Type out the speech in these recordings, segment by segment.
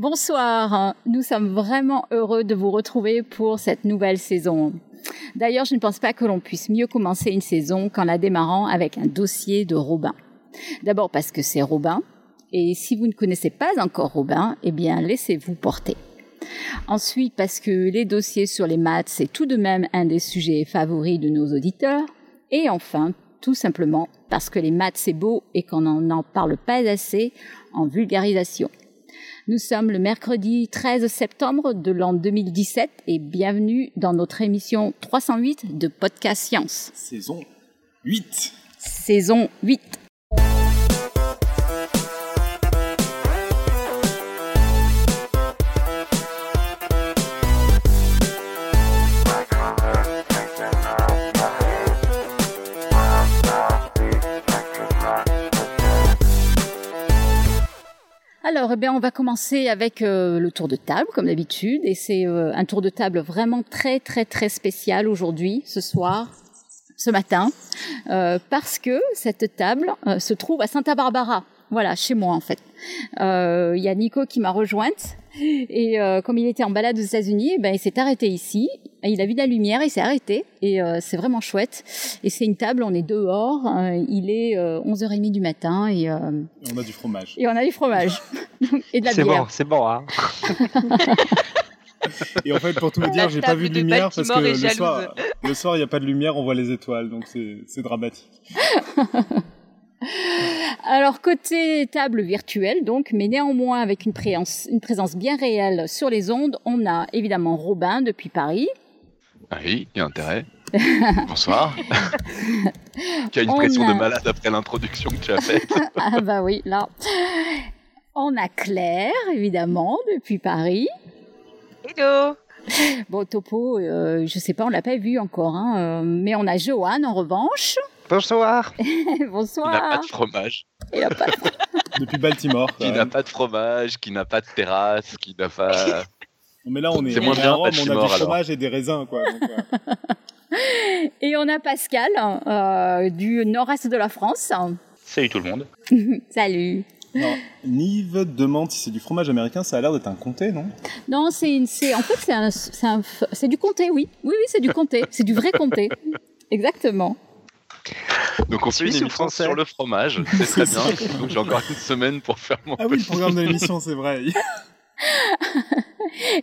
Bonsoir, nous sommes vraiment heureux de vous retrouver pour cette nouvelle saison. D'ailleurs, je ne pense pas que l'on puisse mieux commencer une saison qu'en la démarrant avec un dossier de Robin. D'abord parce que c'est Robin, et si vous ne connaissez pas encore Robin, eh bien laissez-vous porter. Ensuite, parce que les dossiers sur les maths, c'est tout de même un des sujets favoris de nos auditeurs. Et enfin, tout simplement parce que les maths, c'est beau et qu'on n'en parle pas assez en vulgarisation. Nous sommes le mercredi 13 septembre de l'an 2017 et bienvenue dans notre émission 308 de Podcast Science. Saison 8. Saison 8. Alors, eh bien, on va commencer avec euh, le tour de table, comme d'habitude, et c'est euh, un tour de table vraiment très, très, très spécial aujourd'hui, ce soir, ce matin, euh, parce que cette table se trouve à Santa Barbara. Voilà, chez moi en fait. Il y a Nico qui m'a rejointe et comme il était en balade aux États-Unis, eh ben il s'est arrêté ici. Il a vu de la lumière, il s'est arrêté et c'est vraiment chouette. Et c'est une table, on est dehors, il est 11h30 du matin et, on a du fromage. Et on a du fromage et de la C'est bière. bon, c'est bon. Hein. Et en fait, pour tout vous dire, j'ai pas vu de lumière parce que le soir, le soir, il n'y a pas de lumière, on voit les étoiles, donc c'est dramatique. Alors côté table virtuelle donc, mais néanmoins avec une présence, une présence bien réelle sur les ondes, on a évidemment Robin depuis Paris. Ah oui, il y a intérêt. Bonsoir. tu as une On pression a- de malade après l'introduction que tu as faite. ah bah oui, là. On a Claire, évidemment, depuis Paris. Hello Bon, Topo, euh, je sais pas, on l'a pas vu encore, hein, euh, mais on a Johan en revanche. Bonsoir. Qui n'a pas Bonsoir. de fromage. Il a pas- Depuis Baltimore. Qui n'a pas de fromage, qui n'a pas de terrasse, qui n'a pas. Mais là, on est, C'est moins est bien, à Rome, on a du alors. fromage et des raisins, quoi. donc, euh, Et on a Pascal euh, du nord-est de la France. Salut tout le monde. Salut. non, Nive demande si c'est du fromage américain, ça a l'air d'être un comté, non? Non, c'est en fait c'est du comté, oui, oui, oui, c'est du comté, c'est du vrai comté, exactement. Donc on fait une émission français sur le fromage, c'est très bien. Donc j'ai encore une semaine pour faire mon Ah oui, le programme de l'émission, c'est vrai.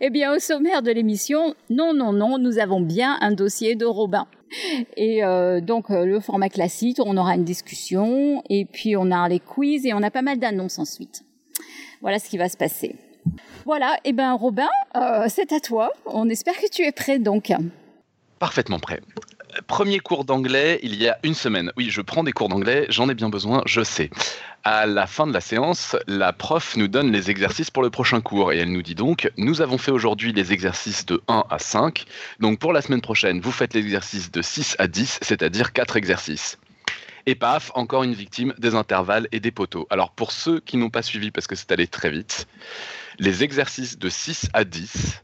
Eh bien, au sommaire de l'émission, non, non, non, nous avons bien un dossier de Robin. Et euh, donc euh, le format classique, on aura une discussion et puis on a les quiz et on a pas mal d'annonces ensuite. Voilà ce qui va se passer. Voilà, eh ben Robin, euh, c'est à toi. On espère que tu es prêt donc. Parfaitement prêt. Premier cours d'anglais il y a une semaine. Oui, je prends des cours d'anglais, j'en ai bien besoin, je sais. À la fin de la séance, la prof nous donne les exercices pour le prochain cours et elle nous dit donc Nous avons fait aujourd'hui les exercices de 1 à 5. Donc pour la semaine prochaine, vous faites l'exercice de 6 à 10, c'est-à-dire 4 exercices. Et paf, encore une victime des intervalles et des poteaux. Alors pour ceux qui n'ont pas suivi parce que c'est allé très vite, les exercices de 6 à 10,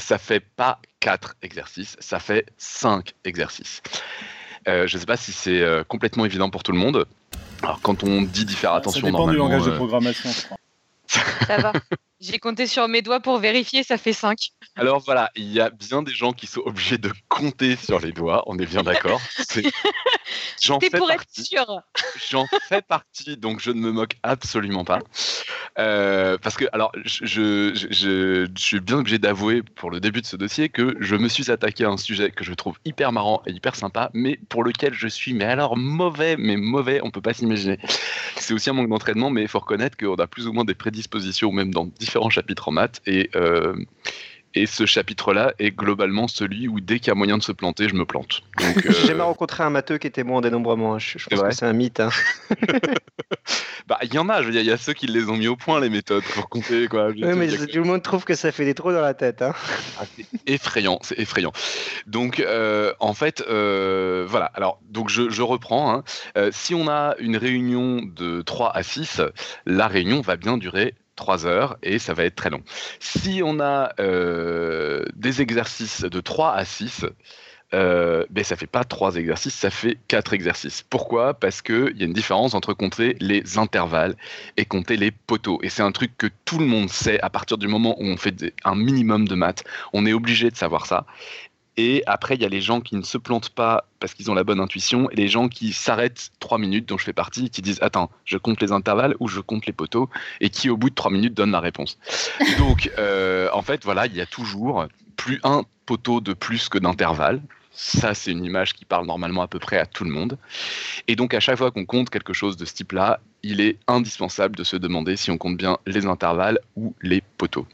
ça fait pas 4 exercices, ça fait 5 exercices. Euh, je ne sais pas si c'est euh, complètement évident pour tout le monde. Alors quand on dit d'y faire attention, ça dépend du langage de euh, programmation, je crois. Ça va. J'ai compté sur mes doigts pour vérifier, ça fait 5. Alors voilà, il y a bien des gens qui sont obligés de compter sur les doigts, on est bien d'accord. J'en fais pour être partie. sûr. J'en fais partie, donc je ne me moque absolument pas. Euh, parce que, alors, je, je, je- je- je suis bien obligé d'avouer pour le début de ce dossier que je me suis attaqué à un sujet que je trouve hyper marrant et hyper sympa, mais pour lequel je suis, mais alors mauvais, mais mauvais, on peut pas s'imaginer. C'est aussi un manque d'entraînement, mais il faut reconnaître qu'on a plus ou moins des prédispositions, même dans différents chapitres en maths, et. euh, et ce chapitre-là est globalement celui où dès qu'il y a moyen de se planter, je me plante. Donc, J'ai euh, jamais rencontré un matheux qui était bon en dénombrement. hein. Je, je pense que c'est un mythe. hein. Bah, il y en a, je veux dire, il y a ceux qui les ont mis au point, les méthodes, pour compter, quoi. Dire, mais tout le monde trouve que ça fait des trous dans la tête. hein. Ah, c'est effrayant, c'est effrayant. Donc, euh, en fait, euh, voilà. Alors, donc je, je reprends. Euh, si on a une réunion de 3 à 6, la réunion va bien durer 3 heures et ça va être très long. Si on a euh, des exercices de 3 à 6, euh, ben ça fait pas trois exercices, ça fait quatre exercices. Pourquoi? Parce qu'il y a une différence entre compter les intervalles et compter les poteaux. Et c'est un truc que tout le monde sait à partir du moment où on fait un minimum de maths. On est obligé de savoir ça. Et après, il y a les gens qui ne se plantent pas parce qu'ils ont la bonne intuition, et les gens qui s'arrêtent trois minutes, dont je fais partie, qui disent Attends, je compte les intervalles ou je compte les poteaux, et qui au bout de trois minutes donnent la réponse. Donc, euh, en fait, voilà, il y a toujours plus un poteau de plus que d'intervalle. Ça, c'est une image qui parle normalement à peu près à tout le monde. Et donc, à chaque fois qu'on compte quelque chose de ce type-là, il est indispensable de se demander si on compte bien les intervalles ou les poteaux.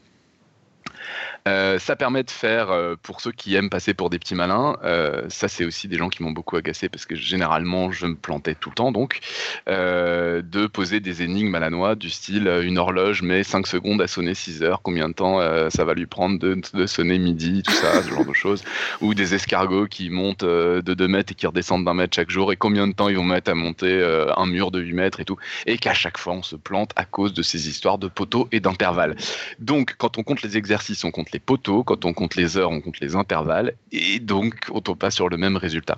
Euh, ça permet de faire, euh, pour ceux qui aiment passer pour des petits malins, euh, ça c'est aussi des gens qui m'ont beaucoup agacé parce que généralement je me plantais tout le temps donc, de poser des énigmes à la noix du style une horloge met 5 secondes à sonner 6 heures, combien de temps ça va lui prendre de, de, sonner midi, tout ça, ce genre de choses, ou des escargots qui montent de 2 mètres et qui redescendent d'un mètre chaque jour et combien de temps ils vont mettre à monter un mur de 8 mètres et tout, et qu'à chaque fois on se plante à cause de ces histoires de poteaux et d'intervalles. Donc quand on compte les exercices, on compte les poteaux, quand on compte les heures, on compte les intervalles, et donc on tombe pas sur le même résultat.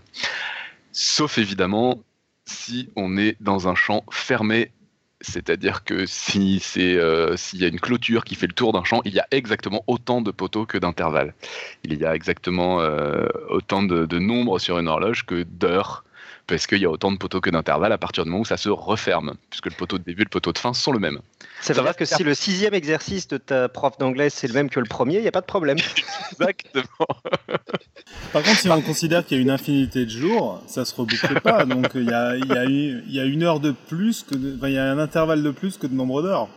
Sauf évidemment si on est dans un champ fermé c'est-à-dire que si c'est euh, s'il y a une clôture qui fait le tour d'un champ, il y a exactement autant de poteaux que d'intervalles. Il y a exactement euh, autant de, de nombres sur une horloge que d'heures parce qu'il y a autant de poteaux que d'intervalles à partir du moment où ça se referme, puisque le poteau de début et le poteau de fin sont le même. Ça veut dire que si le sixième exercice de ta prof d'anglais c'est le même que le premier, il n'y a pas de problème. Exactement. Par contre, si on considère qu'il y a une infinité de jours, ça se reboucle pas. Donc il y a, y a, une heure de plus que, il y a un intervalle de plus que de nombre d'heures.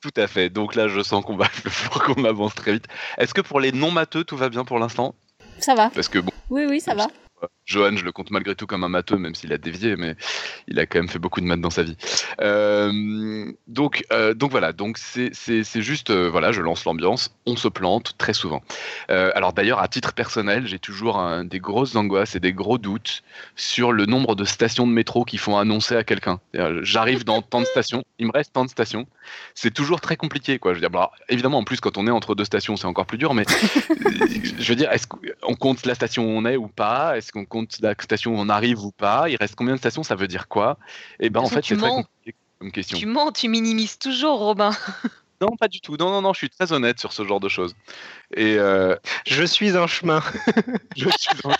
Tout à fait. Donc là, je sens qu'on va, qu'on avance très vite. Est-ce que pour les non matheux, tout va bien pour l'instant? Ça va. Parce que bon. Oui, oui, ça va. Johan, je le compte malgré tout comme un matheux, même s'il a dévié, mais il a quand même fait beaucoup de maths dans sa vie. Euh, donc, euh, donc voilà, donc c'est juste, euh, voilà, je lance l'ambiance, on se plante très souvent. alors d'ailleurs, à titre personnel, j'ai toujours des grosses angoisses et des gros doutes sur le nombre de stations de métro qui font annoncer à quelqu'un. J'arrive dans tant de stations, il me reste tant de stations. C'est toujours très compliqué, quoi. Je veux dire, évidemment, en plus, quand on est entre deux stations, c'est encore plus dur, mais je veux dire, est-ce qu'on compte la station où on est ou pas? Est-ce qu'on compte la station où on arrive ou pas Il reste combien de stations Ça veut dire quoi? Et eh ben en fait, c'est très compliqué comme question. Tu mens, tu minimises toujours, Robin. Non, pas du tout. Non, non, non, je suis très honnête sur ce genre de choses. Et euh, je suis en chemin. je suis en chemin.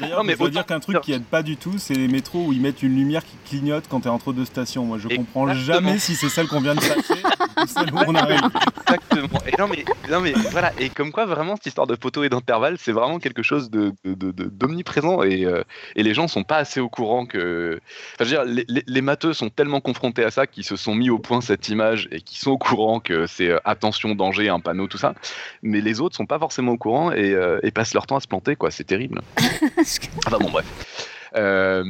D'ailleurs, mais faut dire qu'un truc qui aide pas du tout, c'est les métros où ils mettent une lumière qui clignote quand tu es entre deux stations. Moi, je comprends jamais si c'est celle qu'on vient de passer ou celle où on arrive. Exactement. Et non, mais, non, mais voilà. Et comme quoi, vraiment, cette histoire de poteau et d'intervalle, c'est vraiment quelque chose d'omniprésent de, de, et, euh, et les gens sont pas assez au courant que. Enfin, je veux dire, les, les, matheux sont tellement confrontés à ça qu'ils se sont mis au point cette image et qui sont au courant que c'est euh, attention, danger, un panneau, tout ça. Mais les autres sont pas forcément au courant et, euh, et passent leur temps à se planter, quoi. C'est terrible. Enfin bon, bref. Euh,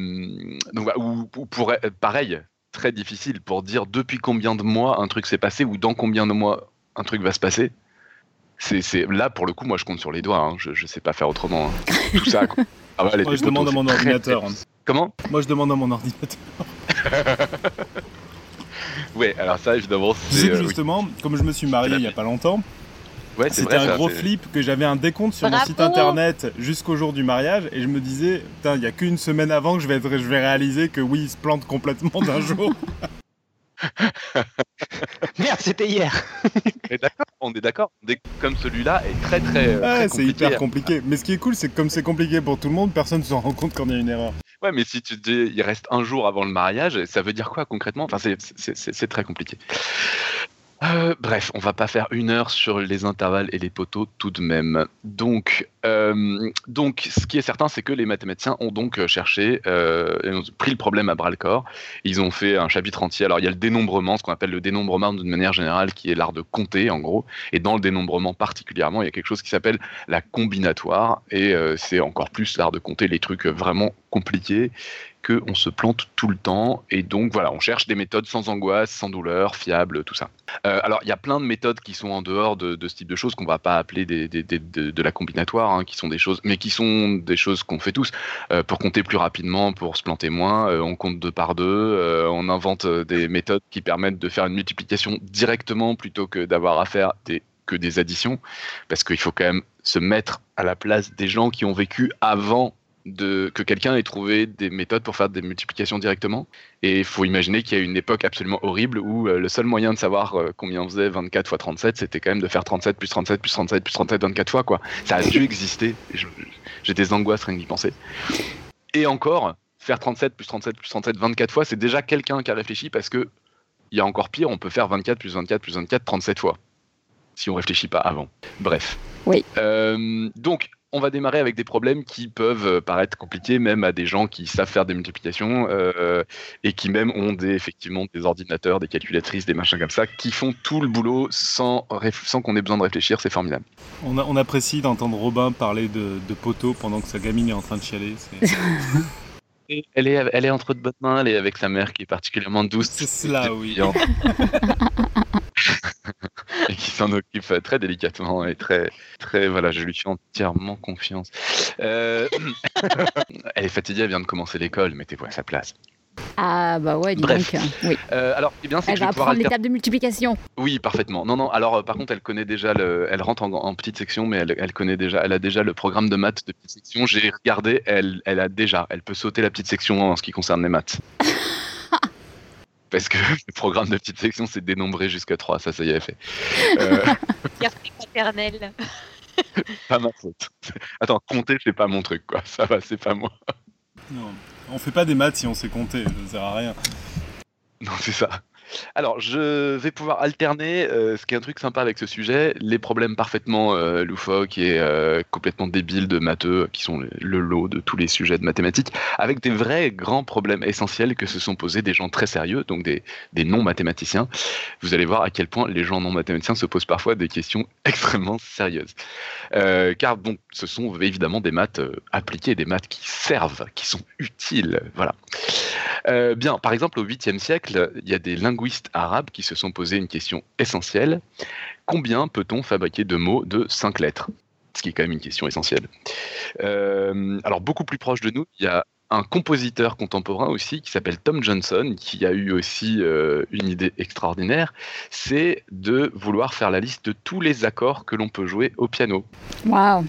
donc, ou, pour, pareil, très difficile pour dire depuis combien de mois un truc s'est passé ou dans combien de mois un truc va se passer. C'est là pour le coup, moi je compte sur les doigts. Hein. Je, ne sais pas faire autrement. Hein. Tout ça. Ah ouais, moi je demande à mon ordinateur. Hein. Comment? Moi je demande à mon ordinateur. ouais, alors ça évidemment. c'est euh, justement, comme je me suis marié il y a pas longtemps, c'était un gros flip que j'avais un décompte sur mon site internet jusqu'au jour du mariage et je me disais, il n'y a qu'une semaine avant que je vais, je vais réaliser que oui, il se plante complètement d'un jour. Merde, c'était hier. on est d'accord. Comme celui-là est très très. Ouais, c'est hyper compliqué. Mais ce qui est cool, c'est que comme c'est compliqué pour tout le monde, personne ne se rend compte quand il y a une erreur. Ouais, mais si tu dis il reste un jour avant le mariage, ça veut dire quoi concrètement? Enfin, c'est très compliqué. Euh, bref, on va pas faire une heure sur les intervalles et les poteaux tout de même. Donc, euh, donc ce qui est certain, c'est que les mathématiciens ont donc euh, cherché et ont pris le problème à bras le corps. Ils ont fait un chapitre entier. Alors, il y a le dénombrement, ce qu'on appelle le dénombrement d'une manière générale, qui est l'art de compter, en gros. Et dans le dénombrement particulièrement, il y a quelque chose qui s'appelle la combinatoire. Et c'est encore plus l'art de compter les trucs vraiment compliqués qu'on se plante tout le temps. Et donc, voilà, on cherche des méthodes sans angoisse, sans douleur, fiables, tout ça. Euh, alors, il y a plein de méthodes qui sont en dehors de, ce type de choses qu'on va pas appeler de, la combinatoire, hein, qui sont des choses, mais qui sont des choses qu'on fait tous. Euh, pour compter plus rapidement, pour se planter moins, euh, on compte deux par deux, on invente des méthodes qui permettent de faire une multiplication directement plutôt que d'avoir à faire que des additions, parce qu'il faut quand même se mettre à la place des gens qui ont vécu avant de, que quelqu'un ait trouvé des méthodes pour faire des multiplications directement. Et il faut imaginer qu'il y a une époque absolument horrible où euh, le seul moyen de savoir euh, combien on faisait 24 fois 37, c'était quand même de faire 37 plus 37 plus 37 plus 37 24 fois. Quoi. Ça a dû exister. J'ai des angoisses rien d'y penser. Et encore, faire 37 plus 37 plus 37 24 fois, c'est déjà quelqu'un qui a réfléchi parce que il y a encore pire, on peut faire 24 plus 24 plus 24 37 fois si on réfléchit pas avant. Bref. Oui. Euh, donc, on va démarrer avec des problèmes qui peuvent euh, paraître compliqués même à des gens qui savent faire des multiplications euh, et qui même ont des, effectivement des ordinateurs, des calculatrices, des machins comme ça, qui font tout le boulot sans, sans qu'on ait besoin de réfléchir, c'est formidable. On, on apprécie d'entendre Robin parler de, de poteau pendant que sa gamine est en train de chialer. Elle est, elle est entre de bonnes mains, elle est avec sa mère qui est particulièrement douce. C'est cela, oui. et qui s'en occupe très délicatement et très, très, voilà, je lui fais entièrement confiance. Euh, elle est fatiguée, elle vient de commencer l'école, mettez-vous à sa place. Ah bah ouais, dis Bref. donc. Oui. Euh, alors, eh bien, Elle que va apprendre l'étape de multiplication. Oui, parfaitement. Non, non. Alors, euh, par contre, elle connaît déjà le. Elle rentre en, en petite section, mais elle, elle connaît déjà. Elle a déjà le programme de maths de petite section. J'ai regardé. Elle, elle a déjà. Elle peut sauter la petite section en ce qui concerne les maths. Parce que le programme de petite section, c'est dénombré jusqu'à 3. Ça, ça y est, fait. Euh, paternelle. pas ma faute. Attends, compter, c'est pas mon truc, quoi. Ça va, c'est pas moi. Non, on fait pas des maths si on sait compter, ça sert à rien. Non, c'est ça. Alors, je vais pouvoir alterner, euh, ce qui est un truc sympa avec ce sujet, les problèmes parfaitement euh, loufoques et euh, complètement débiles de matheux, qui sont le, lot de tous les sujets de mathématiques, avec des vrais grands problèmes essentiels que se sont posés des gens très sérieux, donc des, non-mathématiciens. Vous allez voir à quel point les gens non-mathématiciens se posent parfois des questions extrêmement sérieuses. Car donc, ce sont évidemment des maths appliquées, des maths qui servent, qui sont utiles. Voilà. Bien, par exemple, au 8e siècle, il y a des linguistes arabes qui se sont posé une question essentielle. Combien peut-on fabriquer de mots de 5 lettres? Ce qui est quand même une question essentielle. Euh, alors, beaucoup plus proche de nous, il y a un compositeur contemporain aussi qui s'appelle Tom Johnson, qui a eu aussi euh, une idée extraordinaire, c'est de vouloir faire la liste de tous les accords que l'on peut jouer au piano. Waouh.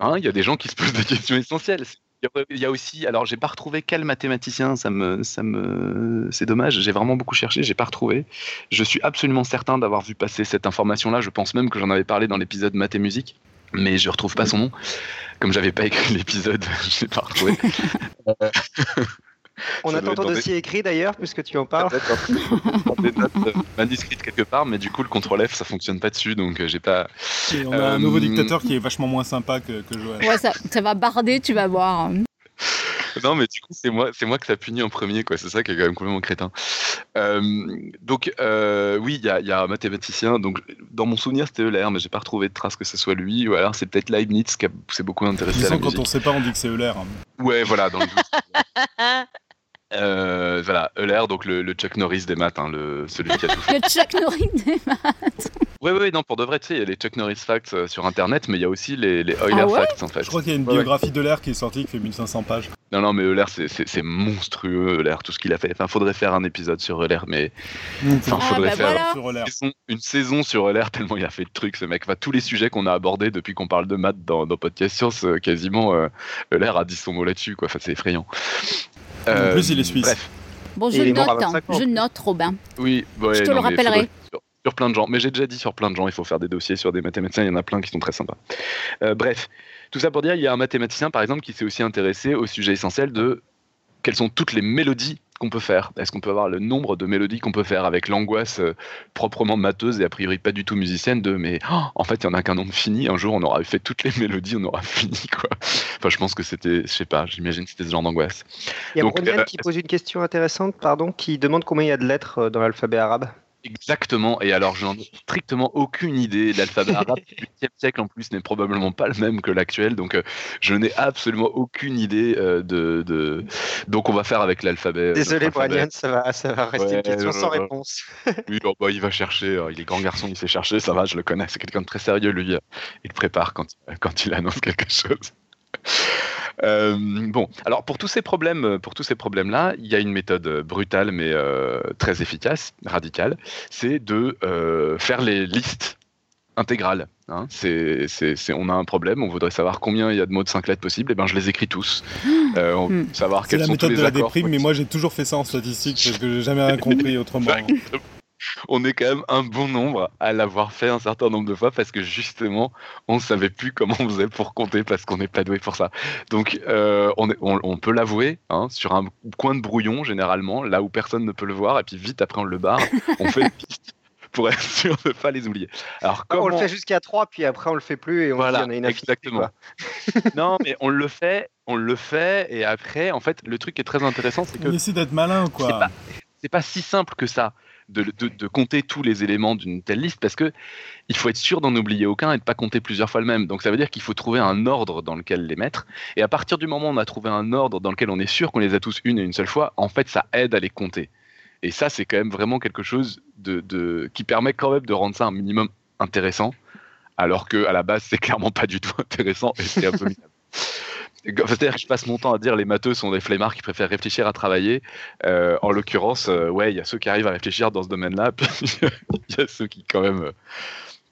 Hein, Il y a des gens qui se posent des questions essentielles. Il y a aussi, alors j'ai pas retrouvé quel mathématicien, ça me, ça me, c'est dommage. J'ai vraiment beaucoup cherché, j'ai pas retrouvé. Je suis absolument certain d'avoir vu passer cette information-là. Je pense même que j'en avais parlé dans l'épisode Maths et musique, mais je retrouve pas son nom. Comme j'avais pas écrit l'épisode, je l'ai pas retrouvé. On attend ton dossier écrit d'ailleurs, puisque tu en parles. Peut-être dans- dans des notes euh, manuscrites quelque part, mais du coup le contrôle F ça fonctionne pas dessus, donc euh, j'ai pas. Et on a Euh, un nouveau dictateur qui est vachement moins sympa que, que Joël. Ouais, ça, ça va barder, tu vas voir. Non, mais du coup, c'est moi, c'est moi que ça punit en premier, quoi. C'est ça qui est quand même complètement crétin. Euh, donc, euh, oui, il y a, il y a un mathématicien. Donc, dans mon souvenir, c'était Euler, mais j'ai pas retrouvé de trace que ce soit lui. Ou alors, c'est peut-être Leibniz qui a- s'est beaucoup intéressé à la quand musique. on sait pas, on dit que c'est Euler. hein. Ouais, voilà, dans le doute. Euh, voilà, Euler, donc le, le Chuck Norris des maths, hein, le, celui qui a tout fait. Le Chuck Norris des maths. Ouais, ouais, non, pour de vrai, tu sais, il y a les Chuck Norris facts euh, sur internet, mais il y a aussi les, les Euler Ah ouais facts, en fait. Je crois qu'il y a une Ouais, ouais. biographie d'Euler qui est sortie qui fait 1500 pages. Non, non, mais Euler, c'est- monstrueux, Euler, tout ce qu'il a fait. Enfin, faudrait faire un épisode sur Euler, mais enfin, Ah, faudrait bah faire voilà. Sur Euler. une saison, une saison sur Euler, tellement il a fait de trucs, ce mec. Enfin, tous les sujets qu'on a abordés depuis qu'on parle de maths dans, dans Podcast Science, euh, quasiment, euh, Euler a dit son mot là-dessus, quoi. Enfin, c'est effrayant. En plus, il est suisse. Bref, Bon, je note, hein. 25 ans. je note, Robin. oui, ouais, Je te non, le mais rappellerai. sur plein de gens, mais j'ai déjà dit sur plein de gens, il faut faire des dossiers sur des mathématiciens, il y en a plein qui sont très sympas. Euh, bref, tout ça pour dire, il y a un mathématicien, par exemple, qui s'est aussi intéressé au sujet essentiel de quelles sont toutes les mélodies qu'on peut faire. Est-ce qu'on peut avoir le nombre de mélodies qu'on peut faire avec l'angoisse euh, proprement mateuse et a priori pas du tout musicienne de mais oh, en fait il y en a qu'un nombre fini. Un jour on aura fait toutes les mélodies, on aura fini quoi. Enfin je pense que c'était, je sais pas, j'imagine que c'était ce genre d'angoisse. Il y a Donc, euh, qui pose une question intéressante, pardon, qui demande combien il y a de lettres euh, dans l'alphabet arabe? Exactement, et alors je n'en ai strictement aucune idée. L'alphabet arabe du 8e siècle en plus n'est probablement pas le même que l'actuel, donc euh, je n'ai absolument aucune idée euh, de, de- Donc on va faire avec l'alphabet. euh, Désolé. Bronian, ça va, ça va rester Ouais, une question sans réponse. Oui, oh, bah, il va chercher, euh, il est grand garçon, il sait chercher, ça va, je le connais, c'est quelqu'un de très sérieux lui. Il prépare quand, quand il annonce quelque chose. Euh, bon, alors pour tous ces problèmes, euh, pour tous ces problèmes-là, il y a une méthode euh, brutale mais euh, très efficace, radicale, c'est de euh, faire les listes intégrale. Hein. C'est, on a un problème, on voudrait savoir combien il y a de mots de 5 lettres possibles, et ben je les écris tous. Euh, on hmm. savoir c'est la méthode de la déprime, mais moi j'ai toujours fait ça en statistique parce que j'ai jamais rien compris autrement. On est quand même un bon nombre à l'avoir fait un certain nombre de fois parce que justement, on ne savait plus comment on faisait pour compter parce qu'on n'est pas doué pour ça. Donc, euh, on, peut l'avouer hein, sur un coin de brouillon, généralement, là où personne ne peut le voir, et puis vite après on le barre, on fait pour être sûr de ne pas les oublier. Alors, comment... On le fait jusqu'à 3, puis après on le fait plus et on voilà, dit on a une Exactement. non, mais on le fait, on le fait, et après, en fait, le truc qui est très intéressant, c'est que. On essaie d'être malin, quoi. C'est pas, pas si simple que ça de, compter tous les éléments d'une telle liste parce que il faut être sûr d'en oublier aucun et de pas compter plusieurs fois le même. Donc ça veut dire qu'il faut trouver un ordre dans lequel les mettre. Et à partir du moment où on a trouvé un ordre dans lequel on est sûr qu'on les a tous une et une seule fois, en fait ça aide à les compter. Et ça c'est quand même vraiment quelque chose de, qui permet quand même de rendre ça un minimum intéressant, alors que à la base c'est clairement pas du tout intéressant et c'est abominable. Je passe mon temps à dire les matheux sont des flemmards qui préfèrent réfléchir à travailler. Euh, en l'occurrence, euh, ouais, il y a ceux qui arrivent à réfléchir dans ce domaine-là, puis il y a ceux qui quand même euh,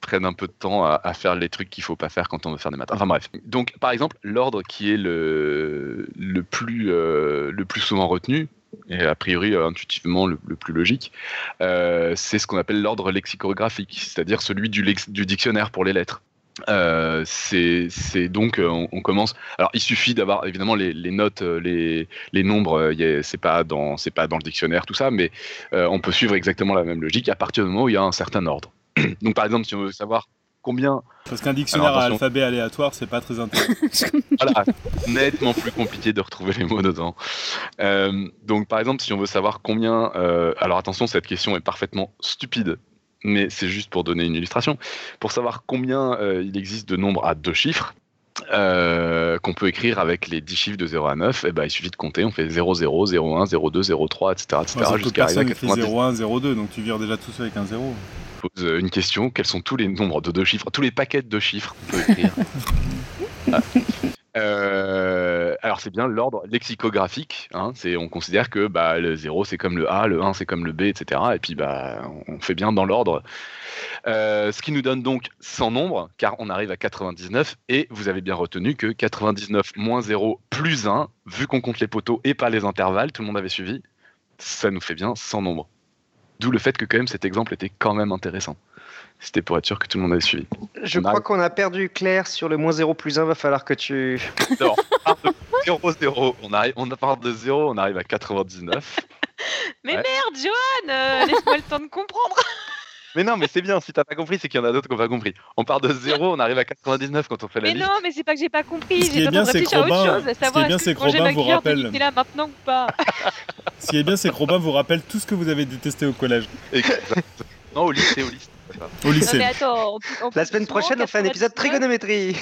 prennent un peu de temps à, faire les trucs qu'il faut pas faire quand on veut faire des maths. Enfin bref. Donc par exemple, l'ordre qui est le, le, plus, le plus souvent retenu, et a priori intuitivement le, plus logique, c'est ce qu'on appelle l'ordre lexicographique, c'est-à-dire celui du, du dictionnaire pour les lettres. Euh, c'est donc euh, on, commence. Alors il suffit d'avoir évidemment les, notes, euh, les, les nombres. c'est pas dans c'est pas dans le dictionnaire tout ça, mais on peut suivre exactement la même logique à partir du moment où il y a un certain ordre. donc par exemple si on veut savoir combien. Parce qu'un dictionnaire à alphabet aléatoire, c'est pas très intéressant. voilà, nettement plus compliqué de retrouver les mots dedans. donc, par exemple, si on veut savoir combien. alors, attention, cette question est parfaitement stupide mais c'est juste pour donner une illustration. Pour savoir combien euh, il existe de nombres à deux chiffres, euh, qu'on peut écrire avec les 10 chiffres de 0 à 9, et ben, il suffit de compter, on fait 0, 0, 0, 1, 0, 2, 0, 3, etc. etc. jusqu'à arriver à 90. 0, 1, 0, 2, donc tu vires déjà tous avec un 0. Pose euh, une question, quels sont tous les nombres de deux chiffres, tous les paquets de deux chiffres qu'on peut écrire? Ah. Euh, alors c'est bien l'ordre lexicographique. Hein, c'est, on considère que bah, le 0 c'est comme le A, le 1 c'est comme le B, etc. Et puis bah, on fait bien dans l'ordre. Euh, ce qui nous donne donc 100 nombres, car on arrive à 99, et vous avez bien retenu que 99 moins 0 plus 1, vu qu'on compte les poteaux et pas les intervalles, tout le monde avait suivi, ça nous fait bien 100 nombres. D'où le fait que quand même cet exemple était quand même intéressant. C'était pour être sûr que tout le monde avait suivi. Je crois qu'on a perdu Claire sur le moins 0 plus 1, va falloir que tu. Non, 0, 0, on, arrive, on part de 0, on arrive à 99. mais merde, Johan euh, Laisse-moi le temps de comprendre Mais non, mais c'est bien, si t'as pas compris, c'est qu'il y en a d'autres qui n'ont pas compris. On part de 0, on arrive à 99 quand on fait la mais liste. Mais non, mais c'est pas que j'ai pas compris, j'ai pas réfléchir à autre chose, à savoir ce qui est bien, c'est que vous rappelle. là maintenant ou pas. ce qui est bien, c'est que Robin vous rappelle tout ce que vous avez détesté au collège. Exactement. Non, au lycée, au lycée. Au lycée. La semaine prochaine, on fait un épisode trigonométrie.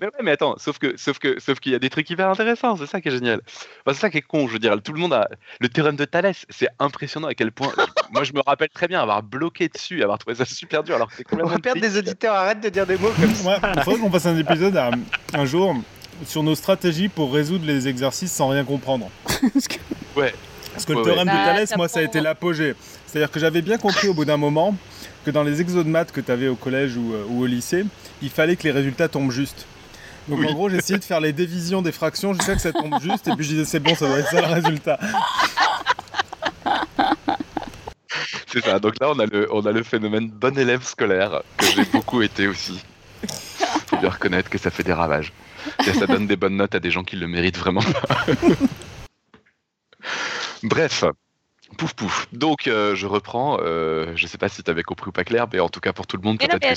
Mais ouais, mais attends, sauf que, sauf que, sauf qu'il y a des trucs hyper intéressants. C'est ça qui est génial. c'est ça qui est con. Je veux dire, tout le monde a le théorème de Thalès. C'est impressionnant à quel point. Moi, je me rappelle très bien avoir bloqué dessus, avoir trouvé ça super dur. Alors que c'est On va perdre des auditeurs. Arrête de dire des mots comme ça. il faudrait qu'on fasse un épisode un jour sur nos stratégies pour résoudre les exercices sans rien comprendre. ouais. Parce que le théorème de Thalès, moi, ça a été l'apogée. C'est-à-dire que j'avais bien compris au bout d'un moment que dans les exos de maths que tu avais au collège euh, ou, au lycée, il fallait que les résultats tombent juste. Donc en gros, j'essayais de faire les divisions des fractions jusqu'à que ça tombe juste, et puis je disais c'est bon, ça doit être ça le résultat. C'est ça, donc là on a, le, on a le phénomène bon élève scolaire, que j'ai beaucoup été aussi. Faut bien reconnaître que ça fait des ravages. Et ça donne des bonnes notes à des gens qui le méritent vraiment pas. Bref, Pouf pouf. Donc euh, je reprends. Euh, je sais pas si tu avais compris ou pas clair, mais en tout cas pour tout le monde. Mais non, mais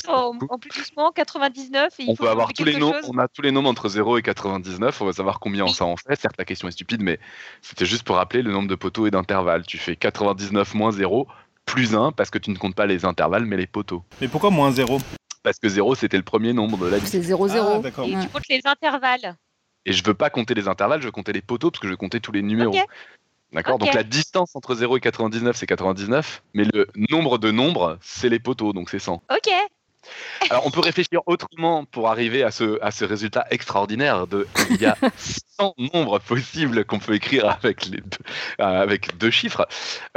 en plus doucement, 99. on peut avoir tous les noms. On a tous les noms entre 0 et 99. On va savoir combien ça en fait. Certes, la question est stupide, mais c'était juste pour rappeler le nombre de poteaux et d'intervalles. Tu fais 99 moins 0 plus 1 parce que tu ne comptes pas les intervalles mais les poteaux. Mais pourquoi moins 0 Parce que 0 c'était le premier nombre de la liste. C'est 0 0. Ah, et tu comptes les intervalles. Et je veux pas compter les intervalles, je veux compter les poteaux parce que je veux compter tous les numéros. D'accord Donc la distance entre 0 et 99, c'est 99, mais le nombre de nombres, c'est les poteaux, donc c'est 100. Ok. Alors on peut réfléchir autrement pour arriver à ce, à ce résultat extraordinaire de il y a 100 nombres possibles qu'on peut écrire avec, les deux, euh, avec deux chiffres.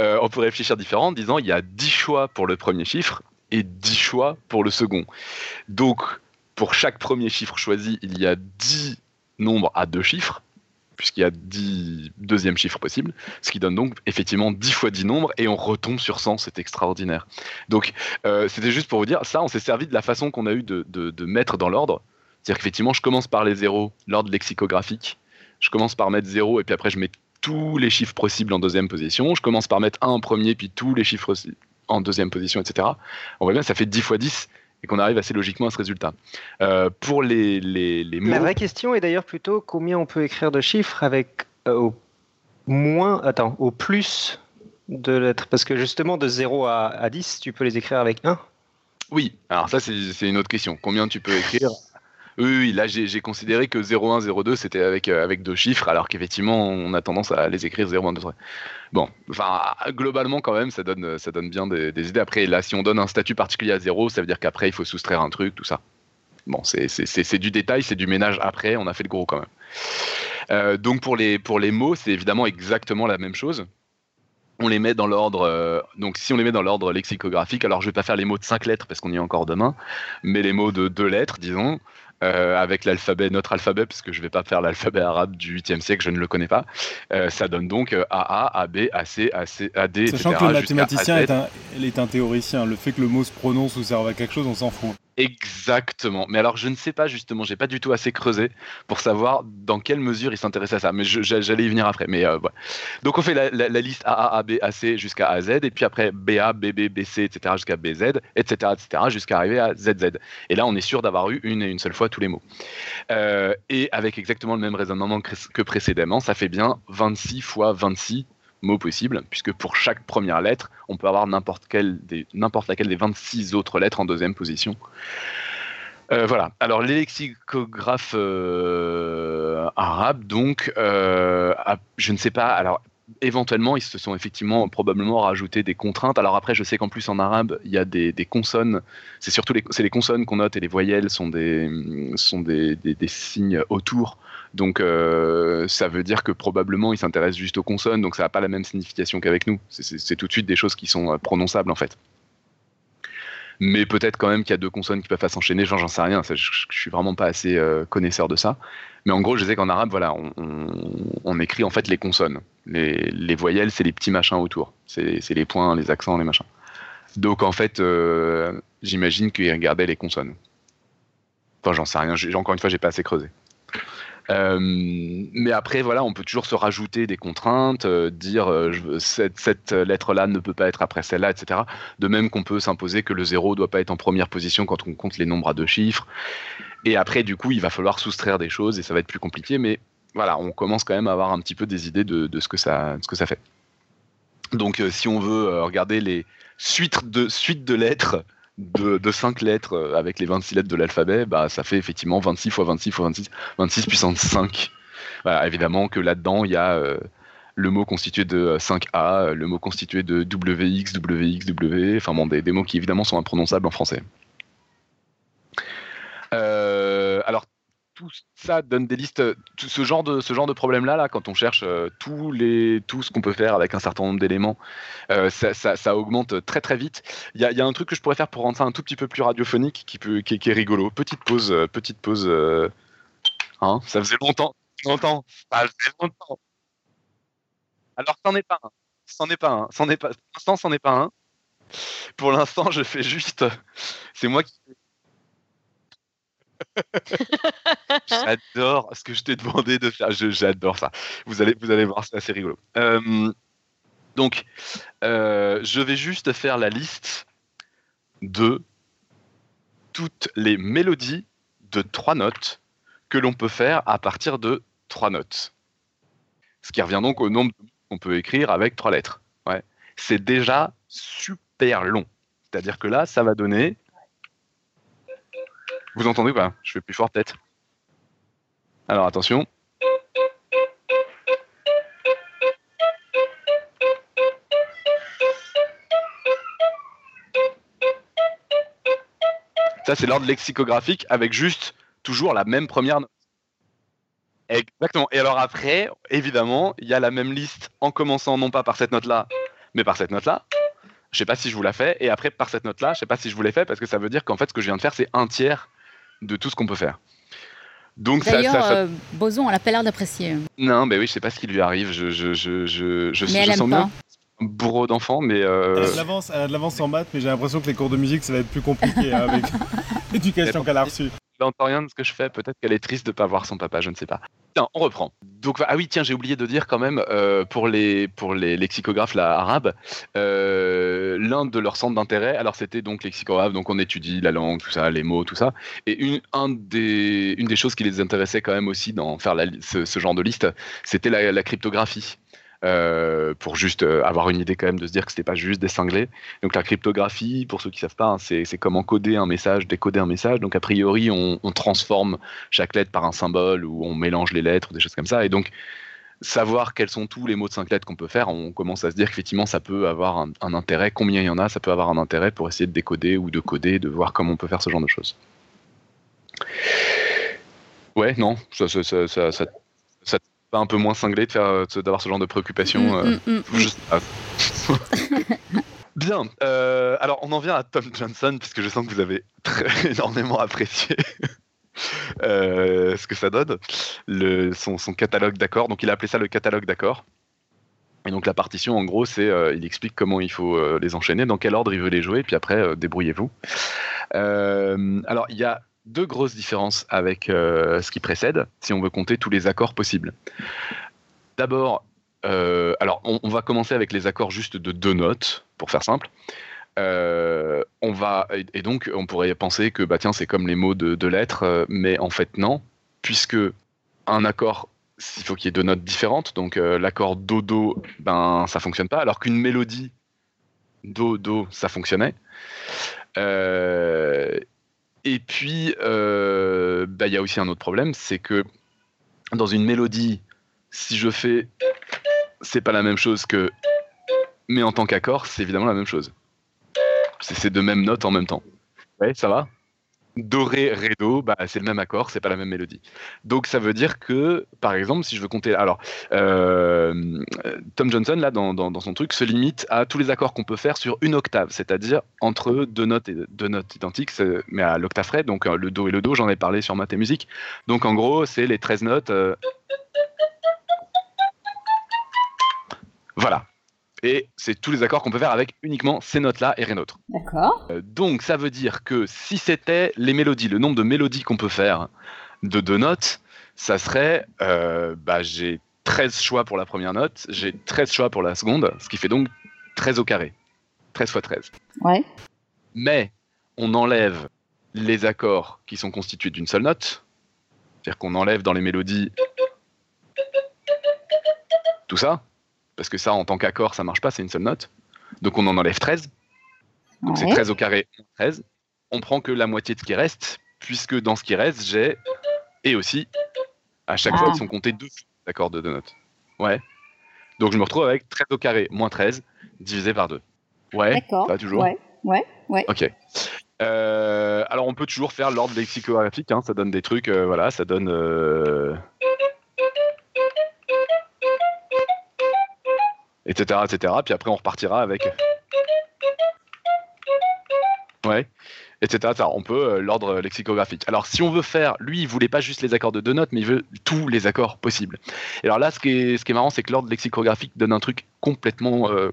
Euh, on peut réfléchir différemment en disant il y a 10 choix pour le premier chiffre et 10 choix pour le second. Donc, pour chaque premier chiffre choisi, il y a 10 nombres à deux chiffres, puisqu'il y a 10 deuxièmes chiffres possibles, ce qui donne donc effectivement 10 fois 10 nombres, et on retombe sur 100, c'est extraordinaire. Donc, euh, c'était juste pour vous dire, ça, on s'est servi de la façon qu'on a eu de, de mettre dans l'ordre. C'est-à-dire qu'effectivement, je commence par les zéros, l'ordre lexicographique, je commence par mettre 0 et puis après je mets tous les chiffres possibles en deuxième position. Je commence par mettre 1 en premier, puis tous les chiffres en deuxième position, etc. On voit bien, ça fait 10 fois 10 et qu'on arrive assez logiquement à ce résultat. Euh, pour les, les, les, mots... La vraie question est d'ailleurs plutôt combien on peut écrire de chiffres avec euh, au moins, attends, au plus de lettres? Parce que justement, de 0 à, à 10, tu peux les écrire avec 1 Oui, alors ça c'est une autre question. Combien tu peux écrire oui, là j'ai considéré que 01, 02 c'était avec, euh, avec deux chiffres, alors qu'effectivement on a tendance à les écrire 01, 2, 3. Bon, enfin globalement quand même ça donne, ça donne bien des, idées. Après là si on donne un statut particulier à 0, ça veut dire qu'après il faut soustraire un truc, tout ça. Bon, c'est du détail, c'est du ménage après, on a fait le gros quand même. Euh, donc pour les, pour les mots, c'est évidemment exactement la même chose on les met dans l'ordre. Euh, donc, si on les met dans l'ordre lexicographique, alors je vais pas faire les mots de 5 lettres parce qu'on y est encore demain, mais les mots de 2 lettres, disons. Euh, avec l'alphabet, notre alphabet, parce que je ne vais pas faire l'alphabet arabe du 8e siècle, je ne le connais pas. Euh, ça donne donc AA, AB, AC, AC, AD, Sachant que le mathématicien est un, est un théoricien, le fait que le mot se prononce ou serve à quelque chose, on s'en fout. Exactement. Mais alors, je ne sais pas justement, j'ai pas du tout assez creusé pour savoir dans quelle mesure il s'intéresse à ça. Mais j'allais y venir après. Mais euh, Donc, on fait la, liste AA, AB, AC jusqu'à AZ, et puis après BA, BB, BC, etc. jusqu'à BZ, etc., etc. jusqu'à arriver à ZZ. Et là, on est sûr d'avoir eu une et une seule fois tous les mots. Euh, et avec exactement le même raisonnement que précédemment, ça fait bien 26 fois 26 mots possibles, puisque pour chaque première lettre, on peut avoir n'importe laquelle des 26 autres lettres en deuxième position. Euh, voilà. Alors les lexicographes euh, arabes, donc, euh, je ne sais pas. Alors éventuellement, ils se sont effectivement probablement rajouté des contraintes. Alors après, je sais qu'en plus en arabe, il y a des, consonnes. C'est surtout les, les consonnes qu'on note et les voyelles sont des, sont des, des signes autour donc euh, ça veut dire que probablement il s'intéresse juste aux consonnes, donc ça n'a pas la même signification qu'avec nous. C'est tout de suite des choses qui sont euh, prononçables en fait. Mais peut-être quand même qu'il y a deux consonnes qui peuvent s'enchaîner, j'en sais rien, je, ne suis vraiment pas assez euh, connaisseur de ça. Mais en gros, je sais qu'en arabe, voilà, on, écrit en fait les consonnes. Les, voyelles, c'est les petits machins autour. C'est les points, les accents, les machins. Donc en fait, j'imagine qu'il regardait les consonnes. Enfin, j'en sais rien. Encore une fois, j'ai pas assez creusé. Euh, mais après, voilà, on peut toujours se rajouter des contraintes, euh, dire euh, cette, lettre-là ne peut pas être après celle-là, etc. De même qu'on peut s'imposer que le zéro doit pas être en première position quand on compte les nombres à deux chiffres. Et après, du coup, il va falloir soustraire des choses et ça va être plus compliqué. Mais voilà, on commence quand même à avoir un petit peu des idées de, ce, que ça, ce que ça fait. Donc, si on veut regarder les suites de lettres de, de 5 lettres euh, avec les 26 lettres de l'alphabet, bah, ça fait effectivement 26 fois 26 fois 26, 26 puissance 5. évidemment que là-dedans, il y a euh, le mot constitué de 5A, le mot constitué de WX, WX, W, enfin bon, des, des mots qui évidemment sont imprononçables en français. Euh, tout ça donne des listes, tout ce genre de ce genre de problème là, là quand on cherche euh, tous les tout ce qu'on peut faire avec un certain nombre d'éléments, euh, ça, ça, augmente très très vite. Il y a, y a, un truc que je pourrais faire pour rendre ça un tout petit peu plus radiophonique, qui peut qui, est rigolo. Petite pause, euh, petite pause. Hein, ça faisait longtemps, longtemps, ça faisait longtemps. Alors c'en est pas un, est pas un, est pas. Pour l'instant, c'en est pas un. Pour l'instant, je fais juste. C'est moi qui J'adore ce que je t'ai demandé de faire. J'adore ça. Vous allez, vous allez voir, c'est assez rigolo. Euh, donc, euh, je vais juste faire la liste de toutes les mélodies de trois notes que l'on peut faire à partir de trois notes. Ce qui revient donc au nombre qu'on peut écrire avec trois lettres. Ouais. C'est déjà super long. C'est-à-dire que là, ça va donner vous entendez pas? Je fais plus fort peut-être. Alors attention. Ça, c'est l'ordre lexicographique avec juste toujours la même première note. Exactement. Et alors après, évidemment, il y a la même liste en commençant non pas par cette note-là, mais par cette note-là. Je sais pas si je vous la fais. Et après, par cette note-là, je sais pas si je vous l'ai fait parce que ça veut dire qu'en fait, ce que je viens de faire, c'est un tiers de tout ce qu'on peut faire. Donc D'ailleurs, ça, euh, Boson, elle a pas l'air d'apprécier. Non, mais oui, je sais pas ce qui lui arrive. Je, je, je, je, je, mais elle sens bien bourreau d'enfant, mais. Euh... Elle a de l'avance en maths, mais j'ai l'impression que les cours de musique, ça va être plus compliqué hein, avec l'éducation qu'elle a reçue n'entend rien de ce que je fais. Peut-être qu'elle est triste de pas voir son papa, je ne sais pas. Non, on reprend. Donc, ah oui, tiens, j'ai oublié de dire quand même euh, pour les pour les lexicographes arabes, euh, l'un de leurs centres d'intérêt. Alors c'était donc lexicographe, donc on étudie la langue, tout ça, les mots, tout ça. Et une un des une des choses qui les intéressait quand même aussi dans faire ce, genre de liste, c'était la cryptographie. Euh, pour juste euh, avoir une idée quand même de se dire que c'était pas juste des cinglés. Donc la cryptographie, pour ceux qui savent pas, hein, c'est comment coder un message, décoder un message. Donc a priori, on, transforme chaque lettre par un symbole ou on mélange les lettres, des choses comme ça. Et donc savoir quels sont tous les mots de cinq lettres qu'on peut faire, on commence à se dire qu'effectivement ça peut avoir un, intérêt, combien il y en a, ça peut avoir un intérêt pour essayer de décoder ou de coder, de voir comment on peut faire ce genre de choses. Ouais, non, ça, ça, ça pas un peu moins cinglé de faire euh, d'avoir ce genre de préoccupation mm, euh, mm, mm, Bien. Euh, alors, on en vient à Tom Johnson, puisque je sens que vous avez très, énormément apprécié ce que ça donne, le, son, son, catalogue d'accords. Donc, il a appelé ça le catalogue d'accords. Et donc, la partition, en gros, c'est il explique comment il faut les enchaîner, dans quel ordre il veut les jouer, puis après, débrouillez-vous. alors, il y a deux grosses différences avec euh, ce qui précède, si on veut compter tous les accords possibles. D'abord, euh, alors on, va commencer avec les accords juste de deux notes, pour faire simple. Euh, on va et, donc on pourrait penser que bah tiens c'est comme les mots de, lettres, mais en fait non, puisque un accord il faut qu'il y ait deux notes différentes, donc l'accord do do ben ça fonctionne pas, alors qu'une mélodie do do ça fonctionnait. Et puis, euh, bah, il y a aussi un autre problème, c'est que dans une mélodie, si je fais, c'est pas la même chose que, mais en tant qu'accord, c'est évidemment la même chose. C'est deux mêmes notes en même temps. Ouais, ça va? Do, ré, do, c'est le même accord, c'est pas la même mélodie. Donc ça veut dire que, par exemple, si je veux compter. Alors, euh, Tom Johnson, là, dans, dans, son truc, se limite à tous les accords qu'on peut faire sur une octave, c'est-à-dire entre deux notes, et, deux notes identiques, mais à l'octave près. Donc euh, le do et le do, j'en ai parlé sur Math et Musique. Donc en gros, c'est les 13 notes. Euh, voilà. Et c'est tous les accords qu'on peut faire avec uniquement ces notes-là et rien d'autre. D'accord. Euh, donc ça veut dire que si c'était les mélodies, le nombre de mélodies qu'on peut faire de deux notes, ça serait, euh, bah, j'ai 13 choix pour la première note, j'ai 13 choix pour la seconde, ce qui fait donc 13 au carré. 13 fois 13. Ouais. Mais on enlève les accords qui sont constitués d'une seule note, c'est-à-dire qu'on enlève dans les mélodies tout ça, parce que ça, en tant qu'accord, ça marche pas, c'est une seule note. Donc on en enlève 13. Donc c'est 13 au carré, 13. On prend que la moitié de ce qui reste, puisque dans ce qui reste, j'ai. Et aussi, à chaque fois, ah. ils sont comptés deux accords de deux notes. Ouais. Donc je me retrouve avec 13 au carré moins 13 divisé par 2. Ouais. D'accord. Ça toujours Ouais. Ouais. Ouais. Ok. Euh, alors on peut toujours faire l'ordre lexicographique, hein, ça donne des trucs, euh, voilà, ça donne. Euh, etc., etc. Puis après, on repartira avec. Ouais, etc. On peut euh, l'ordre lexicographique. Alors, si on veut faire, lui, il voulait pas juste les accords de deux notes, mais il veut tous les accords possibles. Et alors là, ce qui est, ce qui est marrant, c'est que l'ordre lexicographique donne un truc complètement euh,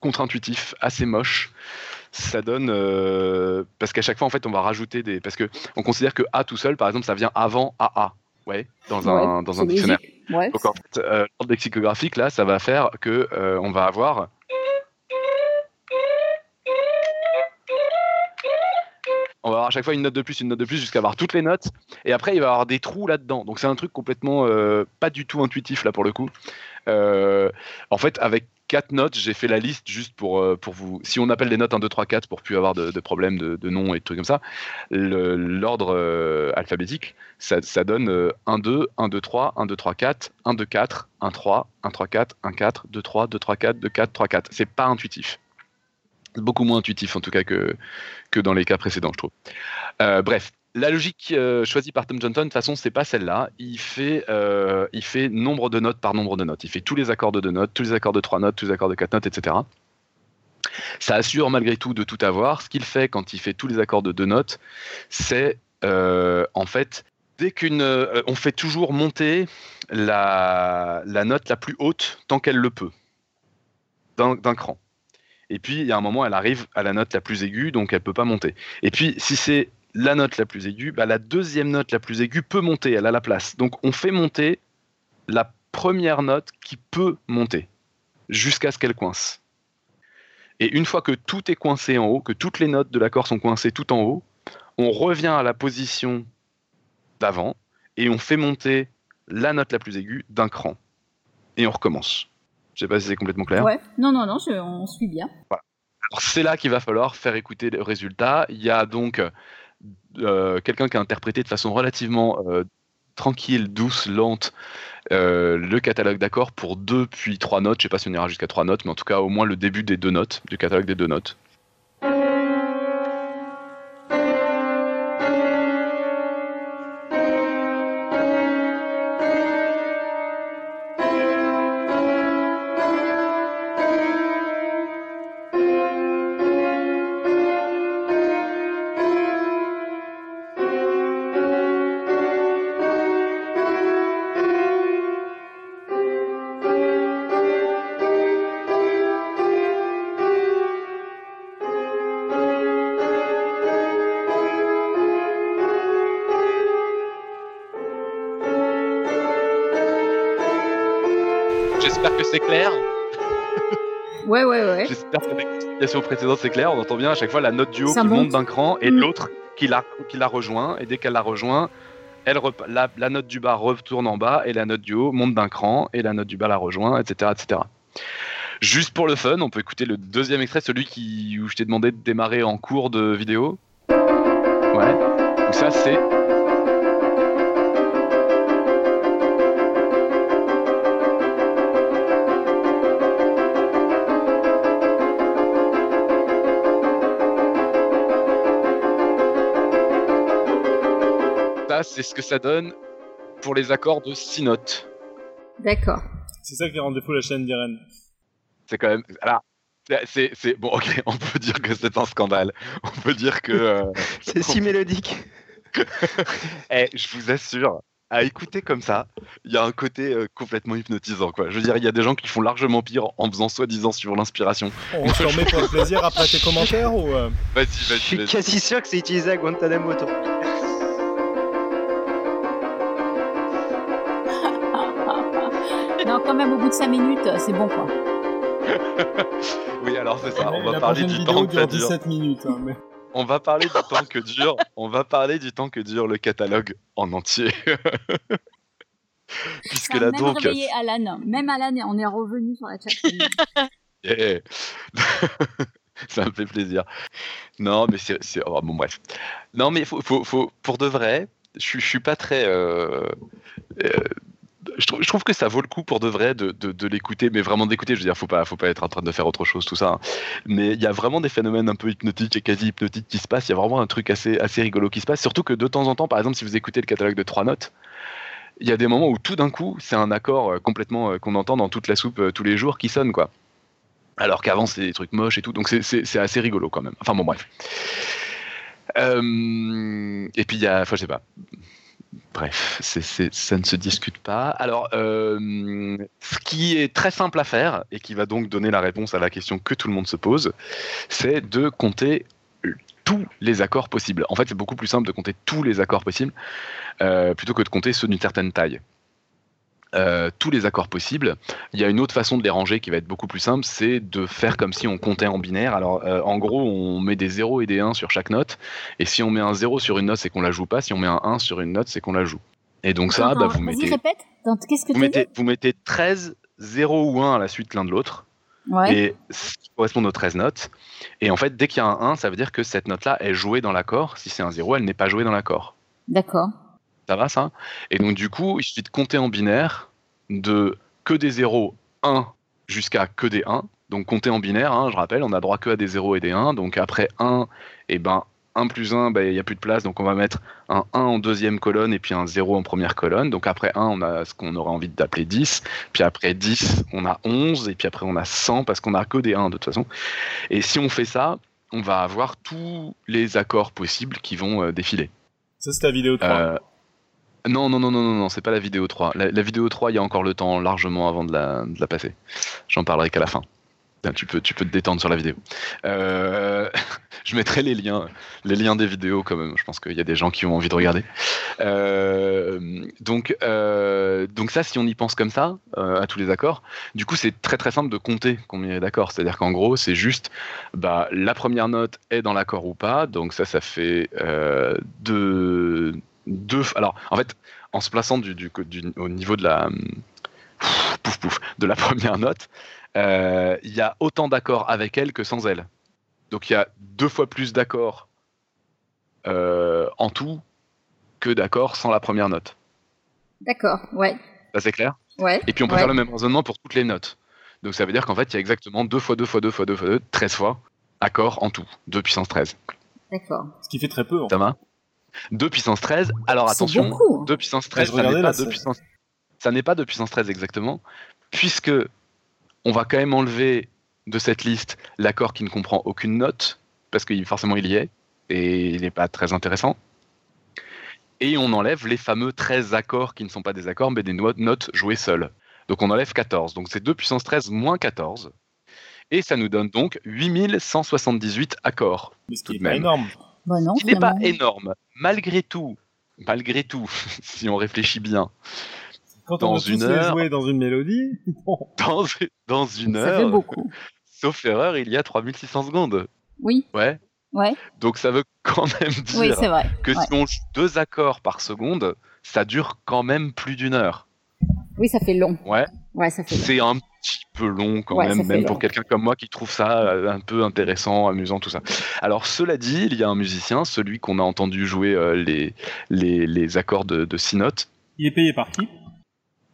contre-intuitif, assez moche. Ça donne euh, parce qu'à chaque fois, en fait, on va rajouter des parce que on considère que A tout seul, par exemple, ça vient avant AA. Ouais, dans un, dans un dictionnaire. Donc en fait, euh, l'ordre lexicographique, là, ça va faire que euh, on va avoir. On va avoir à chaque fois une note de plus, une note de plus, jusqu'à avoir toutes les notes. Et après, il va y avoir des trous là-dedans. Donc c'est un truc complètement euh, pas du tout intuitif là pour le coup. en fait, avec quatre notes. J'ai fait la liste juste pour, euh, pour vous. Si on appelle les notes 1, 2, 3, 4 pour plus avoir de, de problèmes de, de noms et de trucs comme ça, l'ordre euh, alphabétique, ça, ça donne 1, 2, 1, 2, 3, 1, 2, 3, 4, 1, 2, 4, 1, 3, 1, 3, 4, 1, 4, 2, 3, 2, 3, 4, 2, 4, 3, 4. C'est pas intuitif. Beaucoup moins intuitif en tout cas que, que dans les cas précédents, je trouve. Euh, bref, la logique euh, choisie par Tom Johnson, de toute façon, c'est pas celle-là. Il fait, euh, il fait nombre de notes par nombre de notes. Il fait tous les accords de deux notes, tous les accords de trois notes, tous les accords de quatre notes, etc. Ça assure malgré tout de tout avoir. Ce qu'il fait quand il fait tous les accords de deux notes, c'est euh, en fait dès qu'une, on fait toujours monter la, la note la plus haute tant qu'elle le peut d'un cran. Et puis il y a un moment, elle arrive à la note la plus aiguë, donc elle peut pas monter. Et puis si c'est la note la plus aiguë, bah, la deuxième note la plus aiguë peut monter, elle a la place. Donc on fait monter la première note qui peut monter jusqu'à ce qu'elle coince. Et une fois que tout est coincé en haut, que toutes les notes de l'accord sont coincées tout en haut, on revient à la position d'avant et on fait monter la note la plus aiguë d'un cran. Et on recommence. Je sais pas si c'est complètement clair. Ouais, non, non, non, on suit bien. C'est là qu'il va falloir faire écouter le résultat. Il y a donc euh, quelqu'un qui a interprété de façon relativement euh, tranquille, douce, lente, euh, le catalogue d'accords pour deux puis trois notes. Je sais pas si on ira jusqu'à trois notes, mais en tout cas au moins le début des deux notes, du catalogue des deux notes. Précédente, c'est clair, on entend bien à chaque fois la note du haut qui monte d'un cran et mm. l'autre qui la, qui la rejoint. Et dès qu'elle la rejoint, elle la, la, note du bas retourne en bas et la note du haut monte d'un cran et la note du bas la rejoint, etc., etc. Juste pour le fun, on peut écouter le deuxième extrait, celui qui, où je t'ai demandé de démarrer en cours de vidéo. Ouais. Donc ça, c'est c'est ce que ça donne pour les accords de 6 notes. D'accord. C'est ça qui rend défaut la chaîne d'Irène. C'est quand même. Alors, c'est, bon, ok, on peut dire que c'est un scandale. On peut dire que. Euh, c'est si mélodique. eh, je vous assure, à écouter comme ça, il y a un côté euh, complètement hypnotisant. Quoi. Je veux dire, il y a des gens qui font largement pire en faisant soi-disant suivant l'inspiration. On se remet pour le plaisir après tes commentaires ou euh Vas-y, vas-y. Je suis quasi sûr que c'est utilisé à Guantanamo. Même au bout de 5 minutes, c'est bon quoi. oui, alors c'est ça. On va parler du temps que ça dure. 17 minutes. Hein, on va parler du temps que dure. On va parler du temps que dure le catalogue en entier. Puisque là même donc. Alan. Même Alan, on est revenu sur la chat. yeah. ça me fait plaisir. Non, mais c'est. Oh, bon, bref. Non, mais faut, faut, faut, pour de vrai, je, je suis pas très. Euh, euh, je, trouve, que ça vaut le coup pour de vrai de, de, l'écouter, mais vraiment d'écouter. Je veux dire, faut pas, faut pas être en train de faire autre chose, tout ça. Hein. Mais il y a vraiment des phénomènes un peu hypnotiques et quasi hypnotiques qui se passent. Il y a vraiment un truc assez, assez rigolo qui se passe. Surtout que de temps en temps, par exemple, si vous écoutez le catalogue de trois notes, il y a des moments où tout d'un coup, c'est un accord euh, complètement euh, qu'on entend dans toute la soupe euh, tous les jours qui sonne, quoi. Alors qu'avant, c'est des trucs moches et tout. Donc c'est assez rigolo quand même. Enfin bon, bref. et puis il y a, enfin, je sais pas bref, ça ne se discute pas. Alors, euh, ce qui est très simple à faire et qui va donc donner la réponse à la question que tout le monde se pose, c'est de compter tous les accords possibles. En fait, c'est beaucoup plus simple de compter tous les accords possibles euh, plutôt que de compter ceux d'une certaine taille. Euh, tous les accords possibles. Il y a une autre façon de les ranger qui va être beaucoup plus simple, c'est de faire comme si on comptait en binaire. Alors euh, en gros, on met des 0 et des 1 sur chaque note, et si on met un 0 sur une note, c'est qu'on la joue pas, si on met un 1 sur une note, c'est qu'on la joue. Et donc ça, bah, vous mettez... répète, qu'est-ce que vous, mettez, vous mettez 13, 0 ou 1 à la suite l'un de l'autre. Et ça correspond aux 13 notes. Et en fait, dès qu'il y a un 1, ça veut dire que cette note-là est jouée dans l'accord. Si c'est un 0, elle n'est pas jouée dans l'accord. D'accord. Ça va ça? Et donc du coup, il suffit de compter en binaire de que des 0, 1 jusqu'à que des 1. Donc compter en binaire, hein, je rappelle, on a droit que à des 0 et des 1. Donc après 1, et eh ben, 1 plus 1, bah, il n'y a plus de place, donc on va mettre un 1 en deuxième colonne et puis un 0 en première colonne. Donc après 1, on a ce qu'on aurait envie d'appeler 10. Puis après 10, on a 11. Et puis après, on a 100 parce qu'on a que des 1 de toute façon. Et si on fait ça, on va avoir tous les accords possibles qui vont euh, défiler. Ça, c'est la vidéo 3. Euh, non, non, non, non, non, non, c'est pas la vidéo 3. La, vidéo 3, il y a encore le temps largement avant de la, de la passer. J'en parlerai qu'à la fin. Tu peux, tu peux te détendre sur la vidéo. Euh, je mettrai les liens, les liens des vidéos quand même. Je pense qu'il y a des gens qui ont envie de regarder. Euh, donc, euh, donc ça, si on y pense comme ça, à tous les accords, du coup, c'est très très simple de compter combien il y a d'accords. C'est-à-dire qu'en gros, c'est juste, bah, la première note est dans l'accord ou pas. Donc ça, ça fait deux, deux. Alors, en fait, en se plaçant du, du, au niveau de la pouf pouf de la première note euh, il y a autant d'accords avec elle que sans elle. Donc il y a deux fois plus d'accords euh, en tout que d'accords sans la première note. D'accord, ouais. Ça c'est clair? Ouais. Et puis on peut faire le même raisonnement pour toutes les notes. Donc ça veut dire qu'en fait il y a exactement deux fois deux fois deux fois deux fois deux, 13 fois accords en tout, 2 puissance 13. D'accord. Ce qui fait très peu. En fait. 2 puissance 13. Alors attention, beaucoup. 2 puissance 13, ça n'est pas, puissance... ça n'est pas 2 puissance 13 exactement, puisque on va quand même enlever de cette liste l'accord qui ne comprend aucune note, parce que forcément il y est, et il n'est pas très intéressant. Et on enlève les fameux 13 accords qui ne sont pas des accords, mais des notes jouées seules. Donc on enlève 14. Donc c'est 2 puissance 13 moins 14. Et ça nous donne donc 8178 accords. Mais ce qui pas énorme. Bah ce qui n'est pas énorme. Malgré tout, malgré tout, si on réfléchit bien, quand dans on une heure, jouer dans une mélodie, dans, dans, une heure, ça fait beaucoup. sauf erreur, il y a 3600 secondes. Oui. Ouais. Ouais. Donc ça veut quand même dire oui, vrai. que si on joue deux accords par seconde, ça dure quand même plus d'une heure. Oui, ça fait long. Ouais. Ouais, ça fait. C'est un petit peu long quand même, même pour quelqu'un comme moi qui trouve ça euh, un peu intéressant, amusant, tout ça. Alors cela dit, il y a un musicien, celui qu'on a entendu jouer euh, les, les, les accords de, de six notes. Il est payé par qui?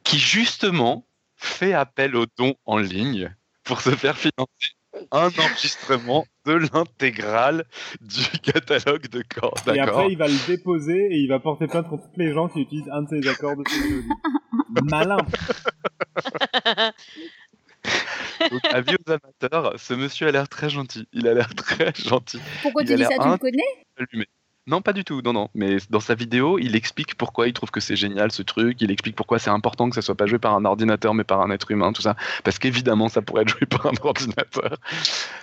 Qui justement fait appel aux dons en ligne pour se faire financer un enregistrement de l'intégrale du catalogue de cordes. Et après, il va le déposer et il va porter plainte contre tous les gens qui utilisent un de ses accords de mélodie. Malin Donc, avis aux amateurs, ce monsieur a l'air très gentil. Il a l'air très gentil. Pourquoi tu dis ça Tu le connais? Non, pas du tout. Non, non. Mais dans sa vidéo, il explique pourquoi il trouve que c'est génial ce truc. Il explique pourquoi c'est important que ça soit pas joué par un ordinateur mais par un être humain, tout ça. Parce qu'évidemment, ça pourrait être joué par un ordinateur.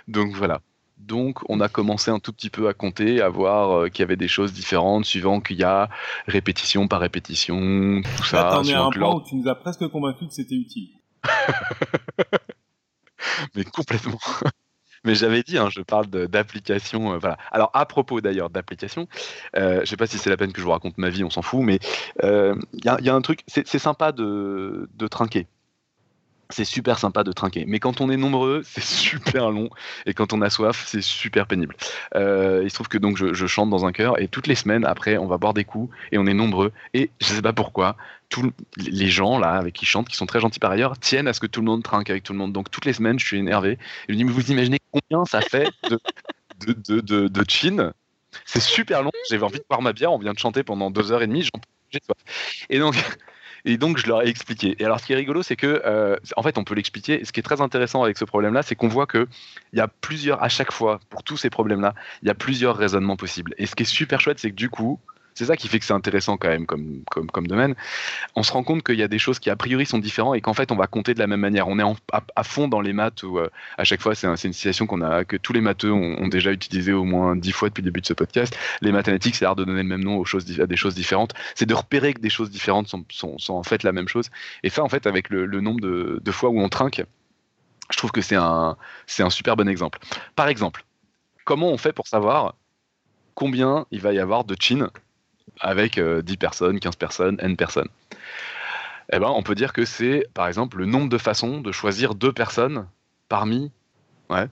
Donc voilà. Donc on a commencé un tout petit peu à compter, à voir euh, qu'il y avait des choses différentes suivant qu'il y a répétition par répétition, tout ça. Attends, un point où tu nous as presque convaincu que c'était utile. mais complètement. Mais j'avais dit, hein, je parle d'application. Euh, voilà. Alors, à propos d'ailleurs d'application, euh, je ne sais pas si c'est la peine que je vous raconte ma vie, on s'en fout, mais il euh, y, a un truc, c'est sympa de, de trinquer c'est super sympa de trinquer. Mais quand on est nombreux, c'est super long. Et quand on a soif, c'est super pénible. Euh, il se trouve que donc je, chante dans un chœur et toutes les semaines, après, on va boire des coups et on est nombreux. Et je sais pas pourquoi, tous les gens là avec qui chantent, qui sont très gentils par ailleurs, tiennent à ce que tout le monde trinque avec tout le monde. Donc toutes les semaines, je suis énervé. Je me dis, mais vous imaginez combien ça fait de, de, de, de, chin? C'est super long. J'avais envie de boire ma bière. On vient de chanter pendant deux heures et demie. J'ai soif. Et donc. Et donc, je leur ai expliqué. Et alors, ce qui est rigolo, c'est que, euh, en fait, on peut l'expliquer. Ce qui est très intéressant avec ce problème-là, c'est qu'on voit qu'il y a plusieurs, à chaque fois, pour tous ces problèmes-là, il y a plusieurs raisonnements possibles. Et ce qui est super chouette, c'est que du coup, c'est ça qui fait que c'est intéressant quand même comme, comme, domaine. On se rend compte qu'il y a des choses qui a priori sont différentes et qu'en fait on va compter de la même manière. On est à, fond dans les maths où euh, à chaque fois c'est une situation qu'on a que tous les matheux ont, déjà utilisé au moins dix fois depuis le début de ce podcast. Les mathématiques c'est l'art de donner le même nom aux choses, à des choses différentes. C'est de repérer que des choses différentes sont, sont, en fait la même chose. Et ça en fait avec le, nombre de, fois où on trinque, je trouve que c'est un, c'est un super bon exemple. Par exemple, comment on fait pour savoir combien il va y avoir de chin avec 10 euh, personnes, 15 personnes, N personnes. Eh ben, on peut dire que c'est, par exemple, le nombre de façons de choisir deux personnes parmi. Ouais.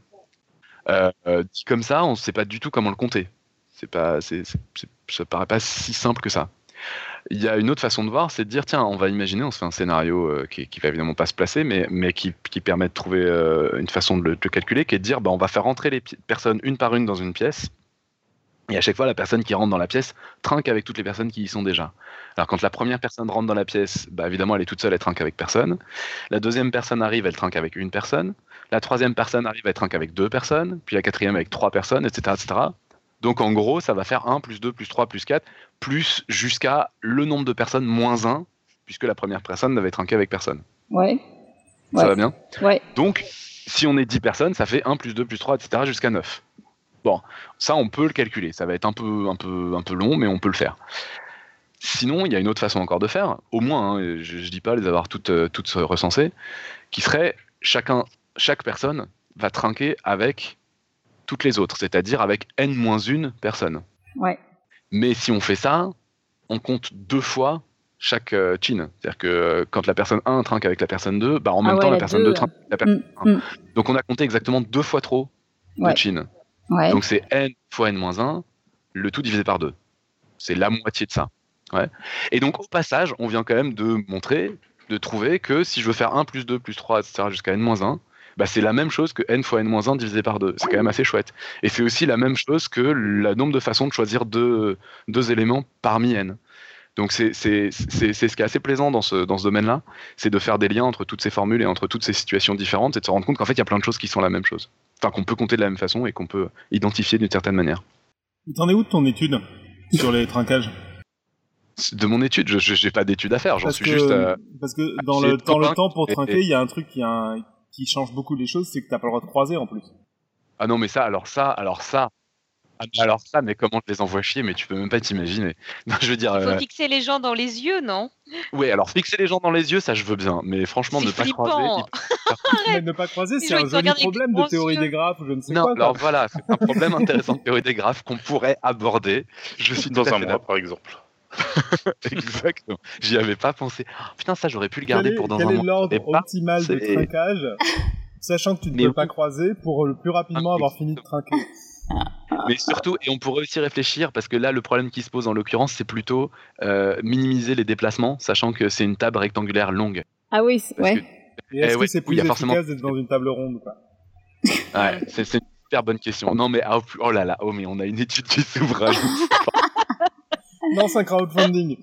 Euh, euh, comme ça, on ne sait pas du tout comment le compter. C'est pas, c'est, ça paraît pas si simple que ça. Il y a une autre façon de voir, c'est de dire tiens, on va imaginer, on se fait un scénario qui, qui va évidemment pas se placer, mais, mais qui, qui permet de trouver une façon de le, calculer, qui est de dire bah, on va faire rentrer les personnes une par une dans une pièce, Et à chaque fois, la personne qui rentre dans la pièce trinque avec toutes les personnes qui y sont déjà. Alors quand la première personne rentre dans la pièce, bah, évidemment, elle est toute seule, elle trinque avec personne. La deuxième personne arrive, elle trinque avec une personne. La troisième personne arrive, elle trinque avec deux personnes. Puis la quatrième avec trois personnes, etc. etc. Donc en gros, ça va faire 1, plus 2, plus 3, plus 4, plus jusqu'à le nombre de personnes moins 1, puisque la première personne n'avait trinqué avec personne. Ouais. Ça va bien? Ouais. Donc, si on est 10 personnes, ça fait 1 plus 2 plus 3, etc. jusqu'à 9. Bon, ça on peut le calculer. Ça va être un peu, un peu, un peu long, mais on peut le faire. Sinon, il y a une autre façon encore de faire, au moins, hein, je ne dis pas les avoir toutes, euh, toutes recensées, qui serait chacun, chaque personne va trinquer avec toutes les autres, c'est-à-dire avec n-1 personne. Ouais. Mais si on fait ça, on compte deux fois chaque euh, chin. C'est-à-dire que euh, quand la personne 1 trinque avec la personne 2, bah en même Ah temps ouais, la la personne deux, 2 trinque avec la personne Mm, 1. mm. Donc on a compté exactement deux fois trop de chin. Donc c'est n fois n-1, le tout divisé par 2. C'est la moitié de ça. Et donc au passage, on vient quand même de montrer, de trouver que si je veux faire 1 plus 2 plus 3, etc. jusqu'à n-1, bah c'est la même chose que n fois n-1 divisé par 2. C'est quand même assez chouette. Et c'est aussi la même chose que le nombre de façons de choisir deux éléments parmi n. Donc c'est ce qui est assez plaisant dans ce, dans ce domaine-là, c'est de faire des liens entre toutes ces formules et entre toutes ces situations différentes, et de se rendre compte qu'en fait il y a plein de choses qui sont la même chose. Enfin qu'on peut compter de la même façon et qu'on peut identifier d'une certaine manière. T'en es où de ton étude sur les trinquages? De mon étude, je n'ai pas d'étude à faire, j'en suis que, juste... euh, parce que dans le, dans le temps pour trinquer, il y a un truc qui, a un- qui change beaucoup les choses, c'est que t'as pas le droit de croiser en plus. Ah non mais ça, alors ça, alors ça... Ah, mais alors ça, mais comment je les envoie chier, mais tu peux même pas t'imaginer. Non, je veux dire, Il faut euh, fixer les gens dans les yeux, non? Ouais, alors fixer les gens dans les yeux, ça je veux bien, mais franchement, ne pas croiser, Mais ne pas croiser, c'est un joli problème de théorie yeux. des graphes ou je ne sais Non, quoi. alors voilà, c'est un problème intéressant de théorie des graphes qu'on pourrait aborder. Je suis Dans un mois, par exemple. Exactement. J'y avais pas pensé. Oh, putain, ça j'aurais pu le garder quel pour dans quel un est mois. l'ordre optimal de trinquage, sachant que tu ne Mais peux oui. pas croiser pour le plus rapidement Ah, avoir fini de trinquer Mais surtout, et on pourrait aussi réfléchir, parce que là, le problème qui se pose en l'occurrence, c'est plutôt euh, minimiser les déplacements, sachant que c'est une table rectangulaire longue. Ah oui, ouais. que- Et est-ce Eh que ouais, c'est plus il y a forcément- efficace d'être dans une table ronde Ouais, c'est c'est une super bonne question. Non, mais oh, oh là là, oh, mais on a une étude qui s'ouvre. Non, c'est un crowdfunding.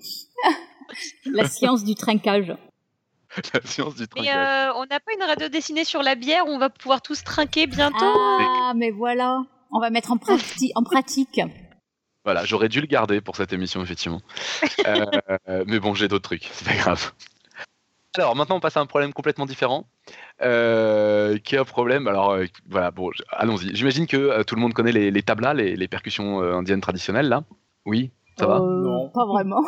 La science du trinquage. la science du Mais trinquage. euh, on n'a pas une radio dessinée sur la bière où on va pouvoir tous trinquer bientôt? Ah, mais voilà. On va mettre en, prati- en pratique. Voilà, j'aurais dû le garder pour cette émission, effectivement. Euh, mais bon, j'ai d'autres trucs, c'est pas grave. Alors, maintenant, on passe à un problème complètement différent, euh, qui est un problème. Alors, euh, voilà, bon, allons-y. J'imagine que euh, tout le monde connaît les, les tablas, les, les percussions euh, indiennes traditionnelles, là. Oui, ça va? Euh, Non. Pas vraiment.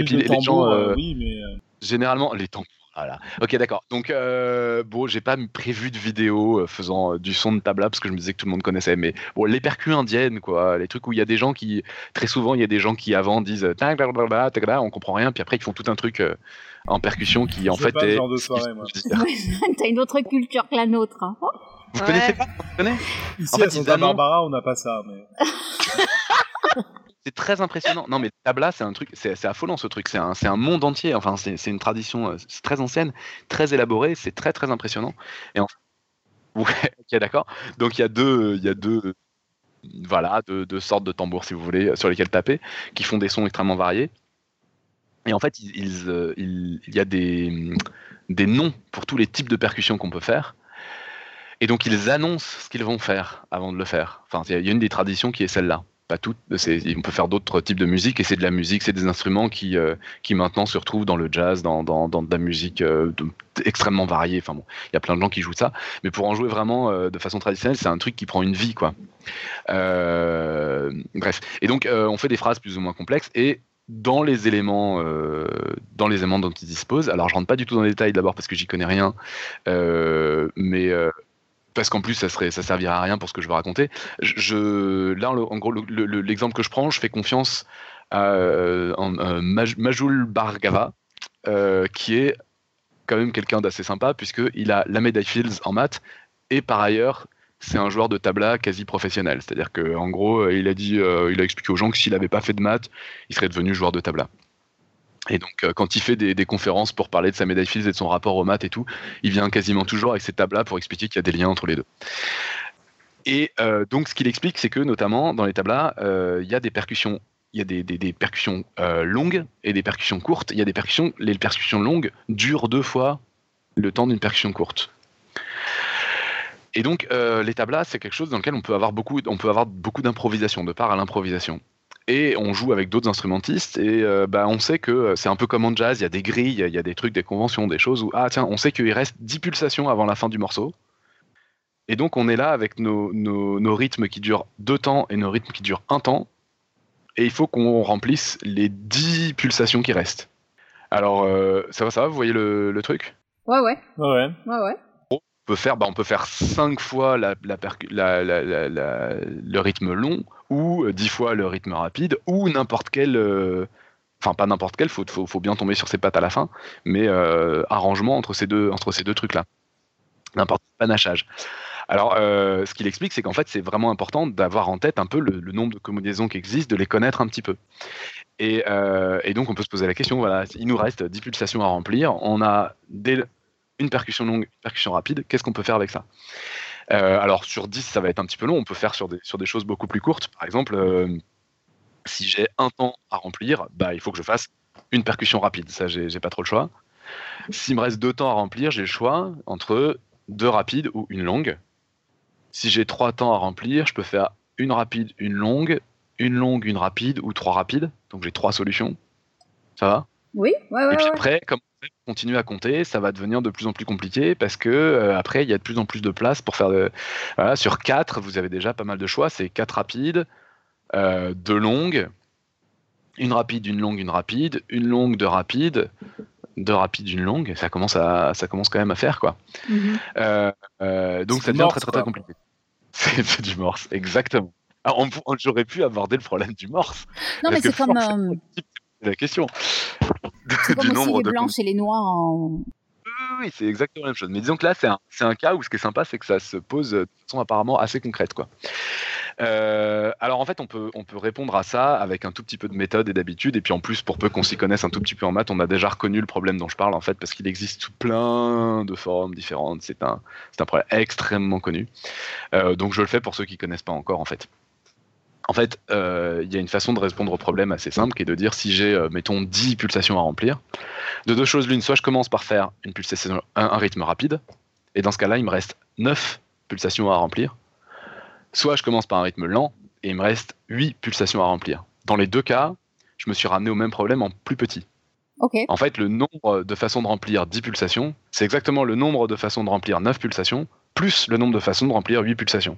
Et puis les gens, tambour, euh, euh, oui, mais euh, généralement, les temps. Voilà. Ok, d'accord. Donc, euh, bon, j'ai pas prévu de vidéo euh, faisant euh, du son de tabla parce que je me disais que tout le monde connaissait. Mais bon, les percus indiennes, quoi, les trucs où il y a des gens qui, très souvent, il y a des gens qui avant disent euh, tac, tac, tac, tac, tac, tac, on comprend rien, puis après ils font tout un truc en percussion qui en fait pas est. genre de soirée, moi. T'as une autre culture que la nôtre. hein. Vous Ouais. connaissez pas Vous connaissez? Ici En fait, à Santa Barbara, on n'a pas ça. Mais... C'est très impressionnant. Non, mais tabla, c'est un truc, c'est affolant ce truc. C'est un, un monde entier. Enfin, c'est une tradition, euh, très ancienne, très élaborée. C'est très très impressionnant. Et en... ouais, ok, d'accord. Donc il y a deux, il y a deux, voilà, deux, deux sortes de tambours si vous voulez, sur lesquels taper, qui font des sons extrêmement variés. Et en fait, euh, il y a des, des noms pour tous les types de percussions qu'on peut faire. Et donc ils annoncent ce qu'ils vont faire avant de le faire. Enfin, il y a une des traditions qui est celle-là pas toutes. On peut faire d'autres types de musique et c'est de la musique, c'est des instruments qui, euh, qui maintenant se retrouvent dans le jazz, dans, dans, dans de la musique euh, extrêmement variée. Enfin bon, il y a plein de gens qui jouent ça, mais pour en jouer vraiment euh, de façon traditionnelle, c'est un truc qui prend une vie, quoi. Bref. Et donc, on fait des phrases plus ou moins complexes et dans les éléments, dans les éléments dont ils disposent. Alors, je rentre pas du tout dans les détails d'abord parce que j'y connais rien, mais parce qu'en plus ça serait ça servirait à rien pour ce que je veux raconter. Là en, gros le- le- l'exemple que je prends, je fais confiance à euh, euh, Maj- Majul Bhargava, euh, qui est quand même quelqu'un d'assez sympa puisque il a la médaille Fields en maths et par ailleurs c'est un joueur de tabla quasi professionnel. C'est-à-dire que en gros il a dit, il a expliqué aux gens que s'il n'avait pas fait de maths, il serait devenu joueur de tabla. Et donc, euh, quand il fait des, conférences pour parler de sa médaille Fields et de son rapport aux maths et tout, il vient quasiment toujours avec ces tables-là pour expliquer qu'il y a des liens entre les deux. Et donc, ce qu'il explique, c'est que notamment dans les tablas, il y a des percussions il y a des, percussions longues et des percussions courtes. Il y a des percussions, les percussions longues durent deux fois le temps d'une percussion courte. Et donc, euh, les tablas, c'est quelque chose dans lequel on peut avoir beaucoup, on peut avoir beaucoup d'improvisation, de part à l'improvisation. Et on joue avec d'autres instrumentistes, et euh, bah, on sait que c'est un peu comme en jazz, il y a des grilles, il y a des trucs, des conventions, des choses où, ah tiens, on sait qu'il reste 10 pulsations avant la fin du morceau. Et donc, on est là avec nos, nos rythmes qui durent deux temps et nos rythmes qui durent un temps, et il faut qu'on remplisse les 10 pulsations qui restent. Alors, euh, ça va, ça va, vous voyez le, le truc? Ouais, ouais. Ouais, ouais. ouais, On peut faire, bah, on peut faire 5 fois la, la, la, le rythme long, ou 10 fois le rythme rapide, ou n'importe quel. Euh, enfin, pas n'importe quel, faut, faut, bien tomber sur ses pattes à la fin, mais euh, arrangement entre ces deux, entre ces deux trucs-là. N'importe quel panachage. Alors, euh, ce qu'il explique, c'est qu'en fait, c'est vraiment important d'avoir en tête un peu le, nombre de combinaisons qui existent, de les connaître un petit peu. Euh, et, donc, on peut se poser la question, voilà, il nous reste 10 pulsations à remplir, on a une percussion longue, une percussion rapide, qu'est-ce qu'on peut faire avec ça? Euh, Alors, sur 10, ça va être un petit peu long, on peut faire sur des, sur des choses beaucoup plus courtes. Par exemple, si j'ai un temps à remplir, bah, il faut que je fasse une percussion rapide, ça, j'ai pas trop le choix. S'il me reste deux temps à remplir, j'ai le choix entre deux rapides ou une longue. Si j'ai trois temps à remplir, je peux faire une rapide, une longue, une longue, une rapide ou trois rapides. Donc j'ai trois solutions. Ça va? Oui, ouais, ouais. Et puis après, comme on continue à compter, ça va devenir de plus en plus compliqué parce que euh, après, il y a de plus en plus de place pour faire de. Voilà, sur quatre, vous avez déjà pas mal de choix. C'est quatre rapides, euh, deux longues, une rapide, une longue, une rapide, une longue, deux rapides, deux rapides, une longue, ça commence à, ça commence quand même à faire quoi. Mhm. Euh, donc ça devient très très très compliqué. C'est du morse, exactement. Alors, j'aurais pu aborder le problème du morse. Non, mais c'est comme. Euh, la question. C'est comme aussi les blanches et les noirs en. Oui, c'est exactement la même chose. Mais disons que là, c'est un, un, cas où ce qui est sympa, c'est que ça se pose de façon apparemment assez concrète. Quoi. Euh, alors en fait, on peut, on peut répondre à ça avec un tout petit peu de méthode et d'habitude. Et puis en plus, pour peu qu'on s'y connaisse un tout petit peu en maths, on a déjà reconnu le problème dont je parle en fait, parce qu'il existe plein de formes différentes. C'est un, un problème extrêmement connu. Euh, donc je le fais pour ceux qui connaissent pas encore en fait. En fait, euh, il y a une façon de répondre au problème assez simple qui est de dire si j'ai, mettons, 10 pulsations à remplir, de deux choses l'une, soit je commence par faire une pulsation, un, un rythme rapide, et dans ce cas-là, il me reste 9 pulsations à remplir, soit je commence par un rythme lent et il me reste 8 pulsations à remplir. Dans les deux cas, je me suis ramené au même problème en plus petit. En fait, le nombre de façons de remplir 10 pulsations, c'est exactement le nombre de façons de remplir 9 pulsations, plus le nombre de façons de remplir 8 pulsations.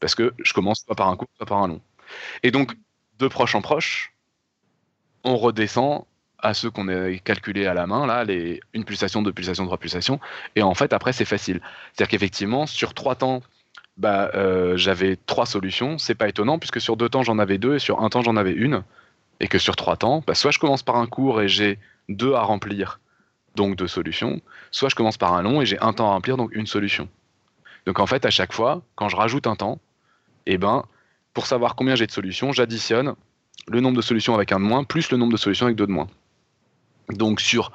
Parce que je commence soit par un court, soit par un long. Et donc, de proche en proche, on redescend à ceux qu'on a calculés à la main, là, les une pulsation, deux pulsations, trois pulsations. Et en fait, après, c'est facile. C'est-à-dire qu'effectivement, sur trois temps, bah, euh, j'avais trois solutions. C'est pas étonnant puisque sur deux temps j'en avais deux et sur un temps j'en avais une. Et que sur trois temps, bah, soit je commence par un court et j'ai deux à remplir, donc deux solutions. Soit je commence par un long et j'ai un temps à remplir, donc une solution. Donc en fait, à chaque fois, quand je rajoute un temps, eh ben, pour savoir combien j'ai de solutions, j'additionne le nombre de solutions avec un de moins plus le nombre de solutions avec deux de moins. Donc sur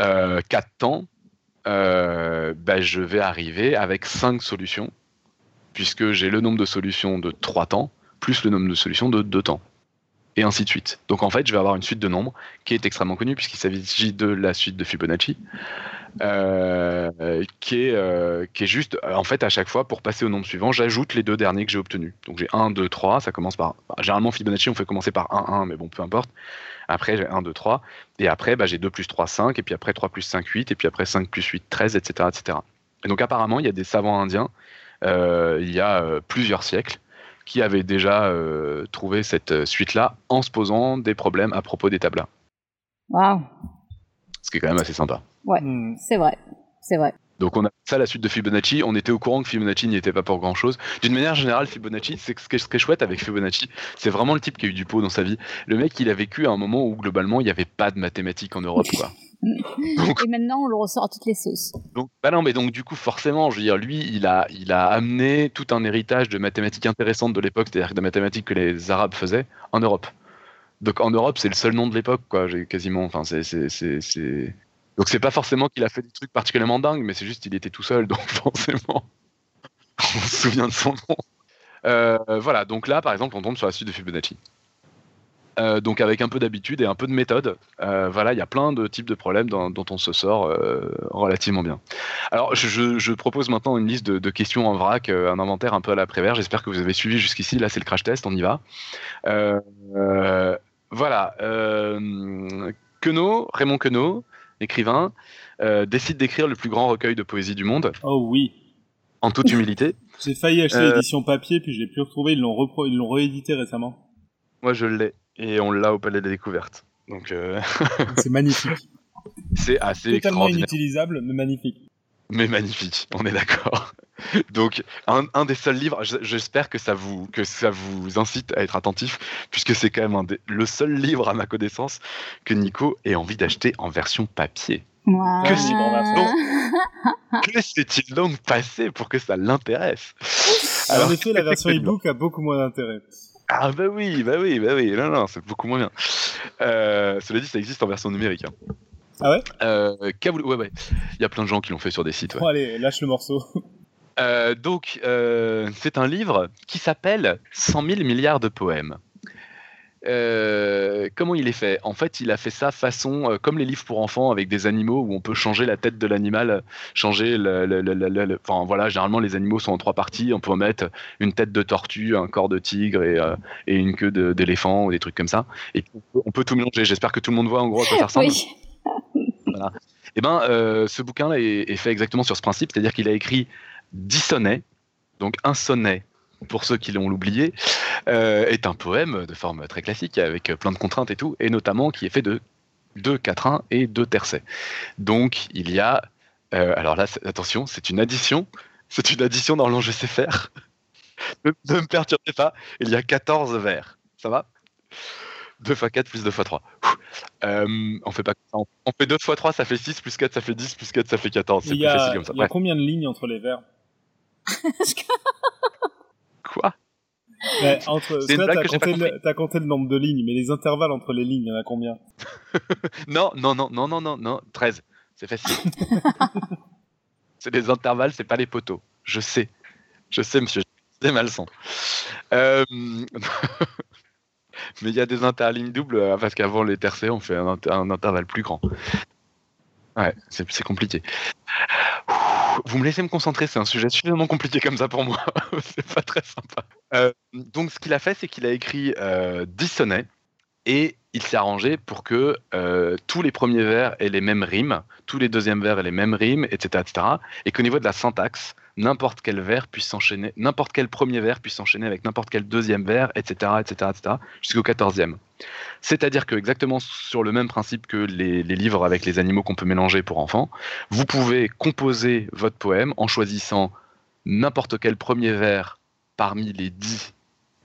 euh, quatre temps, euh, bah, je vais arriver avec cinq solutions puisque j'ai le nombre de solutions de 3 temps, plus le nombre de solutions de 2 temps. Et ainsi de suite. Donc en fait, je vais avoir une suite de nombres qui est extrêmement connue, puisqu'il s'agit de la suite de Fibonacci, euh, qui, est, euh, qui est juste, en fait, à chaque fois, pour passer au nombre suivant, j'ajoute les deux derniers que j'ai obtenus. Donc j'ai 1, 2, 3, ça commence par... Généralement, Fibonacci, on fait commencer par 1, 1, mais bon, peu importe. Après, j'ai 1, 2, 3. Et après, bah, j'ai 2 plus 3, 5. Et puis après, 3 plus 5, 8. Et puis après, 5 plus 8, 13, etc. etc. Et donc apparemment, il y a des savants indiens euh, il y a euh, plusieurs siècles qui avaient déjà euh, trouvé cette suite-là en se posant des problèmes à propos des tablas. Waouh Ce qui est quand même assez sympa. Ouais, hmm. c'est vrai, c'est vrai. Donc on a ça la suite de Fibonacci. On était au courant que Fibonacci n'y était pas pour grand chose. D'une manière générale, Fibonacci, c'est ce qui est chouette avec Fibonacci, c'est vraiment le type qui a eu du pot dans sa vie. Le mec, il a vécu à un moment où globalement il n'y avait pas de mathématiques en Europe, quoi. et maintenant, on le ressort à toutes les sauces. Donc, bah non, mais donc du coup, forcément, je veux dire, lui, il a, il a amené tout un héritage de mathématiques intéressantes de l'époque, c'est-à-dire de mathématiques que les Arabes faisaient, en Europe. Donc en Europe, c'est le seul nom de l'époque, quoi, quasiment. Enfin, c'est, c'est, Donc c'est pas forcément qu'il a fait des trucs particulièrement dingues, mais c'est juste qu'il était tout seul, donc forcément, on se souvient de son nom. voilà, donc là, par exemple, on tombe sur la suite de Fibonacci. Euh, donc avec un peu d'habitude et un peu de méthode, euh, voilà, il y a plein de types de problèmes dont on se sort euh, relativement bien. Alors je, propose maintenant une liste de, questions en vrac, un inventaire un peu à la Prévert. J'espère que vous avez suivi jusqu'ici. Là c'est le crash test, on y va. voilà. Queneau, Raymond Queneau, écrivain, décide d'écrire le plus grand recueil de poésie du monde. Oh oui. En toute humilité. J'ai failli acheter l'édition papier, puis je l'ai plus retrouvé. Ils l'ont ils l'ont réédité récemment. Moi, je l'ai et on l'a au Palais des Découvertes. Donc euh, c'est magnifique. C'est assez totalement inutilisable, mais magnifique. Mais magnifique, on est d'accord. Donc un, des seuls livres, j'espère que ça vous que ça vous incite à être attentif, puisque c'est quand même un le seul livre à ma connaissance que Nico ait envie d'acheter en version papier. Que s'est-il donc passé pour que ça l'intéresse? En effet, la version e-book a beaucoup moins d'intérêt. Ah bah oui, bah oui, bah oui, non, non, c'est beaucoup moins bien. Euh, cela dit, ça existe en version numérique. Hein. Ah ouais? Euh, Ouais, ouais. Il y a plein de gens qui l'ont fait sur des sites. Ouais. Allez, lâche le morceau. Euh, donc, euh, c'est un livre qui s'appelle 100 000 milliards de poèmes. Euh, comment il est fait? En fait, il a fait ça façon euh, comme les livres pour enfants avec des animaux où on peut changer la tête de l'animal, changer le, Enfin voilà, généralement les animaux sont en trois parties. On peut mettre une tête de tortue, un corps de tigre et, euh, une queue d'éléphant ou des trucs comme ça. Et on peut, tout mélanger. J'espère que tout le monde voit en gros à quoi ça ressemble. Oui. Voilà. Et eh ben, ce bouquin-là est, est fait exactement sur ce principe, c'est-à-dire qu'il a écrit 10 sonnets, donc un sonnet pour ceux qui l'ont oublié, euh, est un poème de forme très classique, avec plein de contraintes et tout, et notamment qui est fait de deux quatrains et deux tercets. Donc il y a, euh, alors là, attention, c'est une addition, c'est une addition dans je sais faire. ne, me perturbez pas, il y a 14 vers, ça va? 2 x 4 plus 2 x 3. Euh, on fait pas ça. On fait 2 x 3, ça fait 6, plus 4, ça fait 10, plus 4, ça fait 14. C'est plus facile comme ça. Il y a combien de lignes entre les vers Quoi? Entre, t'as compté, le nombre de lignes, mais les intervalles entre les lignes, il y en a combien? Non, non, non, non, non, non, non, 13. C'est facile. c'est les intervalles, c'est pas les poteaux. Je sais. Je sais, monsieur. C'est malson. Euh... mais il y a des interlignes doubles euh, parce qu'avant les tercets, on fait un, un intervalle plus grand. Ouais, c'est compliqué vous me laissez me concentrer, c'est un sujet suffisamment compliqué comme ça pour moi. c'est pas très sympa. Euh, donc, ce qu'il a fait, c'est qu'il a écrit euh, 10 sonnets et il s'est arrangé pour que euh, tous les premiers vers aient les mêmes rimes, tous les deuxièmes vers aient les mêmes rimes, etc. etc. et qu'au niveau de la syntaxe, n'importe quel puisse s'enchaîner, n'importe quel premier vers puisse s'enchaîner avec n'importe quel deuxième vers, etc., etc., etc., jusqu'au quatorzième. C'est-à-dire que exactement sur le même principe que les, livres avec les animaux qu'on peut mélanger pour enfants, vous pouvez composer votre poème en choisissant n'importe quel premier vers parmi les dix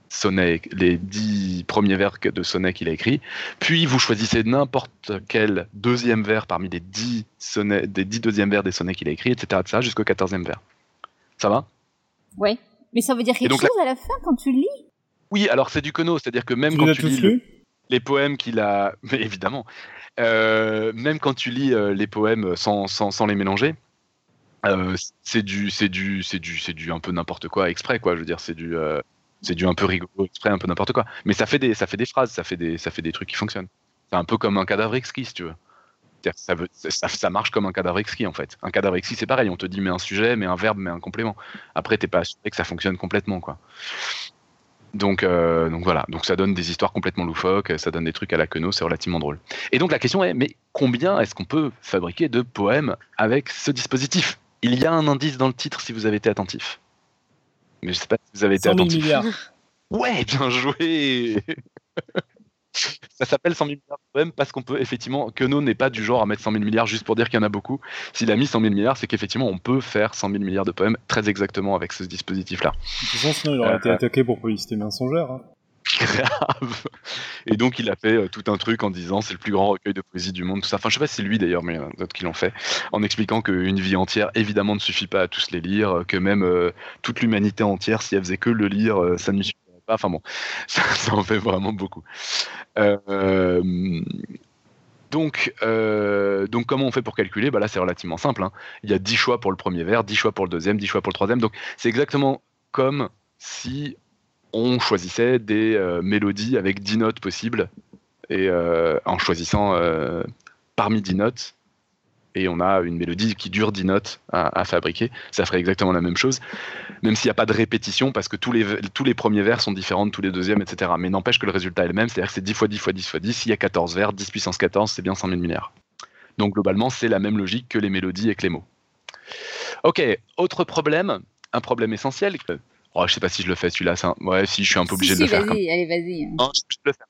sonnets, les dix premiers vers de sonnets qu'il a écrit, puis vous choisissez n'importe quel deuxième vers parmi les dix sonnets, des dix deuxièmes vers des sonnets qu'il a écrit, etc., etc., jusqu'au quatorzième vers. Ça va? Ouais. Mais ça veut dire quelque chose à la fin quand tu lis? Oui, alors c'est du Kono, c'est-à-dire que même quand tu lis les poèmes qu'il a, mais évidemment, euh, même quand tu lis euh, les poèmes sans, sans, les mélanger, euh, c'est du, c'est du, c'est du, c'est du un peu n'importe quoi exprès, quoi. Je veux dire, c'est du, c'est du un peu rigolo exprès, un peu n'importe quoi. Mais ça fait des, ça fait des phrases, ça fait des, ça fait des trucs qui fonctionnent. C'est un peu comme un cadavre exquis, si tu veux. Ça, ça, marche comme un cadavre exquis en fait. Un cadavre exquis c'est pareil, on te dit mais un sujet, mais un verbe, mais un complément. Après t'es pas assuré que ça fonctionne complètement quoi. Donc, euh, donc voilà, donc ça donne des histoires complètement loufoques, ça donne des trucs à la queneau, c'est relativement drôle. Et donc la question est, mais combien est-ce qu'on peut fabriquer de poèmes avec ce dispositif? Il y a un indice dans le titre si vous avez été attentif. Mais je sais pas si vous avez été attentif. Milliards. Ouais, bien joué ça s'appelle 100 000 milliards de poèmes parce qu'on peut effectivement, Queneau n'est pas du genre à mettre 100 000 milliards juste pour dire qu'il y en a beaucoup. S'il a mis 100 000 milliards, c'est qu'effectivement on peut faire 100 000 milliards de poèmes très exactement avec ce dispositif-là. De toute façon, sinon il aurait été euh, attaqué pour publicité mensongère. Hein. Grave. Et donc il a fait euh, tout un truc en disant c'est le plus grand recueil de poésie du monde, tout ça. Enfin je sais pas si c'est lui d'ailleurs, mais d'autres qui l'ont fait, en expliquant qu'une vie entière évidemment ne suffit pas à tous les lire, que même euh, toute l'humanité entière, si elle faisait que le lire, ça ne suffit Enfin bon, ça, en fait vraiment beaucoup. Euh, donc, euh, donc, comment on fait pour calculer? Bah Là, c'est relativement simple. Hein. Il y a 10 choix pour le premier vers, 10 choix pour le deuxième, 10 choix pour le troisième. Donc, c'est exactement comme si on choisissait des mélodies avec 10 notes possibles, et en choisissant parmi 10 notes, et on a une mélodie qui dure 10 notes à, fabriquer. Ça ferait exactement la même chose, même s'il n'y a pas de répétition, parce que tous les, tous les premiers vers sont différents de tous les deuxièmes, etc. Mais n'empêche que le résultat est le même, c'est-à-dire que c'est 10 fois 10 fois 10 fois 10, s'il y a 14 vers, 10 puissance 14, c'est bien 100 000 milliards. Donc globalement, c'est la même logique que les mélodies et que les mots. Ok, autre problème, un problème essentiel. Oh, je sais pas si je le fais celui-là. Ouais, si, je suis un peu obligé de le faire. Allez, vas-y. Non,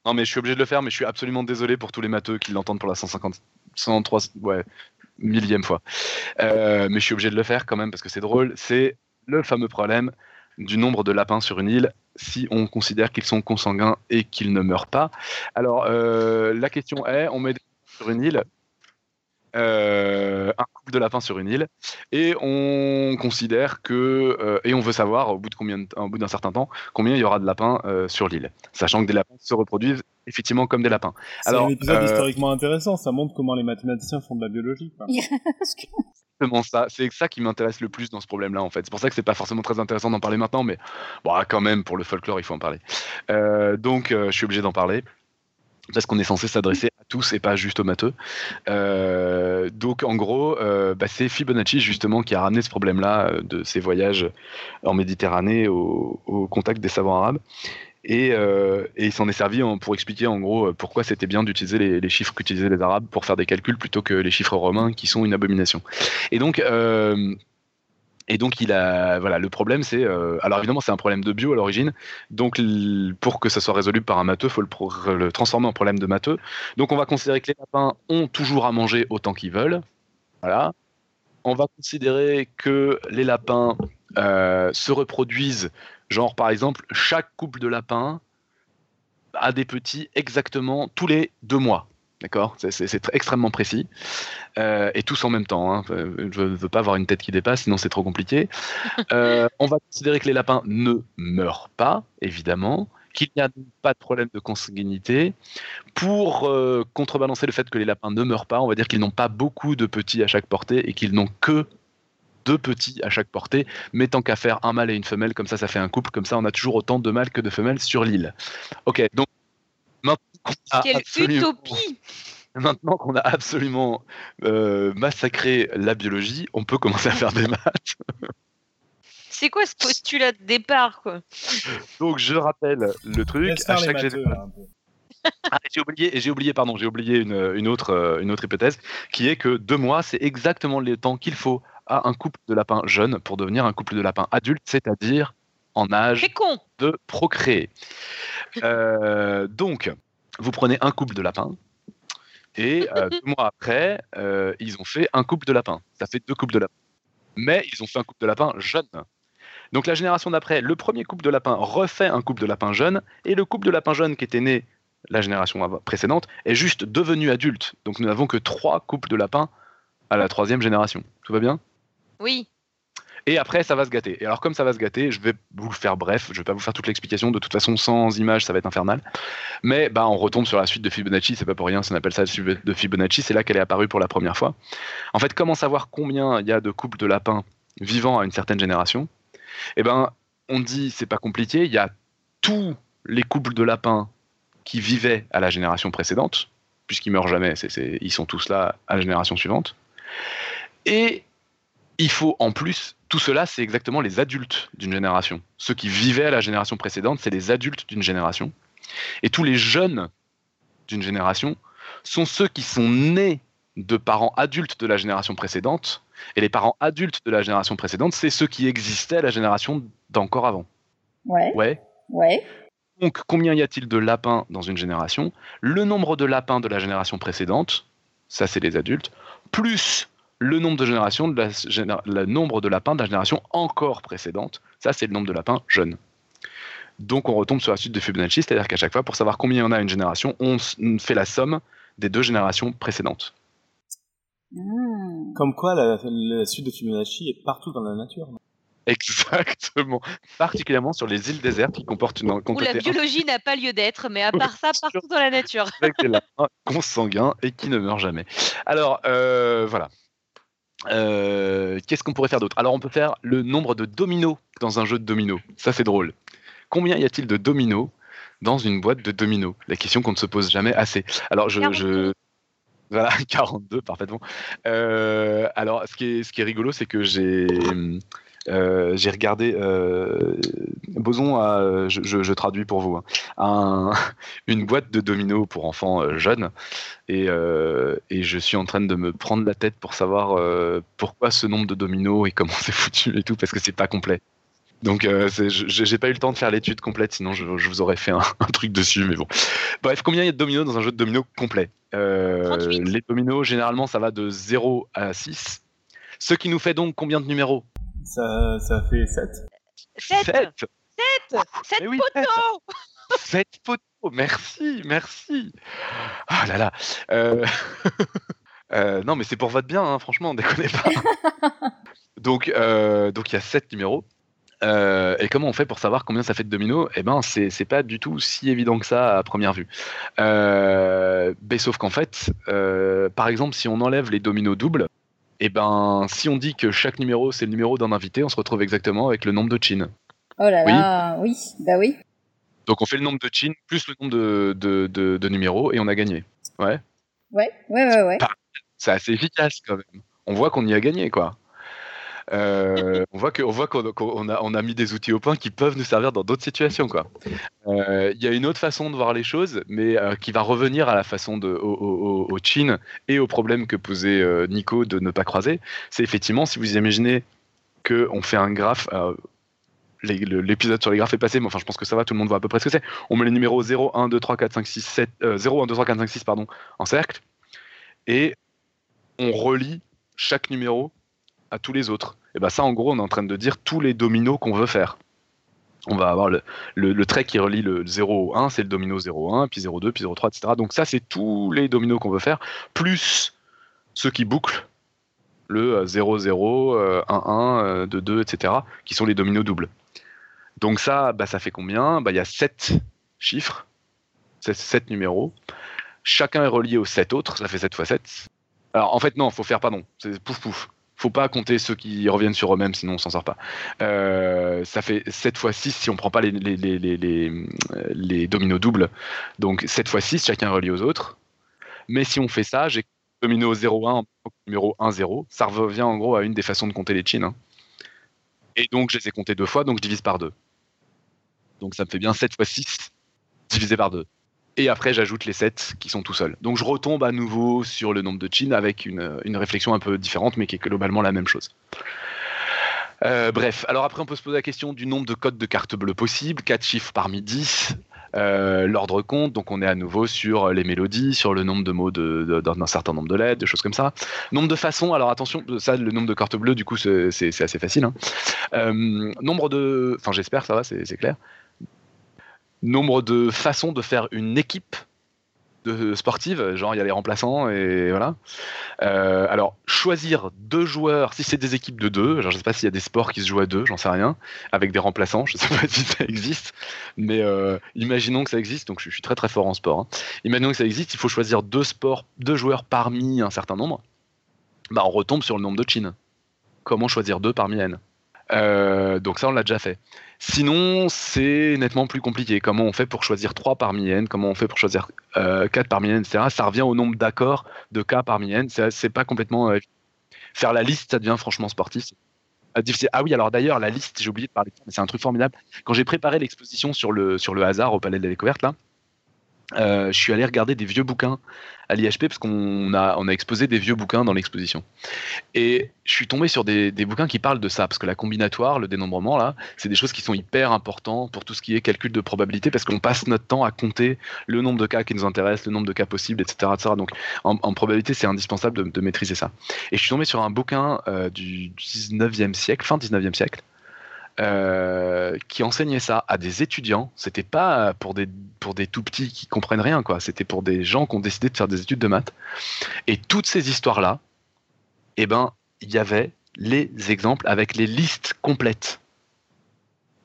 non, mais je suis obligé de le faire, mais je suis absolument désolé pour tous les matheux qui l'entendent pour la 150, 103, ouais, millième fois. Euh, mais je suis obligé de le faire quand même parce que c'est drôle. C'est le fameux problème du nombre de lapins sur une île si on considère qu'ils sont consanguins et qu'ils ne meurent pas. Alors, euh, la question est, on met sur une île, euh, un couple de lapins sur une île. Et on considère que euh, et on veut savoir au bout de combien au bout d'un certain temps combien il y aura de lapins euh, sur l'île. Sachant que des lapins se reproduisent effectivement comme des lapins. C'est un épisode historiquement intéressant ça montre comment les mathématiciens font de la biologie C'est ça. C'est ça qui m'intéresse le plus dans ce problème là en fait. C'est pour ça que c'est pas forcément très intéressant d'en parler maintenant mais bon quand même pour le folklore il faut en parler. Donc je suis obligé d'en parler parce qu'on est censé s'adresser à tous et pas juste aux matheux. Euh, donc en gros, euh, bah, c'est Fibonacci justement qui a ramené ce problème-là euh, de ses voyages en Méditerranée au, contact des savants arabes. Et, il s'en est servi pour expliquer en gros pourquoi c'était bien d'utiliser les, les, chiffres qu'utilisaient les Arabes pour faire des calculs plutôt que les chiffres romains qui sont une abomination. Et donc et donc, il a, voilà, le problème, c'est, euh, alors évidemment, c'est un problème de bio à l'origine. Donc, pour que ça soit résolu par un matheux, il faut le, transformer en problème de matheux. Donc, on va considérer que les lapins ont toujours à manger autant qu'ils veulent. Voilà. On va considérer que les lapins euh, se reproduisent, genre par exemple, chaque couple de lapins a des petits exactement tous les deux mois. D'accord? C'est extrêmement précis. Euh, et tous en même temps. Hein. Euh, je ne veux pas avoir une tête qui dépasse, sinon c'est trop compliqué. Euh, on va considérer que les lapins ne meurent pas, évidemment, qu'il n'y a pas de problème de consanguinité. Pour contrebalancer le fait que les lapins ne meurent pas, on va dire qu'ils n'ont pas beaucoup de petits à chaque portée et qu'ils n'ont que deux petits à chaque portée, mais tant qu'à faire un mâle et une femelle, comme ça ça fait un couple, comme ça on a toujours autant de mâles que de femelles sur l'île. Ok, donc quelle utopie Maintenant qu'on a absolument euh, massacré la biologie, on peut commencer à faire des maths. C'est quoi ce postulat de départ quoi? Donc je rappelle le truc. À chaque ah, j'ai oublié, j'ai oublié, pardon, j'ai oublié une, autre, euh, une autre hypothèse, qui est que deux mois, c'est exactement le temps qu'il faut à un couple de lapins jeunes pour devenir un couple de lapins adultes, c'est-à-dire en âge de procréer. Euh, donc, vous prenez un couple de lapins, et euh, deux mois après, euh, ils ont fait un couple de lapins. Ça fait deux couples de lapins. Mais ils ont fait un couple de lapins jeune. Donc la génération d'après, le premier couple de lapins refait un couple de lapins jeune, et le couple de lapins jeunes qui était né la génération précédente est juste devenu adulte. Donc nous n'avons que trois couples de lapins à la troisième génération. Tout va bien? Oui. Et après, ça va se gâter. Et alors, comme ça va se gâter, je vais vous le faire bref. Je vais pas vous faire toute l'explication. De toute façon, sans image, ça va être infernal. Mais bah, on retombe sur la suite de Fibonacci. C'est pas pour rien. On appelle ça la suite de Fibonacci. C'est là qu'elle est apparue pour la première fois. En fait, comment savoir combien il y a de couples de lapins vivant à une certaine génération? Eh ben, on dit c'est pas compliqué. Il y a tous les couples de lapins qui vivaient à la génération précédente, puisqu'ils meurent jamais. ils sont tous là à la génération suivante. Et il faut en plus, tout cela, c'est exactement les adultes d'une génération. Ceux qui vivaient à la génération précédente, c'est les adultes d'une génération. Et tous les jeunes d'une génération sont ceux qui sont nés de parents adultes de la génération précédente. Et les parents adultes de la génération précédente, c'est ceux qui existaient à la génération d'encore avant. Ouais. Ouais. Ouais. Donc, combien y a-t-il de lapins dans une génération? Le nombre de lapins de la génération précédente, ça c'est les adultes, plus le nombre de générations, de le nombre de lapins de la génération encore précédente. Ça, c'est le nombre de lapins jeunes. Donc on retombe sur la suite de Fibonacci, c'est-à-dire qu'à chaque fois, pour savoir combien il y en a une génération, on fait la somme des deux générations précédentes. Hmm. Comme quoi, la, suite de Fibonacci est partout dans la nature. Exactement. Particulièrement sur les îles désertes qui comportent une Où la biologie n'a pas lieu d'être, mais à part ça, partout dans la nature. Avec des consanguins et qui ne meurent jamais. Alors, euh, voilà. Euh, qu'est-ce qu'on pourrait faire d'autre? Alors on peut faire le nombre de dominos dans un jeu de dominos. Ça c'est drôle. combien y a-t-il de dominos dans une boîte de dominos? La question qu'on ne se pose jamais assez. Alors, je. je... Voilà, 42, parfaitement. Euh, alors, ce qui est, ce qui est rigolo, c'est que j'ai. Euh, j'ai regardé euh, Boson, a, je, je, traduis pour vous, hein, un, une boîte de dominos pour enfants euh, jeunes, et, euh, et, je suis en train de me prendre la tête pour savoir pourquoi ce nombre de dominos et comment c'est foutu et tout, parce que c'est pas complet. Donc, j'ai pas eu le temps de faire l'étude complète, sinon je, je, vous aurais fait un, un, truc dessus, mais bon. Bref, combien il y a de dominos dans un jeu de dominos complet? Les dominos, généralement, ça va de 0 à 6. Ce qui nous fait donc combien de numéros? Ça, ça fait 7. 7 7 7 poteaux 7 poteaux, merci, merci. Ah là là. Euh... euh, non, mais c'est pour votre bien, hein, franchement, déconnez pas. donc, euh, donc il y a 7 numéros. Euh, et comment on fait pour savoir combien ça fait de dominos? Eh ben, c'est pas du tout si évident que ça à première vue. Euh, mais sauf qu'en fait, euh, par exemple, si on enlève les dominos doubles, eh ben, si on dit que chaque numéro c'est le numéro d'un invité, on se retrouve exactement avec le nombre de chins. Oh là là, oui, bah oui. Donc on fait le nombre de chins plus le nombre de, de, de, numéros et on a gagné. Ouais. Ouais, ouais, ouais, ouais. C'est assez efficace quand même. On voit qu'on y a gagné, quoi. Euh, on voit qu'on qu'on a, mis des outils au point qui peuvent nous servir dans d'autres situations. Euh, il y a une autre façon de voir les choses, mais euh, qui va revenir à la façon de au, chin et au problème que posait Nico de ne pas croiser. C'est effectivement si vous imaginez que on fait un graphe. L'épisode sur les graphes est passé, mais enfin je pense que ça va, tout le monde voit à peu près ce que c'est. On met les numéros 0, 1, 2, 3, 4, 5, 6, 7, 0, 1, 2, 3, 4, 5, 6 pardon, en cercle, et on relie chaque numéro à tous les autres. Et bien ça, en gros, on est en train de dire tous les dominos qu'on veut faire. On va avoir le, trait qui relie le 0 au 1, c'est le domino 0, 1, puis 0, 2, puis 0, 3, etc. Donc ça, c'est tous les dominos qu'on veut faire, plus ceux qui bouclent le 0, 0, 1, 1, 2, 2, etc., qui sont les dominos doubles. Donc ça, bah, ça fait combien? Bah, Il y a 7 chiffres, 7 numéros. Chacun est relié aux 7 autres, ça fait 7 fois 7. Alors en fait, non, faut faire, pardon, c'est pouf pouf faut pas compter ceux qui reviennent sur eux-mêmes, sinon on s'en sort pas. Euh, ça fait 7 fois 6 si on prend pas les, les, les, les, dominos doubles. Donc 7 fois 6, chacun relie aux autres. Mais si on fait ça, j'ai domino 0-1 numéro 1-0. Ça revient en gros à une des façons de compter les chins. Hein. Et donc je les ai comptés deux fois, donc je divise par deux. Donc ça me fait bien 7 fois 6 divisé par 2 et après j'ajoute les 7 qui sont tout seuls. Donc je retombe à nouveau sur le nombre de chins avec une, une réflexion un peu différente mais qui est globalement la même chose. Euh, bref, alors après on peut se poser la question du nombre de codes de carte bleue possibles, 4 chiffres parmi 10, euh, l'ordre compte, donc on est à nouveau sur les mélodies, sur le nombre de mots d'un certain nombre de lettres, des choses comme ça. Nombre de façons, alors attention, ça le nombre de cartes bleues du coup c'est assez facile. Hein. Euh, nombre de, enfin j'espère ça va, c'est clair nombre de façons de faire une équipe de sportive, genre il y a les remplaçants et voilà. Euh, alors choisir deux joueurs, si c'est des équipes de deux, genre, je sais pas s'il y a des sports qui se jouent à deux, j'en sais rien, avec des remplaçants, je sais pas si ça existe, mais euh, imaginons que ça existe, donc je, suis très très fort en sport. Hein. Imaginons que ça existe, il faut choisir deux sports, deux joueurs parmi un certain nombre. Bah on retombe sur le nombre de chines. Comment choisir deux parmi n? Euh, Donc ça on l'a déjà fait. Sinon, c'est nettement plus compliqué. Comment on fait pour choisir 3 parmi n? Comment on fait pour choisir euh, 4 parmi n, etc. Ça revient au nombre d'accords de k parmi n. C'est pas complètement. Euh, faire la liste, ça devient franchement sportif. Difficile. Ah oui, alors d'ailleurs, la liste, j'ai oublié de parler, c'est un truc formidable. Quand j'ai préparé l'exposition sur le, sur le hasard au Palais de la Découverte, là, je suis allé regarder des vieux bouquins à l'IHP parce qu'on a, exposé des vieux bouquins dans l'exposition. Et je suis tombé sur des, bouquins qui parlent de ça, parce que la combinatoire, le dénombrement, là, c'est des choses qui sont hyper importantes pour tout ce qui est calcul de probabilité, parce qu'on passe notre temps à compter le nombre de cas qui nous intéressent, le nombre de cas possibles, etc. Donc en, probabilité, c'est indispensable de, de, maîtriser ça. Et je suis tombé sur un bouquin euh, du 19e siècle, fin 19e siècle, euh, qui enseignait ça à des étudiants. C'était pas pour des, pour des tout petits qui comprennent rien, quoi. C'était pour des gens qui ont décidé de faire des études de maths. Et toutes ces histoires-là, eh ben, il y avait les exemples avec les listes complètes